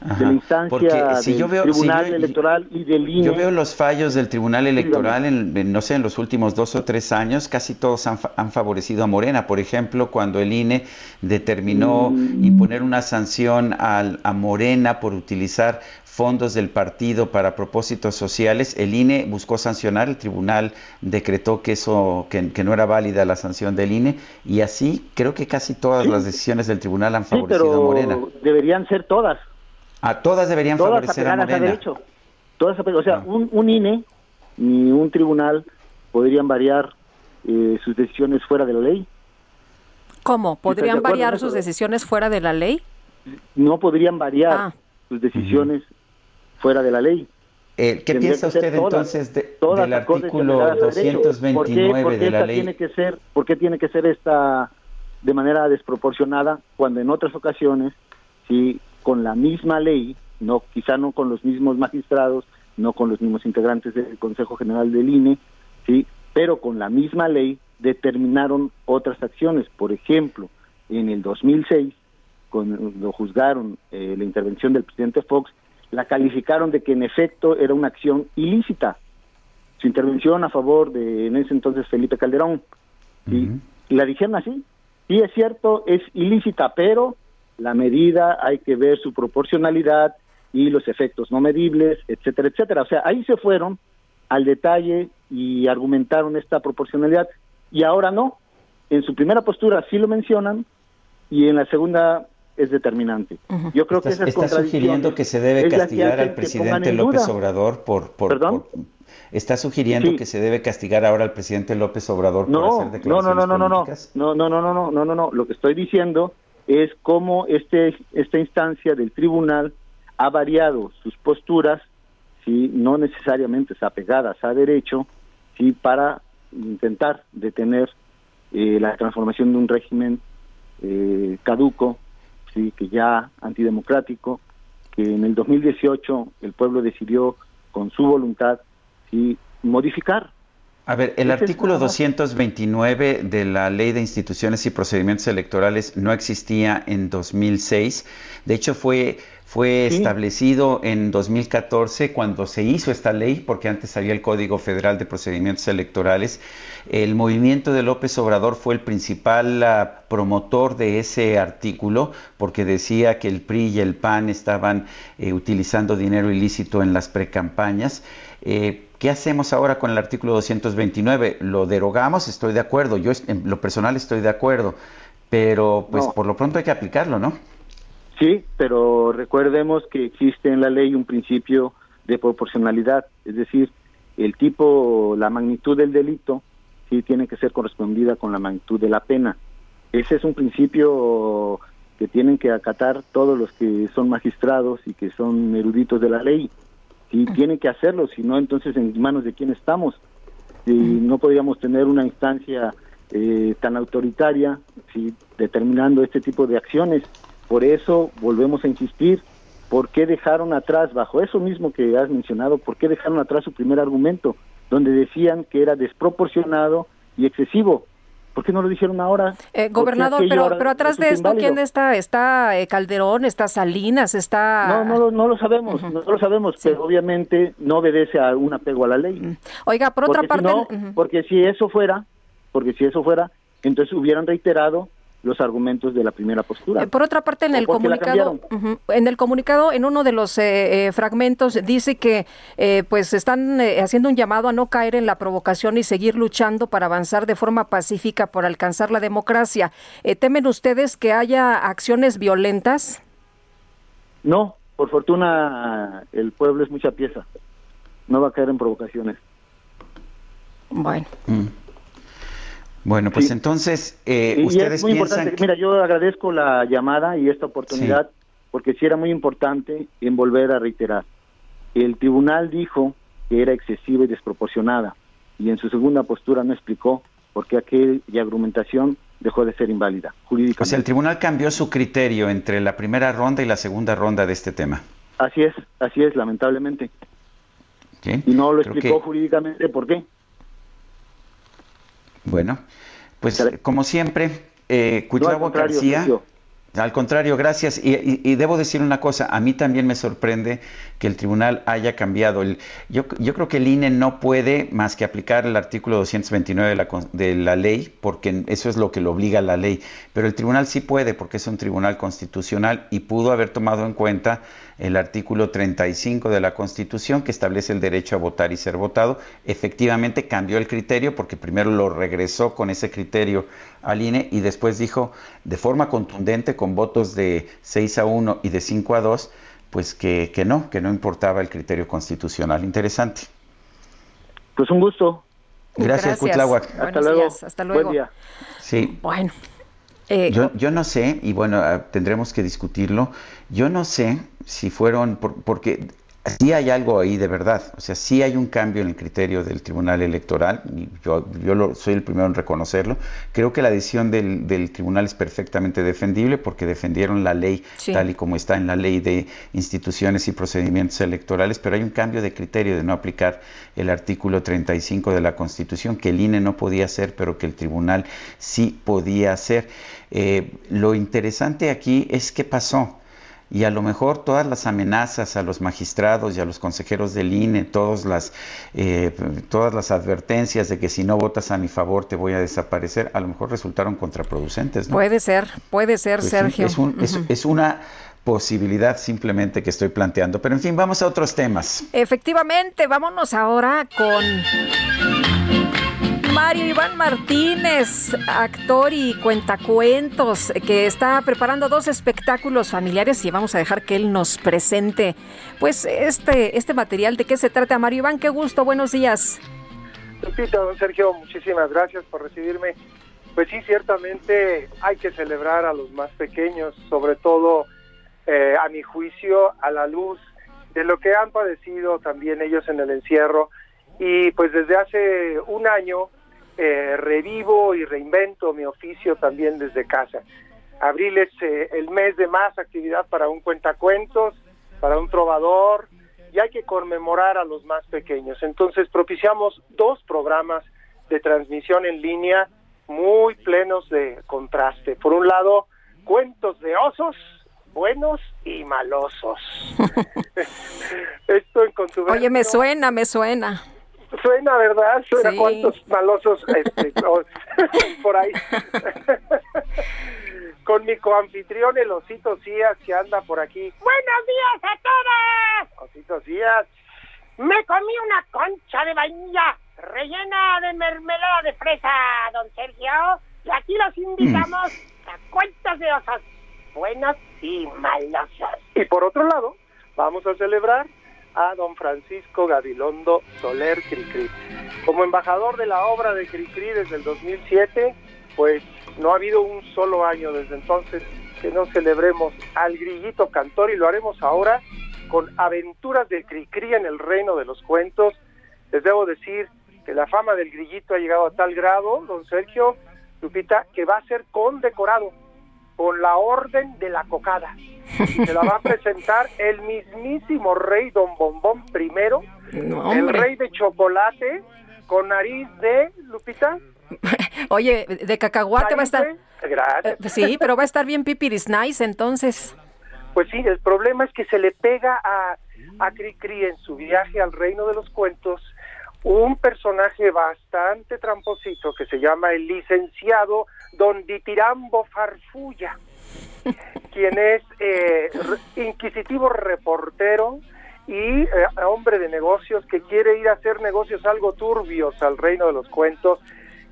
de la instancia si del yo veo, Tribunal Electoral y del INE. Yo veo los fallos del Tribunal Electoral, en, no sé, en los últimos dos o tres años, casi todos han, han favorecido a Morena. Por ejemplo, cuando el INE determinó mm. imponer una sanción al, a Morena por utilizar fondos del partido para propósitos sociales. El INE buscó sancionar, el tribunal decretó que eso que, no era válida la sanción del INE y así creo que casi todas las decisiones del tribunal han favorecido a Morena. Deberían ser todas. A todas deberían favorecer a Morena. derecho. Todas, o sea, un, un, INE ni un tribunal podrían variar eh, sus decisiones fuera de la ley. ¿Cómo? ¿Podrían variar sus decisiones fuera de la ley? No podrían variar ah. sus decisiones fuera de la ley. Eh, ¿Qué piensa usted entonces de, del artículo 229 de la ley? Tiene que ser, ¿Por qué tiene que ser esta de manera desproporcionada cuando en otras ocasiones, si con la misma ley, no quizá no con los mismos magistrados, no con los mismos integrantes del Consejo General del INE, sí, pero con la misma ley determinaron otras acciones. Por ejemplo, en el 2006, cuando juzgaron eh, la intervención del presidente Fox, la calificaron de que en efecto era una acción ilícita. Su intervención a favor de en ese entonces Felipe Calderón. Y la dijeron así. Sí es cierto, es ilícita, pero la medida hay que ver su proporcionalidad y los efectos no medibles, etcétera, etcétera. O sea, ahí se fueron al detalle y argumentaron esta proporcionalidad y ahora no. En su primera postura sí lo mencionan y en la segunda es determinante. Uh -huh. Yo creo que Entonces, esas está sugiriendo que se debe castigar al presidente López Obrador por, por, ¿Perdón? por está sugiriendo sí. que se debe castigar ahora al presidente López Obrador no, por hacer declaraciones no, no, no, políticas? No, no, no, no, no, no, no, no, Lo que estoy diciendo es cómo este esta instancia del tribunal ha variado sus posturas, si ¿sí? no necesariamente apegadas a derecho, sí para intentar detener eh, la transformación de un régimen eh, caduco sí que ya antidemocrático, que en el 2018 el pueblo decidió con su voluntad sí modificar a ver, el artículo 229 de la Ley de Instituciones y Procedimientos Electorales no existía en 2006. De hecho, fue, fue establecido en 2014 cuando se hizo esta ley, porque antes había el Código Federal de Procedimientos Electorales. El movimiento de López Obrador fue el principal ah, promotor de ese artículo, porque decía que el PRI y el PAN estaban eh, utilizando dinero ilícito en las precampañas. Eh, ¿Qué hacemos ahora con el artículo 229? ¿Lo derogamos? Estoy de acuerdo. Yo en lo personal estoy de acuerdo. Pero pues por lo pronto hay que aplicarlo, ¿no? Sí, pero recordemos que existe en la ley un principio de proporcionalidad. Es decir, el tipo, la magnitud del delito, sí tiene que ser correspondida con la magnitud de la pena. Ese es un principio que tienen que acatar todos los que son magistrados y que son eruditos de la ley y tiene que hacerlo, si no, entonces en manos de quién estamos. Si no podríamos tener una instancia eh, tan autoritaria si determinando este tipo de acciones. Por eso volvemos a insistir, ¿por qué dejaron atrás, bajo eso mismo que has mencionado, por qué dejaron atrás su primer argumento, donde decían que era desproporcionado y excesivo? ¿Por qué no lo dijeron ahora? Eh, gobernador, pero, pero atrás de esto, ¿quién está? ¿Está eh, Calderón? ¿Está Salinas? ¿Está...? No, no, no lo sabemos, no lo sabemos, pero obviamente no obedece a un apego a la ley. Oiga, por otra parte... Porque si eso fuera, porque si eso fuera, entonces hubieran reiterado los argumentos de la primera postura. Eh, por otra parte, en el comunicado, en el comunicado, en uno de los eh, eh, fragmentos dice que pues están haciendo un llamado a no caer en la provocación y seguir luchando para avanzar de forma pacífica por alcanzar la democracia. ¿Temen ustedes que haya acciones violentas? No, por fortuna el pueblo es mucha pieza. No va a caer en provocaciones. Bueno. Mm. Bueno, pues entonces, eh, ustedes muy piensan Mira, yo agradezco la llamada y esta oportunidad, porque sí era muy importante en volver a reiterar. El tribunal dijo que era excesiva y desproporcionada, y en su segunda postura no explicó por qué aquella argumentación dejó de ser inválida jurídicamente. O sea, el tribunal cambió su criterio entre la primera ronda y la segunda ronda de este tema. Así es, así es, lamentablemente. Y no lo explicó jurídicamente por qué. Bueno, pues como siempre, eh, García. Al contrario, gracias. Y, debo decir una cosa, a mí también me sorprende que el tribunal haya cambiado. El, yo, yo, creo que el INE no puede más que aplicar el artículo 229 de la, de la ley, porque eso es lo que lo obliga la ley. Pero el tribunal sí puede, porque es un tribunal constitucional y pudo haber tomado en cuenta el artículo 35 de la Constitución que establece el derecho a votar y ser votado. Efectivamente cambió el criterio porque primero lo regresó con ese criterio al INE y después dijo de forma contundente con votos de 6 a 1 y de 5 a 2 pues que, que no, que no importaba el criterio constitucional. Interesante. Pues un gusto. Gracias, Cuitláhuac. Hasta luego. hasta luego. Buen día. Sí. Bueno. Eh, yo, yo no sé, y bueno, ah, tendremos que discutirlo, yo no sé si fueron, porque sí hay algo ahí de verdad, o sea, sí hay un cambio en el criterio del Tribunal Electoral, y yo, yo lo, soy el primero en reconocerlo. Creo que la decisión del, del Tribunal es perfectamente defendible porque defendieron la ley Sí. tal y como está en la ley de instituciones y procedimientos electorales, pero hay un cambio de criterio de no aplicar el artículo 35 de la Constitución, que el INE no podía hacer, pero que el Tribunal sí podía hacer. Eh, lo interesante aquí es qué pasó. Y a lo mejor todas las amenazas a los magistrados y a los consejeros del INE, todas las, eh, todas las advertencias de que si no votas a mi favor te voy a desaparecer, a lo mejor resultaron contraproducentes. ¿no? Puede ser, puede ser, Pues Sergio. es, un- es- es una posibilidad simplemente que estoy planteando. Pero en fin, vamos a otros temas. Efectivamente, vámonos ahora con Mario Iván Martínez, actor y cuentacuentos, que está preparando dos espectáculos familiares y vamos a dejar que él nos presente pues este, este material. ¿De qué se trata, Mario Iván? Qué gusto, buenos días. Lupita, don Sergio, muchísimas gracias por recibirme. Pues sí, ciertamente hay que celebrar a los más pequeños, sobre todo, eh, a mi juicio, a la luz de lo que han padecido también ellos en el encierro. Y pues desde hace un año eh, revivo y reinvento mi oficio también desde casa. Abril es eh, el mes de más actividad para un cuentacuentos, para un trovador, y hay que conmemorar a los más pequeños. Entonces propiciamos dos programas de transmisión en línea muy plenos de contraste. Por un lado, cuentos de osos, buenos y malosos. Esto en. Oye, me suena, me suena. Suena, ¿verdad? Suena Sí. cuántos malosos este, por ahí. Con mi coanfitrión, el Osito Cías, que anda por aquí. Buenos días a todos. Osito Cías. Me comí una concha de vainilla rellena de mermelada de fresa, don Sergio. Y aquí los invitamos a cuentos de osos buenos y malosos. Y por otro lado, vamos a celebrar a don Francisco Gabilondo Soler Cricri. Como embajador de la obra de Cricri desde el 2007, pues no ha habido un solo año desde entonces que no celebremos al grillito cantor y lo haremos ahora con aventuras de Cricri en el reino de los cuentos. Les debo decir que la fama del grillito ha llegado a tal grado, don Sergio Lupita, que va a ser condecorado con la orden de la cocada. Se la va a presentar el mismísimo rey Don Bombón primero, No, el rey de chocolate con nariz de Lupita. Oye, de cacahuate va a estar... Gracias. Eh, sí, pero va a estar bien pipiris nice entonces. Pues sí, el problema es que se le pega a, a Cricri en su viaje al reino de los cuentos un personaje bastante tramposito que se llama el licenciado Don Ditirambo Farfulla, quien es eh, inquisitivo reportero y eh, hombre de negocios que quiere ir a hacer negocios algo turbios al reino de los cuentos.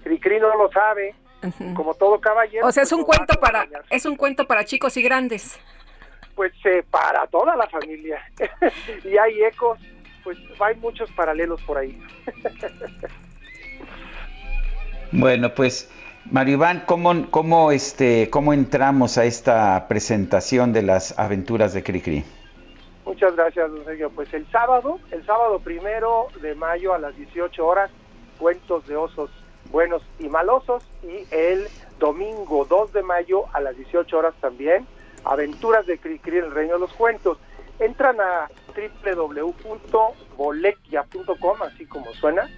Cricri no lo sabe, como todo caballero. O sea, es un pues, cuento para es un cuento para chicos y grandes. pues eh, para toda la familia. y hay ecos, pues hay muchos paralelos por ahí. Bueno, pues Mario Iván, ¿cómo, cómo, este, ¿cómo entramos a esta presentación de las aventuras de Cricri? Muchas gracias, don Sergio. Pues el sábado, el sábado primero de mayo a las 18 horas, cuentos de osos buenos y malosos. Y el domingo 2 de mayo a las 18 horas también, aventuras de Cricri en el Reino de los Cuentos. Entran a www.bolequia.com, así como suena,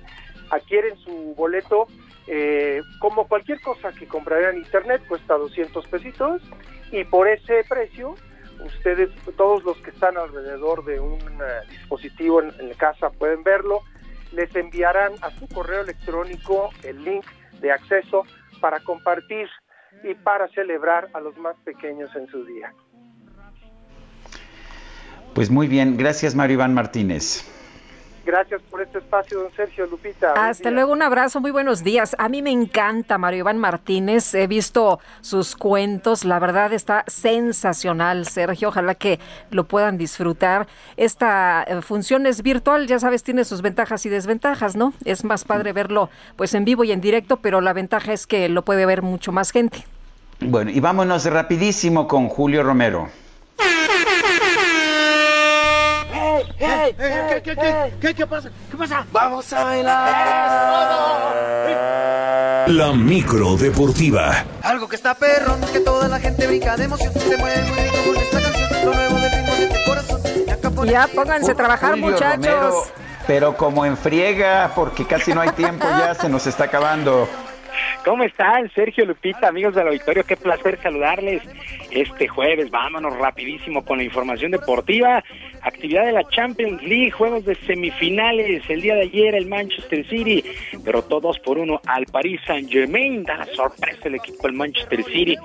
adquieren su boleto eh, como cualquier cosa que comprarían en internet, cuesta 200 pesitos. Y por ese precio ustedes, todos los que están alrededor de un eh, dispositivo en, en casa pueden verlo, les enviarán a su correo electrónico el link de acceso para compartir y para celebrar a los más pequeños en su día. Pues muy bien, gracias Mario Iván Martínez. Gracias por este espacio, don Sergio Lupita. Hasta luego, un abrazo, muy buenos días. A mí me encanta Mario Iván Martínez, he visto sus cuentos, la verdad está sensacional, Sergio, ojalá que lo puedan disfrutar. Esta eh, función es virtual, ya sabes, tiene sus ventajas y desventajas, ¿no? Es más padre verlo pues en vivo y en directo, pero la ventaja es que lo puede ver mucho más gente. Bueno, y vámonos rapidísimo con Julio Romero. ¿Qué, qué, qué, qué, pasa? ¿Qué pasa? Vamos a bailar. La micro deportiva. Algo que está perro, que toda la gente brinca de emoción. Se mueve muy rico con esta canción. Lo nuevo del ritmo de este corazón. Ya pónganse a trabajar, Julio muchachos. Romero, pero como en friega, porque casi no hay tiempo ya, se nos está acabando. ¿Cómo están, Sergio Lupita, amigos del auditorio? Qué placer saludarles este jueves. Vámonos rapidísimo con la información deportiva. Actividad de la Champions League, juegos de semifinales. El día de ayer el Manchester City derrotó 2 por 1 al Paris Saint Germain. Da sorpresa el equipo del Manchester City.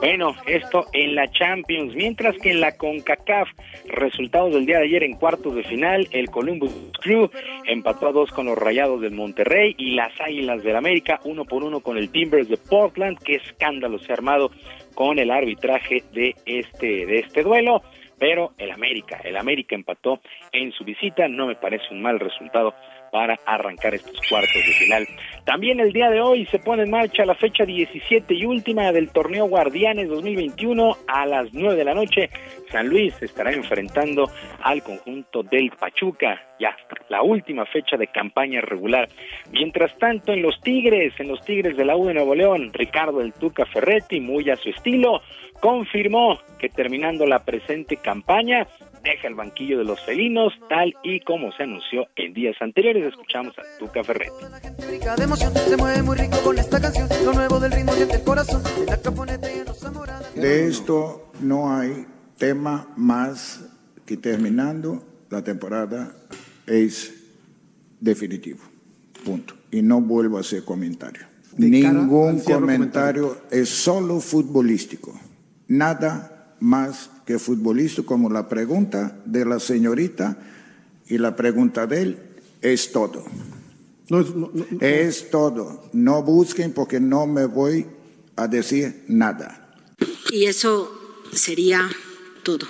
Bueno, esto en la Champions. Mientras que en la CONCACAF, resultados del día de ayer en cuartos de final, el Columbus Crew empató a dos con los Rayados del Monterrey y las Águilas del América, uno por uno con el Timbers de Portland. Qué escándalo se ha armado con el arbitraje de este, de este duelo pero el América, el América empató en su visita, no me parece un mal resultado para arrancar estos cuartos de final. También el día de hoy se pone en marcha la fecha 17 y última del torneo Guardianes 2021 a las 9 de la noche. San Luis estará enfrentando al conjunto del Pachuca, ya la última fecha de campaña regular. Mientras tanto, en los Tigres, en los Tigres de la U de Nuevo León, Ricardo del Tuca Ferretti, muy a su estilo, confirmó que terminando la presente campaña deja el banquillo de los felinos tal y como se anunció en días anteriores. Escuchamos a Tuca Ferretti. De esto no hay tema más que terminando la temporada es definitivo. Punto. Y no vuelvo a hacer comentario. De Ningún cierre comentario es solo futbolístico. Nada más que futbolístico como la pregunta de la señorita y la pregunta de él es todo. Es todo. No busquen porque no me voy a decir nada. Y eso sería todo.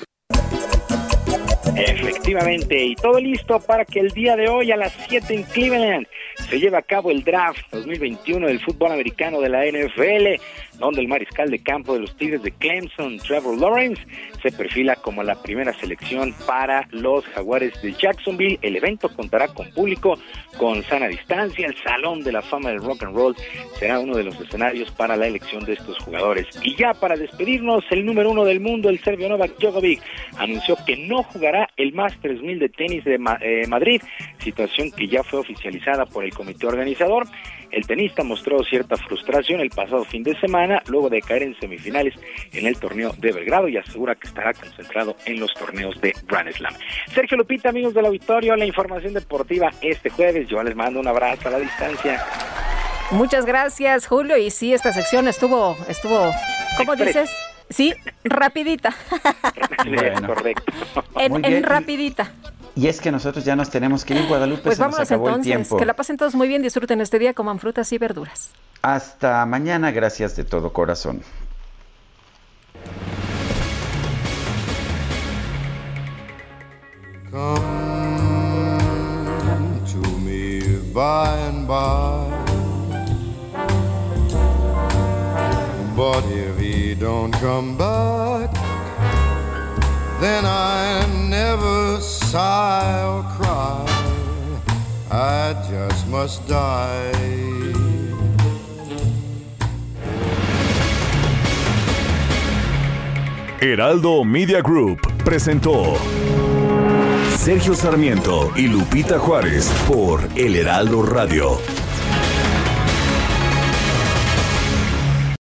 Efectivamente, y todo listo para que el día de hoy a las 7 en Cleveland se lleve a cabo el draft 2021 del fútbol americano de la NFL, donde el mariscal de campo de los Tigres de Clemson, Trevor Lawrence, se perfila como la primera selección para los Jaguares de Jacksonville. El evento contará con público, con sana distancia. El Salón de la Fama del Rock and Roll será uno de los escenarios para la elección de estos jugadores. Y ya para despedirnos, el número uno del mundo, el serbio Novak Djokovic, anunció que no jugará el Masters 1000 de tenis de eh, Madrid, situación que ya fue oficializada por el comité organizador. El tenista mostró cierta frustración el pasado fin de semana luego de caer en semifinales en el torneo de Belgrado y asegura que estará concentrado en los torneos de Grand Slam. Sergio Lupita, amigos del auditorio, la información deportiva este jueves. Yo les mando un abrazo a la distancia. Muchas gracias, Julio. Y sí, esta sección estuvo, estuvo, ¿cómo Express. dices? Sí, rapidita. Bueno. correcto. En, rapidita. Y es que nosotros ya nos tenemos que ir, Guadalupe, Pues se nos vámonos el entonces. tiempo. Que la pasen todos muy bien, disfruten este día, coman frutas y verduras. Hasta mañana, gracias de todo corazón. Come to me by and by. But if he don't come back, then I never sigh or cry. I just must die. Heraldo Media Group presentó Sergio Sarmiento y Lupita Juárez por El Heraldo Radio.